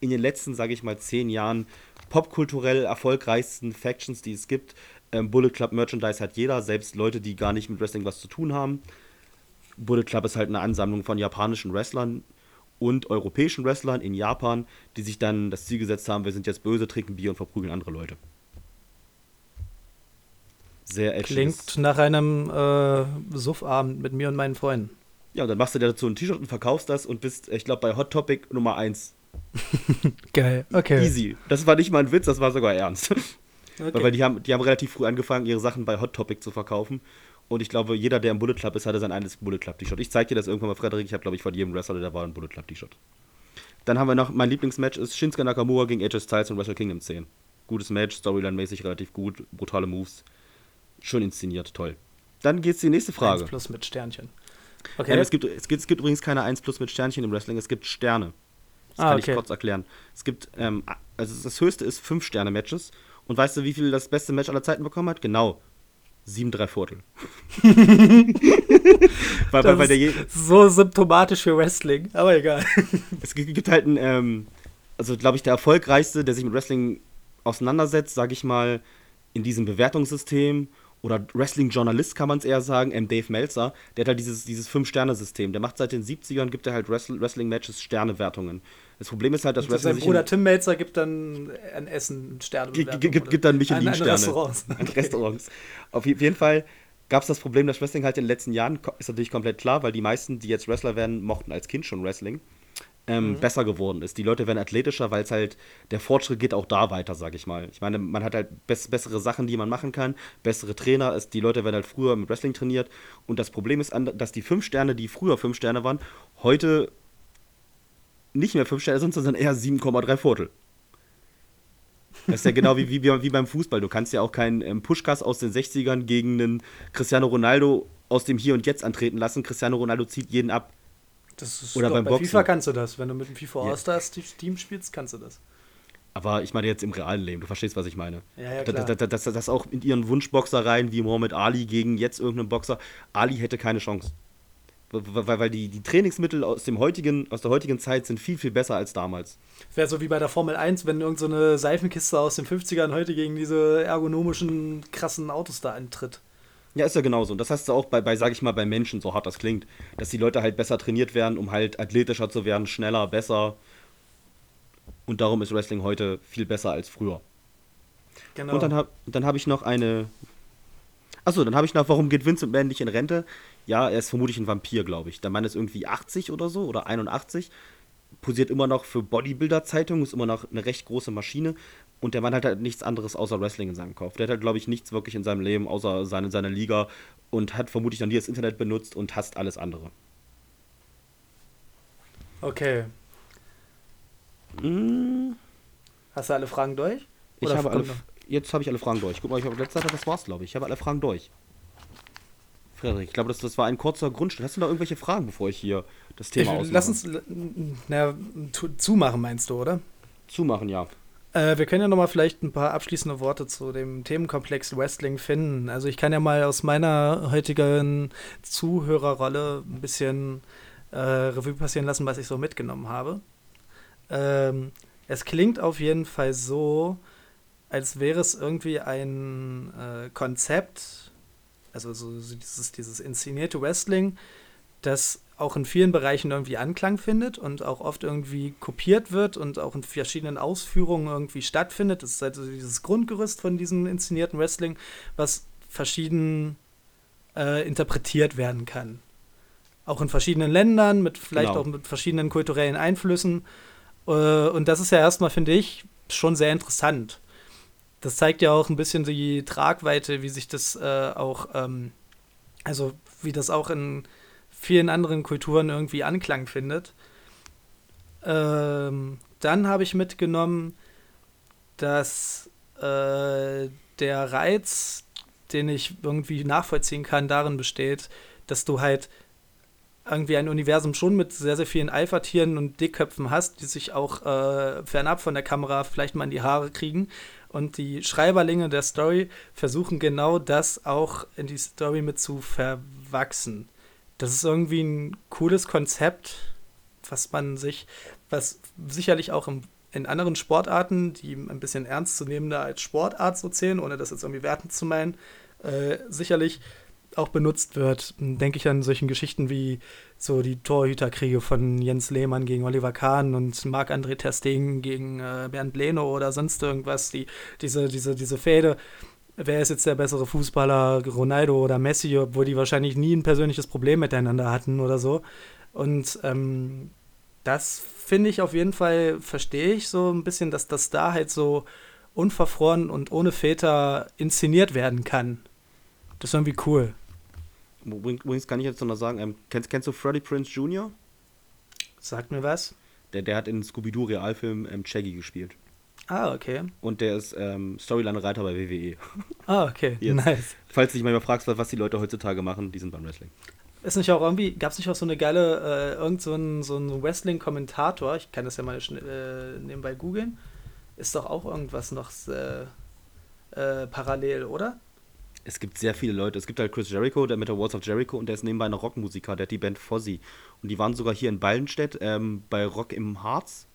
Speaker 2: in den letzten, sage ich mal, zehn Jahren popkulturell erfolgreichsten Factions, die es gibt. Ähm, Bullet Club Merchandise hat jeder, selbst Leute, die gar nicht mit Wrestling was zu tun haben. Bullet Club ist halt eine Ansammlung von japanischen Wrestlern und europäischen Wrestlern in Japan, die sich dann das Ziel gesetzt haben, wir sind jetzt böse, trinken Bier und verprügeln andere Leute. Sehr edgy.
Speaker 3: Klingt nach einem äh, Suffabend mit mir und meinen Freunden.
Speaker 2: Ja, und dann machst du dir dazu ein T-Shirt und verkaufst das und bist, ich glaube, bei Hot Topic Nummer 1.
Speaker 3: Geil, okay.
Speaker 2: Easy. Das war nicht mal ein Witz, das war sogar ernst.
Speaker 3: okay.
Speaker 2: Weil, weil die, haben, die haben relativ früh angefangen, ihre Sachen bei Hot Topic zu verkaufen. Und ich glaube, jeder, der im Bullet Club ist, hatte sein eigenes Bullet Club T-Shirt. Ich zeig dir das irgendwann mal, Frederik. Ich habe, glaube ich, von jedem Wrestler, der war, ein Bullet Club T-Shirt. Dann haben wir noch, mein Lieblingsmatch ist Shinsuke Nakamura gegen AJ Styles und Wrestle Kingdom 10. Gutes Match, Storyline-mäßig relativ gut, brutale Moves. Schön inszeniert, toll. Dann geht's die nächste Frage.
Speaker 3: 1 plus mit Sternchen.
Speaker 2: Okay. Ähm, es, gibt, es, gibt, es gibt übrigens keine 1 plus mit Sternchen im Wrestling, es gibt Sterne. Das
Speaker 3: Ah,
Speaker 2: kann
Speaker 3: okay.
Speaker 2: ich kurz erklären. Es gibt, ähm, also das höchste ist 5 Sterne-Matches. Und weißt du, wie viel das beste Match aller Zeiten bekommen hat? Genau. 7 3 Viertel. weil,
Speaker 3: Das
Speaker 2: weil der
Speaker 3: so symptomatisch für Wrestling, aber egal.
Speaker 2: es gibt halt einen, ähm, also glaube ich, der erfolgreichste, der sich mit Wrestling auseinandersetzt, sage ich mal, in diesem Bewertungssystem oder Wrestling-Journalist kann man es eher sagen, ähm, Dave Meltzer, der hat halt dieses, dieses Fünf-Sterne-System. Der macht seit den 70ern, gibt er halt Wrestling-Matches Sternewertungen. Das Problem ist halt, dass Wrestling
Speaker 3: Sein Bruder Tim Melzer gibt dann ein Essen Sterne.
Speaker 2: Gi- gi- gibt, gibt dann Michelin-Sterne.
Speaker 3: An Restaurants.
Speaker 2: An Restaurants. Auf je- jeden Fall gab es das Problem, dass Wrestling halt in den letzten Jahren, ist natürlich komplett klar, weil die meisten, die jetzt Wrestler werden, mochten als Kind schon Wrestling, ähm,
Speaker 3: Mhm.
Speaker 2: besser geworden ist. Die Leute werden athletischer, weil es halt, der Fortschritt geht auch da weiter, sag ich mal. Ich meine, man hat halt bess bessere Sachen, die man machen kann, bessere Trainer, ist, die Leute werden halt früher mit Wrestling trainiert und das Problem ist, an- dass die fünf Sterne, die früher fünf Sterne waren, heute nicht mehr fünf Sterne sind, sondern eher 7,3 Viertel. Das ist ja genau wie, wie, wie beim Fußball. Du kannst ja auch keinen ähm, Pushkas aus den 60ern gegen einen Cristiano Ronaldo aus dem Hier und Jetzt antreten lassen. Cristiano Ronaldo zieht jeden ab.
Speaker 3: Das ist
Speaker 2: Oder
Speaker 3: doch,
Speaker 2: beim
Speaker 3: bei
Speaker 2: Boxen.
Speaker 3: FIFA kannst du das. Wenn du mit dem FIFA
Speaker 2: Ja.
Speaker 3: All-Stars Team spielst, kannst du das.
Speaker 2: Aber ich meine jetzt im realen Leben, du verstehst, was ich meine.
Speaker 3: Ja, ja, klar.
Speaker 2: da- da- Das, das auch in ihren Wunschboxer rein, wie Muhammad Ali gegen jetzt irgendeinen Boxer. Ali hätte keine Chance. Weil, weil die, die Trainingsmittel aus, dem heutigen, aus der heutigen Zeit sind viel, viel besser als damals.
Speaker 3: Wäre so wie bei der Formel 1, wenn irgendeine so Seifenkiste aus den 50ern heute gegen diese ergonomischen, krassen Autos da antritt.
Speaker 2: Ja, ist ja genauso. Und das heißt auch bei, bei, sag ich mal, bei Menschen, so hart das klingt, dass die Leute halt besser trainiert werden, um halt athletischer zu werden, schneller, besser. Und darum ist Wrestling heute viel besser als früher. Genau. Und dann habe hab ich noch eine. Achso, dann habe ich noch, warum geht Vincent McMahon nicht in Rente? Ja, er ist vermutlich ein Vampir, glaube ich. Der Mann ist irgendwie 80 oder so oder 81. Posiert immer noch für Bodybuilder-Zeitungen, ist immer noch eine recht große Maschine. Und der Mann hat halt nichts anderes außer Wrestling in seinem Kopf. Der hat halt, glaube ich, nichts wirklich in seinem Leben außer seine, seine Liga und hat vermutlich noch nie das Internet benutzt und hasst alles andere.
Speaker 3: Okay. Mm. Hast du alle Fragen durch?
Speaker 2: Oder ich habe alle, jetzt habe ich alle Fragen durch. Guck mal, ich habe letzte Zeit, das war's, glaube ich. Ich habe alle Fragen durch. Frederik, ich glaube, das, das war ein kurzer Grundstück. Hast du noch irgendwelche Fragen, bevor ich hier das Thema
Speaker 3: ich, ausmache? Lass uns na, zumachen, meinst du, oder?
Speaker 2: Zumachen, ja.
Speaker 3: Äh, wir können ja noch mal vielleicht ein paar abschließende Worte zu dem Themenkomplex Wrestling finden. Also ich kann ja mal aus meiner heutigen Zuhörerrolle ein bisschen äh, Revue passieren lassen, was ich so mitgenommen habe. Ähm, es klingt auf jeden Fall so, als wäre es irgendwie ein äh, Konzept, also so dieses, dieses inszenierte Wrestling, das auch in vielen Bereichen irgendwie Anklang findet und auch oft irgendwie kopiert wird und auch in verschiedenen Ausführungen irgendwie stattfindet. Das ist also dieses Grundgerüst von diesem inszenierten Wrestling, was verschieden äh, interpretiert werden kann. Auch in verschiedenen Ländern, mit vielleicht genau. auch mit verschiedenen kulturellen Einflüssen. Äh, und das ist ja erstmal, finde ich, schon sehr interessant das zeigt ja auch ein bisschen die Tragweite, wie sich das äh, auch, ähm, also wie das auch in vielen anderen Kulturen irgendwie Anklang findet. Ähm, dann habe ich mitgenommen, dass äh, der Reiz, den ich irgendwie nachvollziehen kann, darin besteht, dass du halt irgendwie ein Universum schon mit sehr, sehr vielen Alpha-Tieren und Dickköpfen hast, die sich auch äh, fernab von der Kamera vielleicht mal in die Haare kriegen und die Schreiberlinge der Story versuchen genau das auch in die Story mit zu verwachsen. Das ist irgendwie ein cooles Konzept, was man sich, was sicherlich auch im, in anderen Sportarten, die ein bisschen ernstzunehmender als Sportart so zählen, ohne das jetzt irgendwie wertend zu meinen, äh, sicherlich auch benutzt wird. Denke ich an solchen Geschichten wie so die Torhüterkriege von Jens Lehmann gegen Oliver Kahn und Marc-André Testing gegen äh, Bernd Leno oder sonst irgendwas. Die, diese, diese, diese Fäde, wer ist jetzt der bessere Fußballer, Ronaldo oder Messi, obwohl die wahrscheinlich nie ein persönliches Problem miteinander hatten oder so. Und ähm, das finde ich auf jeden Fall, verstehe ich so ein bisschen, dass das da halt so unverfroren und ohne Väter inszeniert werden kann. Das ist irgendwie cool.
Speaker 2: Übrigens kann ich jetzt noch sagen, ähm, kennst, kennst du Freddie Prince Jr.?
Speaker 3: Sagt mir was.
Speaker 2: Der, der hat in Scooby-Doo Realfilm ähm, Shaggy gespielt.
Speaker 3: Ah, okay.
Speaker 2: Und der ist ähm, Storyline-Reiter bei WWE.
Speaker 3: Ah, okay. Jetzt, nice.
Speaker 2: Falls du dich manchmal fragst, was die Leute heutzutage machen, die sind beim Wrestling.
Speaker 3: Ist nicht auch irgendwie, gab es nicht auch so eine geile, äh, irgend so ein, so ein Wrestling-Kommentator, ich kann das ja mal äh, nebenbei googeln, ist doch auch irgendwas noch äh, äh parallel, oder?
Speaker 2: Es gibt sehr viele Leute. Es gibt halt Chris Jericho, der mit der Walls of Jericho und der ist nebenbei ein Rockmusiker, der hat die Band Fozzy. Und die waren sogar hier in Ballenstedt ähm, bei Rock im Harz.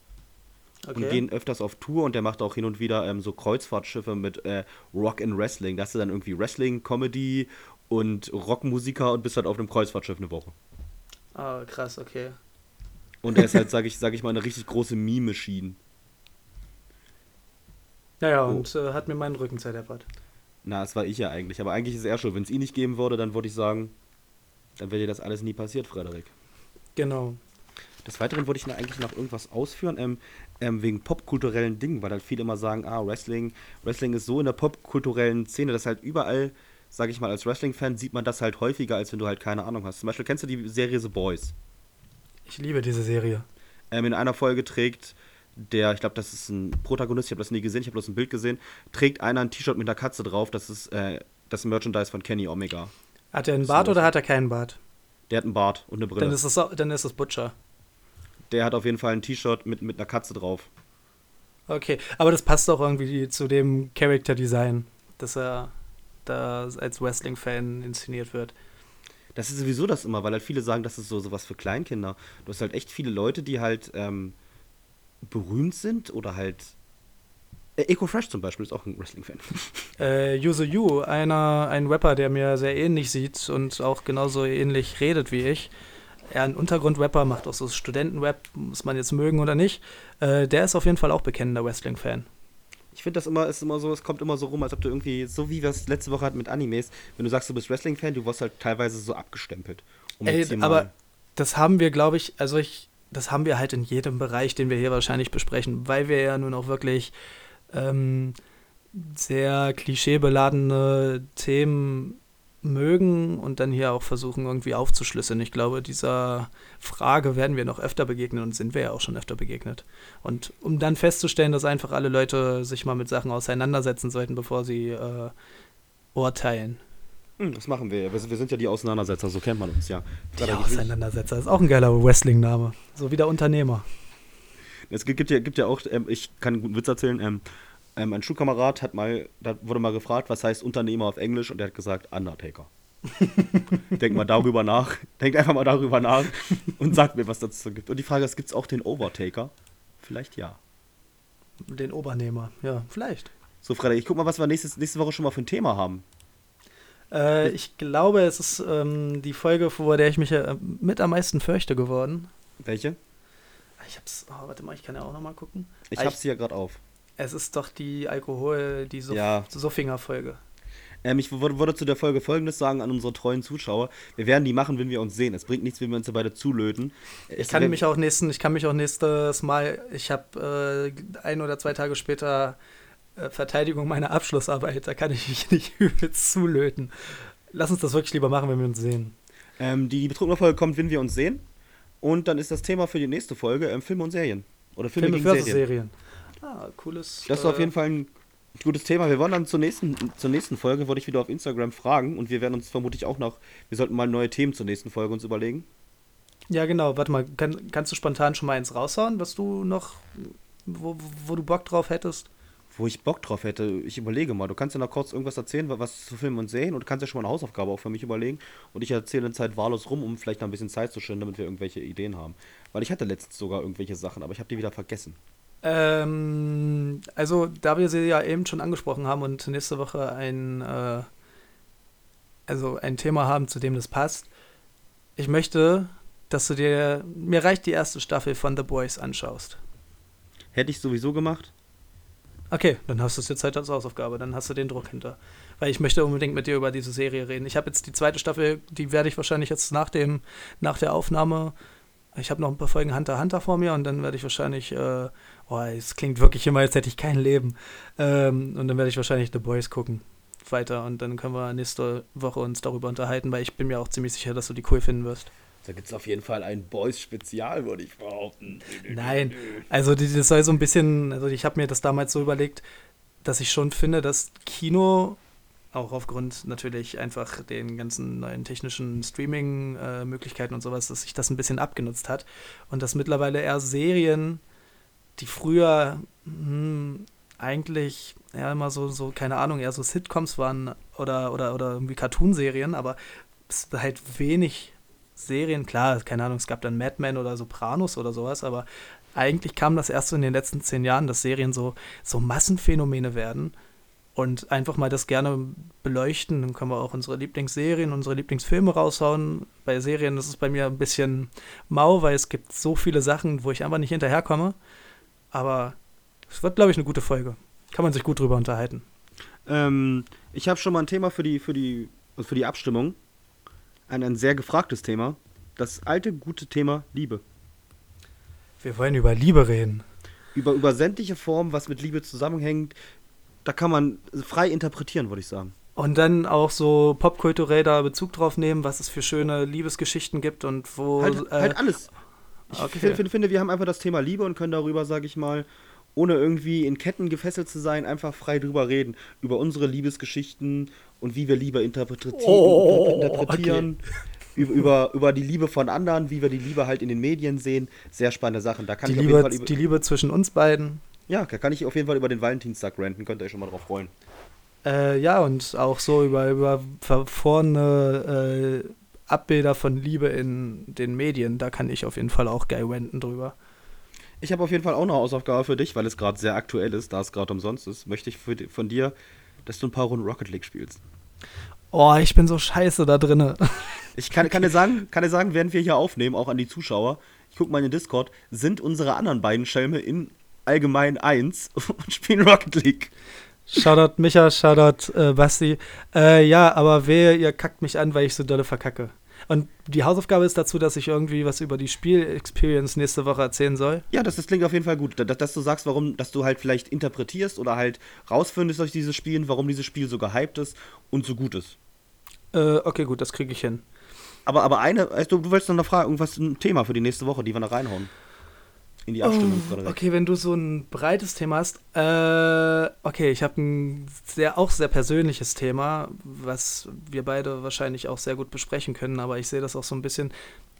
Speaker 2: Okay. Und gehen öfters auf Tour und der macht auch hin und wieder ähm, so Kreuzfahrtschiffe mit äh, Rock and Wrestling. Da hast du dann irgendwie Wrestling, Comedy und Rockmusiker und bist halt auf einem Kreuzfahrtschiff eine Woche.
Speaker 3: Ah, krass, okay.
Speaker 2: Und er ist halt, sag ich, sag ich mal, eine richtig große Meme-Machine.
Speaker 3: Naja, oh. und äh, hat mir meinen Rücken zerdeppert.
Speaker 2: Na, es war ich ja eigentlich. Aber eigentlich ist er schon. Wenn es ihn nicht geben würde, dann würde ich sagen, dann wäre dir das alles nie passiert, Frederik.
Speaker 3: Genau.
Speaker 2: Des Weiteren wollte ich noch eigentlich noch irgendwas ausführen, ähm, ähm, wegen popkulturellen Dingen, weil halt viele immer sagen, ah, Wrestling, Wrestling ist so in der popkulturellen Szene, dass halt überall, sage ich mal, als Wrestling-Fan sieht man das halt häufiger, als wenn du halt keine Ahnung hast. Zum Beispiel kennst du die Serie The Boys?
Speaker 3: Ich liebe diese Serie.
Speaker 2: Ähm, in einer Folge trägt der, ich glaube, das ist ein Protagonist, ich habe das nie gesehen, ich habe bloß ein Bild gesehen, trägt einer ein T-Shirt mit einer Katze drauf, das ist äh, das Merchandise von Kenny Omega.
Speaker 3: Hat er einen Bart oder hat er keinen Bart?
Speaker 2: Der hat einen Bart und eine Brille.
Speaker 3: Dann ist es, dann ist es Butcher.
Speaker 2: Der hat auf jeden Fall ein T-Shirt mit, mit einer Katze drauf.
Speaker 3: Okay, aber das passt auch irgendwie zu dem Character Design, dass er da als Wrestling-Fan inszeniert wird.
Speaker 2: Das ist sowieso das immer, weil halt viele sagen, das ist so sowas für Kleinkinder. Du hast halt echt viele Leute, die halt ähm, berühmt sind oder halt. Äh, Eco Fresh zum Beispiel ist auch ein Wrestling-Fan.
Speaker 3: Äh, Yuzu Yu, einer, ein Rapper, der mir sehr ähnlich sieht und auch genauso ähnlich redet wie ich. Er ein Untergrundrapper, macht auch so Studentenrap, muss man jetzt mögen oder nicht. Äh, der ist auf jeden Fall auch bekennender Wrestling-Fan.
Speaker 2: Ich finde das immer, ist immer so, es kommt immer so rum, als ob du irgendwie, so wie wir es letzte Woche hatten mit Animes, wenn du sagst, du bist Wrestling-Fan, du wirst halt teilweise so abgestempelt. Um
Speaker 3: Ey, aber das haben wir, glaube ich, also ich, das haben wir halt in jedem Bereich, den wir hier wahrscheinlich besprechen, weil wir ja nun auch wirklich ähm, sehr klischeebeladene Themen mögen und dann hier auch versuchen, irgendwie aufzuschlüsseln. Ich glaube, dieser Frage werden wir noch öfter begegnen und sind wir ja auch schon öfter begegnet. Und um dann festzustellen, dass einfach alle Leute sich mal mit Sachen auseinandersetzen sollten, bevor sie äh, urteilen.
Speaker 2: Hm, das machen wir. wir. Sind ja die Auseinandersetzer, so kennt man uns ja.
Speaker 3: Die
Speaker 2: Gerade-
Speaker 3: Auseinandersetzer ist auch ein geiler Wrestling-Name. So wie der Unternehmer.
Speaker 2: Es gibt, gibt, ja, gibt ja auch, ähm, ich kann einen guten Witz erzählen, ähm, ähm, ein Schulkamerad hat mal, da wurde mal gefragt, was heißt Unternehmer auf Englisch und er hat gesagt, Undertaker. Denk mal darüber nach, denk einfach mal darüber nach und sag mir, was dazu gibt. Und die Frage ist, gibt es auch den Overtaker? Vielleicht ja.
Speaker 3: Den Obernehmer, ja, vielleicht.
Speaker 2: So, Frederik, ich guck mal, was wir nächstes, nächste Woche schon mal für ein Thema haben.
Speaker 3: Äh, ich glaube, es ist ähm, die Folge, vor der ich mich äh, mit am meisten fürchte geworden.
Speaker 2: Welche?
Speaker 3: Ich hab's, oh, warte mal, ich kann ja auch nochmal gucken.
Speaker 2: Ich
Speaker 3: Ah,
Speaker 2: hab sie ja gerade auf.
Speaker 3: Es ist doch die Alkohol, die Suff
Speaker 2: Ja.
Speaker 3: Suffinger-Folge.
Speaker 2: Ähm, ich würde, würde zu der Folge folgendes sagen an unsere treuen Zuschauer. Wir werden die machen, wenn wir uns sehen. Es bringt nichts, wenn wir uns hier beide zulöten.
Speaker 3: Ich kann mich auch nächsten, ich kann mich auch nächstes Mal, ich habe äh, ein oder zwei Tage später Verteidigung meiner Abschlussarbeit, da kann ich mich nicht übelst zulöten. Lass uns das wirklich lieber machen, wenn wir uns sehen.
Speaker 2: Ähm, die betrunkene Folge kommt, wenn wir uns sehen. Und dann ist das Thema für die nächste Folge ähm, Filme und Serien. Oder Filme,
Speaker 3: Filme versus
Speaker 2: Serien.
Speaker 3: Serien. Ah, cooles.
Speaker 2: Das ist auf
Speaker 3: äh,
Speaker 2: jeden Fall ein gutes Thema. Wir wollen dann zur nächsten, zur nächsten Folge, wollte ich wieder auf Instagram fragen. Und wir werden uns vermutlich auch noch, wir sollten mal neue Themen zur nächsten Folge uns überlegen.
Speaker 3: Ja, genau. Warte mal, kann, kannst du spontan schon mal eins raushauen, was du noch, wo, wo du Bock drauf hättest?
Speaker 2: Wo ich Bock drauf hätte, ich überlege mal. Du kannst ja noch kurz irgendwas erzählen, wa- was zu Filmen und Serien. Und du kannst ja schon mal eine Hausaufgabe auch für mich überlegen. Und ich erzähle in Zeit wahllos rum, um vielleicht noch ein bisschen Zeit zu schinden, damit wir irgendwelche Ideen haben. Weil ich hatte letztens sogar irgendwelche Sachen, aber ich habe die wieder vergessen.
Speaker 3: Ähm, also, da wir sie ja eben schon angesprochen haben und nächste Woche ein, äh, also ein Thema haben, zu dem das passt, ich möchte, dass du dir, mir reicht die erste Staffel von The Boys anschaust.
Speaker 2: Hätte ich sowieso gemacht.
Speaker 3: Okay, dann hast du es jetzt halt als Hausaufgabe, dann hast du den Druck hinter. Weil ich möchte unbedingt mit dir über diese Serie reden. Ich habe jetzt die zweite Staffel, die werde ich wahrscheinlich jetzt nach, dem, nach der Aufnahme, ich habe noch ein paar Folgen Hunter Hunter vor mir und dann werde ich wahrscheinlich, äh, oh, es klingt wirklich immer, als hätte ich kein Leben. Ähm, und dann werde ich wahrscheinlich The Boys gucken weiter und dann können wir nächste Woche uns darüber unterhalten, weil ich bin mir auch ziemlich sicher, dass du die cool finden wirst.
Speaker 2: Da gibt es auf jeden Fall ein Boys-Spezial, würde ich behaupten.
Speaker 3: Nein, also das soll so ein bisschen, also ich habe mir das damals so überlegt, dass ich schon finde, dass Kino, auch aufgrund natürlich einfach den ganzen neuen technischen Streaming-Möglichkeiten und sowas, dass sich das ein bisschen abgenutzt hat und dass mittlerweile eher Serien, die früher hm, eigentlich eher immer so, so, keine Ahnung, eher so Sitcoms waren oder, oder, oder irgendwie Cartoonserien, aber halt wenig Serien, klar, keine Ahnung, es gab dann Mad Men oder Sopranos oder sowas, aber eigentlich kam das erst so in den letzten zehn Jahren, dass Serien so, so Massenphänomene werden und einfach mal das gerne beleuchten. Dann können wir auch unsere Lieblingsserien, unsere Lieblingsfilme raushauen. Bei Serien ist es bei mir ein bisschen mau, weil es gibt so viele Sachen, wo ich einfach nicht hinterherkomme. Aber es wird, glaube ich, eine gute Folge. Kann man sich gut drüber unterhalten.
Speaker 2: Ähm, ich habe schon mal ein Thema für die, für die, also für die Abstimmung. Ein, ein sehr gefragtes Thema. Das alte, gute Thema Liebe.
Speaker 3: Wir wollen über Liebe reden.
Speaker 2: Über, über sämtliche Formen, was mit Liebe zusammenhängt, da kann man frei interpretieren, würde ich sagen.
Speaker 3: Und dann auch so popkulturell da Bezug drauf nehmen, was es für schöne Liebesgeschichten gibt und wo.
Speaker 2: Halt,
Speaker 3: äh,
Speaker 2: halt alles. Ich
Speaker 3: okay.
Speaker 2: finde, finde, finde, wir haben einfach das Thema Liebe und können darüber, sage ich mal, ohne irgendwie in Ketten gefesselt zu sein, einfach frei drüber reden. Über unsere Liebesgeschichten und wie wir Liebe interpretieren.
Speaker 3: Oh,
Speaker 2: interpretieren. Über, über, über die Liebe von anderen, wie wir die Liebe halt in den Medien sehen. Sehr spannende Sachen. Da kann
Speaker 3: die,
Speaker 2: ich auf
Speaker 3: Liebe,
Speaker 2: jeden Fall über,
Speaker 3: die Liebe zwischen uns beiden.
Speaker 2: ja, da kann ich auf jeden Fall über den Valentinstag ranten. Könnt ihr euch schon mal drauf freuen.
Speaker 3: Äh, ja, und auch so über, über verfrorene äh, Abbilder von Liebe in den Medien, da kann ich auf jeden Fall auch geil wenden drüber.
Speaker 2: Ich habe auf jeden Fall auch eine Hausaufgabe für dich, weil es gerade sehr aktuell ist, da es gerade umsonst ist. Möchte ich für, von dir, dass du ein paar Runden Rocket League spielst.
Speaker 3: Oh, ich bin so scheiße da drinne.
Speaker 2: Ich kann, kann, dir sagen, kann dir sagen, während wir hier aufnehmen, auch an die Zuschauer, ich gucke mal in den Discord, sind unsere anderen beiden Schelme in allgemein 1 und spielen Rocket League.
Speaker 3: Shoutout Micha, Shoutout äh, Basti. Äh, ja, aber wehe, ihr kackt mich an, weil ich so dolle verkacke. Und die Hausaufgabe ist dazu, dass ich irgendwie was über die Spiel-Experience nächste Woche erzählen soll.
Speaker 2: Ja, das, das klingt auf jeden Fall gut. Dass, dass, du sagst, warum, dass du halt vielleicht interpretierst oder halt rausfindest durch dieses Spiel, warum dieses Spiel so gehypt ist und so gut ist.
Speaker 3: Äh, okay, gut, das kriege ich hin.
Speaker 2: Aber, aber eine, also du wolltest noch eine Frage, irgendwas, ein Thema für die nächste Woche, die wir da reinhauen. In die Abstimmung.
Speaker 3: Oh, okay, wenn du so ein breites Thema hast. Äh, okay, ich habe ein sehr, auch sehr persönliches Thema, was wir beide wahrscheinlich auch sehr gut besprechen können, aber ich sehe das auch so ein bisschen.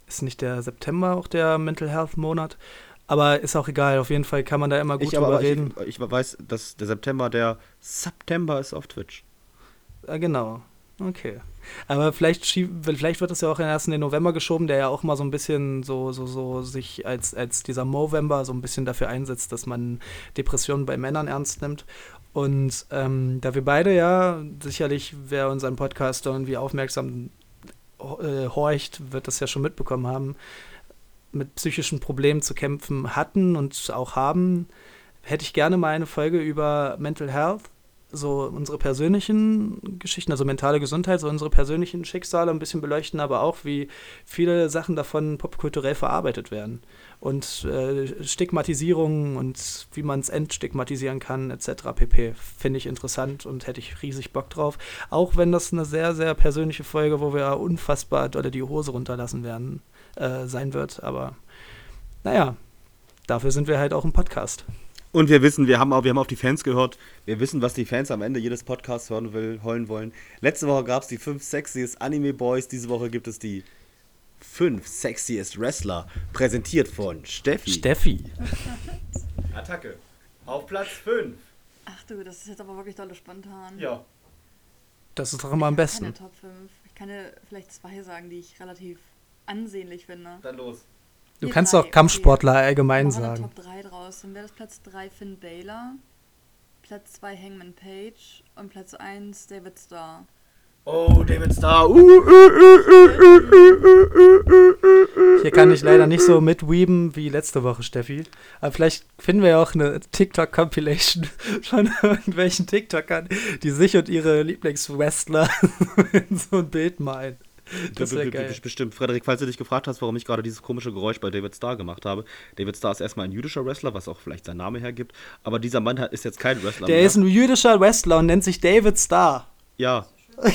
Speaker 3: Ist nicht der September auch der Mental Health Monat? Aber ist auch egal, auf jeden Fall kann man da immer gut
Speaker 2: ich,
Speaker 3: drüber reden.
Speaker 2: Ich, ich, weiß, dass der September der September ist auf Twitch.
Speaker 3: Äh, genau. Okay. Aber vielleicht, vielleicht wird das ja auch erst in den November geschoben, der ja auch mal so ein bisschen so, so, so sich als, als dieser Movember so ein bisschen dafür einsetzt, dass man Depressionen bei Männern ernst nimmt. Und ähm, da wir beide ja, sicherlich, wer unseren Podcast irgendwie aufmerksam äh, horcht, wird das ja schon mitbekommen haben, mit psychischen Problemen zu kämpfen hatten und auch haben, hätte ich gerne mal eine Folge über Mental Health so unsere persönlichen Geschichten, also mentale Gesundheit, so unsere persönlichen Schicksale ein bisschen beleuchten, aber auch, wie viele Sachen davon popkulturell verarbeitet werden. Und äh, Stigmatisierung und wie man es entstigmatisieren kann, etc. pp. Finde ich interessant und hätte ich riesig Bock drauf. Auch wenn das eine sehr, sehr persönliche Folge, wo wir unfassbar dolle die Hose runterlassen werden, äh, sein wird. Aber naja, dafür sind wir halt auch ein Podcast.
Speaker 2: Und wir wissen, wir haben, auch, wir haben auf die Fans gehört. Wir wissen, was die Fans am Ende jedes Podcasts hören will, heulen wollen. Letzte Woche gab es die fünf sexiest Anime Boys. Diese Woche gibt es die fünf sexiest Wrestler. Präsentiert von Steffi.
Speaker 3: Steffi.
Speaker 2: Attacke. Auf Platz 5.
Speaker 1: Ach du, das ist jetzt aber wirklich dolle spontan.
Speaker 2: Ja.
Speaker 3: Das ist doch immer am besten.
Speaker 1: Keine Top 5. Ich kann dir vielleicht zwei sagen, die ich relativ ansehnlich finde.
Speaker 2: Dann los.
Speaker 3: Du Hier kannst drei, auch Kampfsportler okay. allgemein
Speaker 1: Wir
Speaker 3: sagen.
Speaker 1: Top 3 draus. Dann wäre das Platz 3 Finn Baylor, Platz 2 Hangman Page und Platz 1 David Starr.
Speaker 2: Oh, David Starr.
Speaker 3: Hier kann ich leider nicht so mitweeben wie letzte Woche, Steffi. Aber vielleicht finden wir ja auch eine TikTok-Compilation von irgendwelchen TikTokern, die sich und ihre Lieblingswrestler in so ein Bild malen. Das wäre geil.
Speaker 2: Bestimmt. Frederik, falls du dich gefragt hast, warum ich gerade dieses komische Geräusch bei David Starr gemacht habe. David Starr ist erstmal ein jüdischer Wrestler, was auch vielleicht sein Name hergibt. Aber dieser Mann ist jetzt kein Wrestler
Speaker 3: Der mehr. ist ein jüdischer Wrestler und nennt sich David Starr.
Speaker 2: Ja.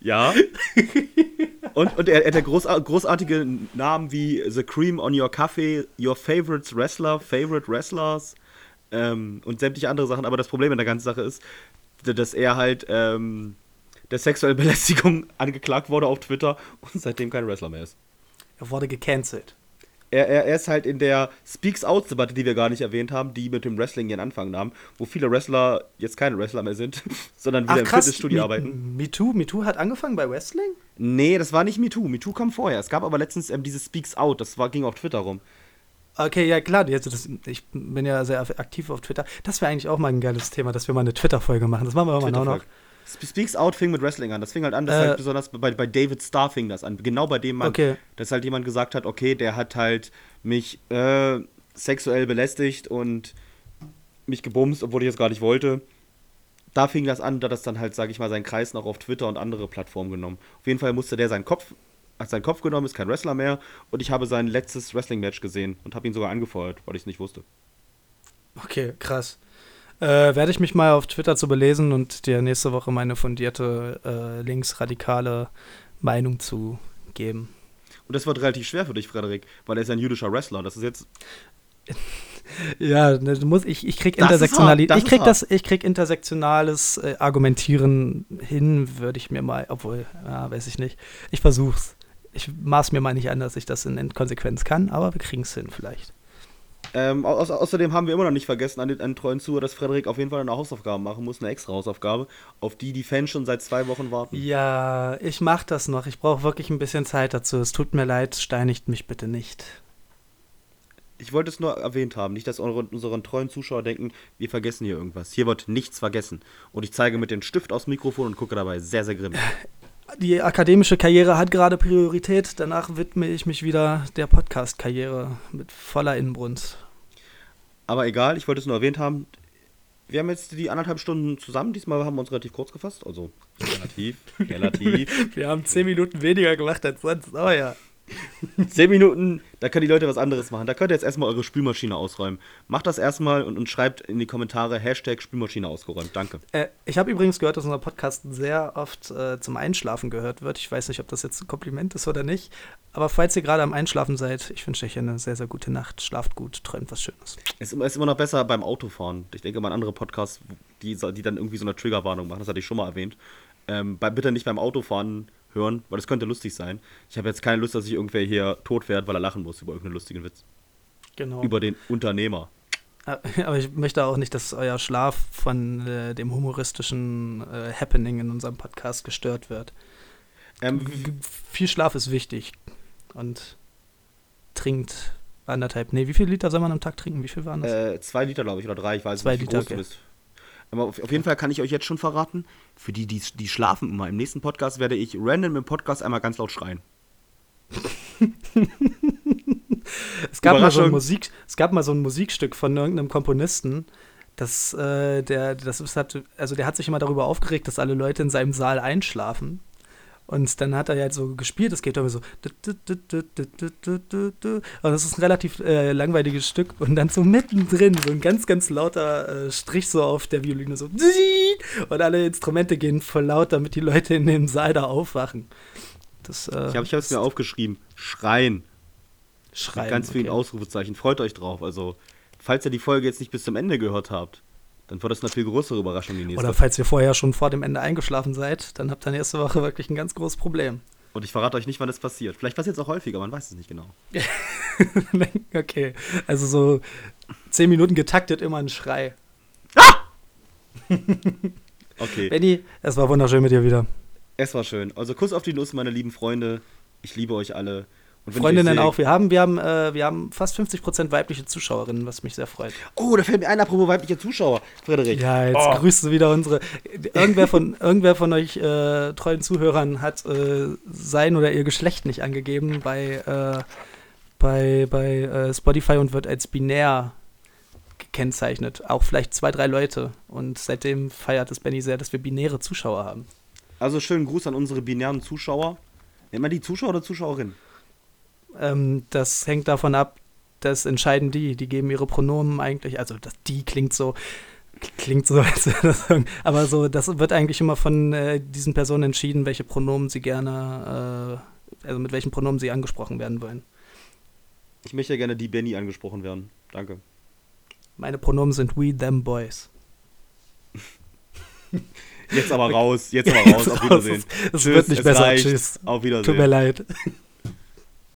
Speaker 2: ja. Und, und er, er hat groß, großartige Namen wie The Cream on Your Coffee, Your Favorites Wrestler, Favorite Wrestlers ähm, und sämtliche andere Sachen. Aber das Problem in der ganzen Sache ist, dass er halt ähm, der sexuellen Belästigung angeklagt wurde auf Twitter und seitdem kein Wrestler mehr ist.
Speaker 3: Er wurde gecancelt.
Speaker 2: Er, er, er ist halt in der Speaks Out-Debatte, die wir gar nicht erwähnt haben, die mit dem Wrestling ihren Anfang nahm, wo viele Wrestler jetzt keine Wrestler mehr sind, sondern wieder Ach, im Fitnessstudio Me, arbeiten.
Speaker 3: MeToo? MeToo hat angefangen bei Wrestling?
Speaker 2: Nee, das war nicht MeToo. MeToo kam vorher. Es gab aber letztens ähm, dieses Speaks Out, das war, ging auf Twitter rum.
Speaker 3: Okay, ja klar, also das, ich bin ja sehr aktiv auf Twitter. Das wäre eigentlich auch mal ein geiles Thema, dass wir mal eine Twitter-Folge machen. Das machen wir mal auch noch.
Speaker 2: Speaks Out fing mit Wrestling an. Das fing halt an, das äh, halt besonders bei, bei David Starr fing das an. Genau bei dem Mann,
Speaker 3: okay.
Speaker 2: dass halt jemand gesagt hat, okay, der hat halt mich äh, sexuell belästigt und mich gebumst, obwohl ich es gar nicht wollte. Da fing das an, da das dann halt, sage ich mal, seinen Kreis noch auf Twitter und andere Plattformen genommen. Auf jeden Fall musste der seinen Kopf hat seinen Kopf genommen, ist kein Wrestler mehr und ich habe sein letztes Wrestling-Match gesehen und habe ihn sogar angefeuert, weil ich es nicht wusste.
Speaker 3: Okay, krass. Äh, werde ich mich mal auf Twitter zu belesen und dir nächste Woche meine fundierte äh, linksradikale Meinung zu geben.
Speaker 2: Und das wird relativ schwer für dich, Frederik, weil er ist ein jüdischer Wrestler. Das ist jetzt.
Speaker 3: ja, ne, du musst, ich, ich krieg Intersektionalität. Ich krieg das, ich krieg intersektionales äh, Argumentieren hin, würde ich mir mal, obwohl, ja, weiß ich nicht. Ich versuch's ich maß mir mal nicht an, dass ich das in Konsequenz kann, aber wir kriegen es hin vielleicht.
Speaker 2: Ähm, au außerdem haben wir immer noch nicht vergessen an den, an den treuen Zuhörer, dass Frederik auf jeden Fall eine Hausaufgabe machen muss, eine extra Hausaufgabe, auf die die Fans schon seit zwei Wochen warten.
Speaker 3: Ja, ich mach das noch. Ich brauche wirklich ein bisschen Zeit dazu. Es tut mir leid, steinigt mich bitte nicht.
Speaker 2: Ich wollte es nur erwähnt haben, nicht, dass eure, unseren treuen Zuschauer denken, wir vergessen hier irgendwas. Hier wird nichts vergessen. Und ich zeige mit dem Stift aufs Mikrofon und gucke dabei sehr, sehr grimmig.
Speaker 3: Die akademische Karriere hat gerade Priorität. Danach widme ich mich wieder der Podcast-Karriere mit voller Inbrunst.
Speaker 2: Aber egal, ich wollte es nur erwähnt haben. Wir haben jetzt die anderthalb Stunden zusammen. Diesmal haben wir uns relativ kurz gefasst. Also relativ, relativ.
Speaker 3: Wir haben zehn Minuten weniger gemacht als sonst. Aber ja.
Speaker 2: Zehn Minuten, da können die Leute was anderes machen. Da könnt ihr jetzt erstmal eure Spülmaschine ausräumen. Macht das erstmal und, und schreibt in die Kommentare Hashtag Spülmaschine ausgeräumt. Danke.
Speaker 3: Äh, ich habe übrigens gehört, dass unser Podcast sehr oft äh, zum Einschlafen gehört wird. Ich weiß nicht, ob das jetzt ein Kompliment ist oder nicht. Aber falls ihr gerade am Einschlafen seid, ich wünsche euch eine sehr, sehr gute Nacht. Schlaft gut, träumt was Schönes.
Speaker 2: Es ist immer noch besser beim Autofahren. Ich denke mal an andere Podcasts, die, die dann irgendwie so eine Triggerwarnung machen. Das hatte ich schon mal erwähnt. Ähm, bitte nicht beim Autofahren hören, weil das könnte lustig sein. Ich habe jetzt keine Lust, dass sich irgendwer hier tot fährt, weil er lachen muss über irgendeinen lustigen Witz.
Speaker 3: Genau.
Speaker 2: Über den Unternehmer.
Speaker 3: Aber ich möchte auch nicht, dass euer Schlaf von äh, dem humoristischen äh, Happening in unserem Podcast gestört wird.
Speaker 2: Ähm,
Speaker 3: viel Schlaf ist wichtig. Und trinkt anderthalb. Nee, wie viel Liter soll man am Tag trinken? Wie viel waren das?
Speaker 2: Äh, zwei Liter, glaube ich, oder drei. Ich weiß
Speaker 3: Zwei
Speaker 2: nicht, wie
Speaker 3: Liter,
Speaker 2: groß du
Speaker 3: okay.
Speaker 2: bist. Aber auf, auf jeden Fall kann ich euch jetzt schon verraten, für die, die, die schlafen immer, im nächsten Podcast werde ich random im Podcast einmal ganz laut schreien.
Speaker 3: Es gab, mal so ein. Musik, es gab mal so ein Musikstück von irgendeinem Komponisten, das, äh, der, das ist, hat, also der hat sich immer darüber aufgeregt, dass alle Leute in seinem Saal einschlafen. Und dann hat er ja so gespielt, es geht immer so. Und das ist ein relativ äh, langweiliges Stück. Und dann so mittendrin, so ein ganz, ganz lauter äh, Strich so auf der Violine, so. Und alle Instrumente gehen voll laut, damit die Leute in dem Saal da aufwachen. Das, äh,
Speaker 2: Ich habe es mir aufgeschrieben. Schreien.
Speaker 3: schreien.
Speaker 2: Mit ganz vielen
Speaker 3: okay.
Speaker 2: Ausrufezeichen. Freut euch drauf. Also, falls ihr die Folge jetzt nicht bis zum Ende gehört habt, dann wird das eine viel größere Überraschung die nächste.
Speaker 3: Oder falls ihr vorher schon vor dem Ende eingeschlafen seid, dann habt ihr nächste Woche wirklich ein ganz großes Problem.
Speaker 2: Und ich verrate euch nicht, wann das passiert. Vielleicht passiert es auch häufiger, man weiß es nicht genau.
Speaker 3: okay, also so zehn Minuten getaktet immer ein Schrei.
Speaker 2: Okay.
Speaker 3: Benny, es war wunderschön mit dir wieder.
Speaker 2: Es war schön. Also Kuss auf die Nuss, meine lieben Freunde. Ich liebe euch alle.
Speaker 3: Freundinnen auch. Wir haben, wir, haben, äh, wir haben fast 50% weibliche Zuschauerinnen, was mich sehr freut.
Speaker 2: Oh, da fällt mir ein, apropos weibliche Zuschauer, Frederik.
Speaker 3: Ja, jetzt
Speaker 2: Oh.
Speaker 3: grüßt du wieder unsere. Irgendwer von, irgendwer von euch äh, treuen Zuhörern hat äh, sein oder ihr Geschlecht nicht angegeben bei, äh, bei, bei äh, Spotify und wird als binär gekennzeichnet. Auch vielleicht zwei, drei Leute. Und seitdem feiert es Benny sehr, dass wir binäre Zuschauer haben.
Speaker 2: Also schönen Gruß an unsere binären Zuschauer. Nennt man die Zuschauer oder Zuschauerin?
Speaker 3: Ähm, das hängt davon ab, das entscheiden die. Die geben ihre Pronomen eigentlich, also das die klingt so, klingt so, aber so, das wird eigentlich immer von äh, diesen Personen entschieden, welche Pronomen sie gerne, äh, also mit welchen Pronomen sie angesprochen werden wollen.
Speaker 2: Ich möchte gerne die Benny angesprochen werden. Danke.
Speaker 3: Meine Pronomen sind we, them boys.
Speaker 2: Jetzt aber raus, jetzt aber raus. Auf Wiedersehen.
Speaker 3: Es
Speaker 2: Tschüss,
Speaker 3: wird nicht
Speaker 2: es
Speaker 3: besser.
Speaker 2: reicht.
Speaker 3: Tschüss.
Speaker 2: Auf Wiedersehen.
Speaker 3: Tut mir leid.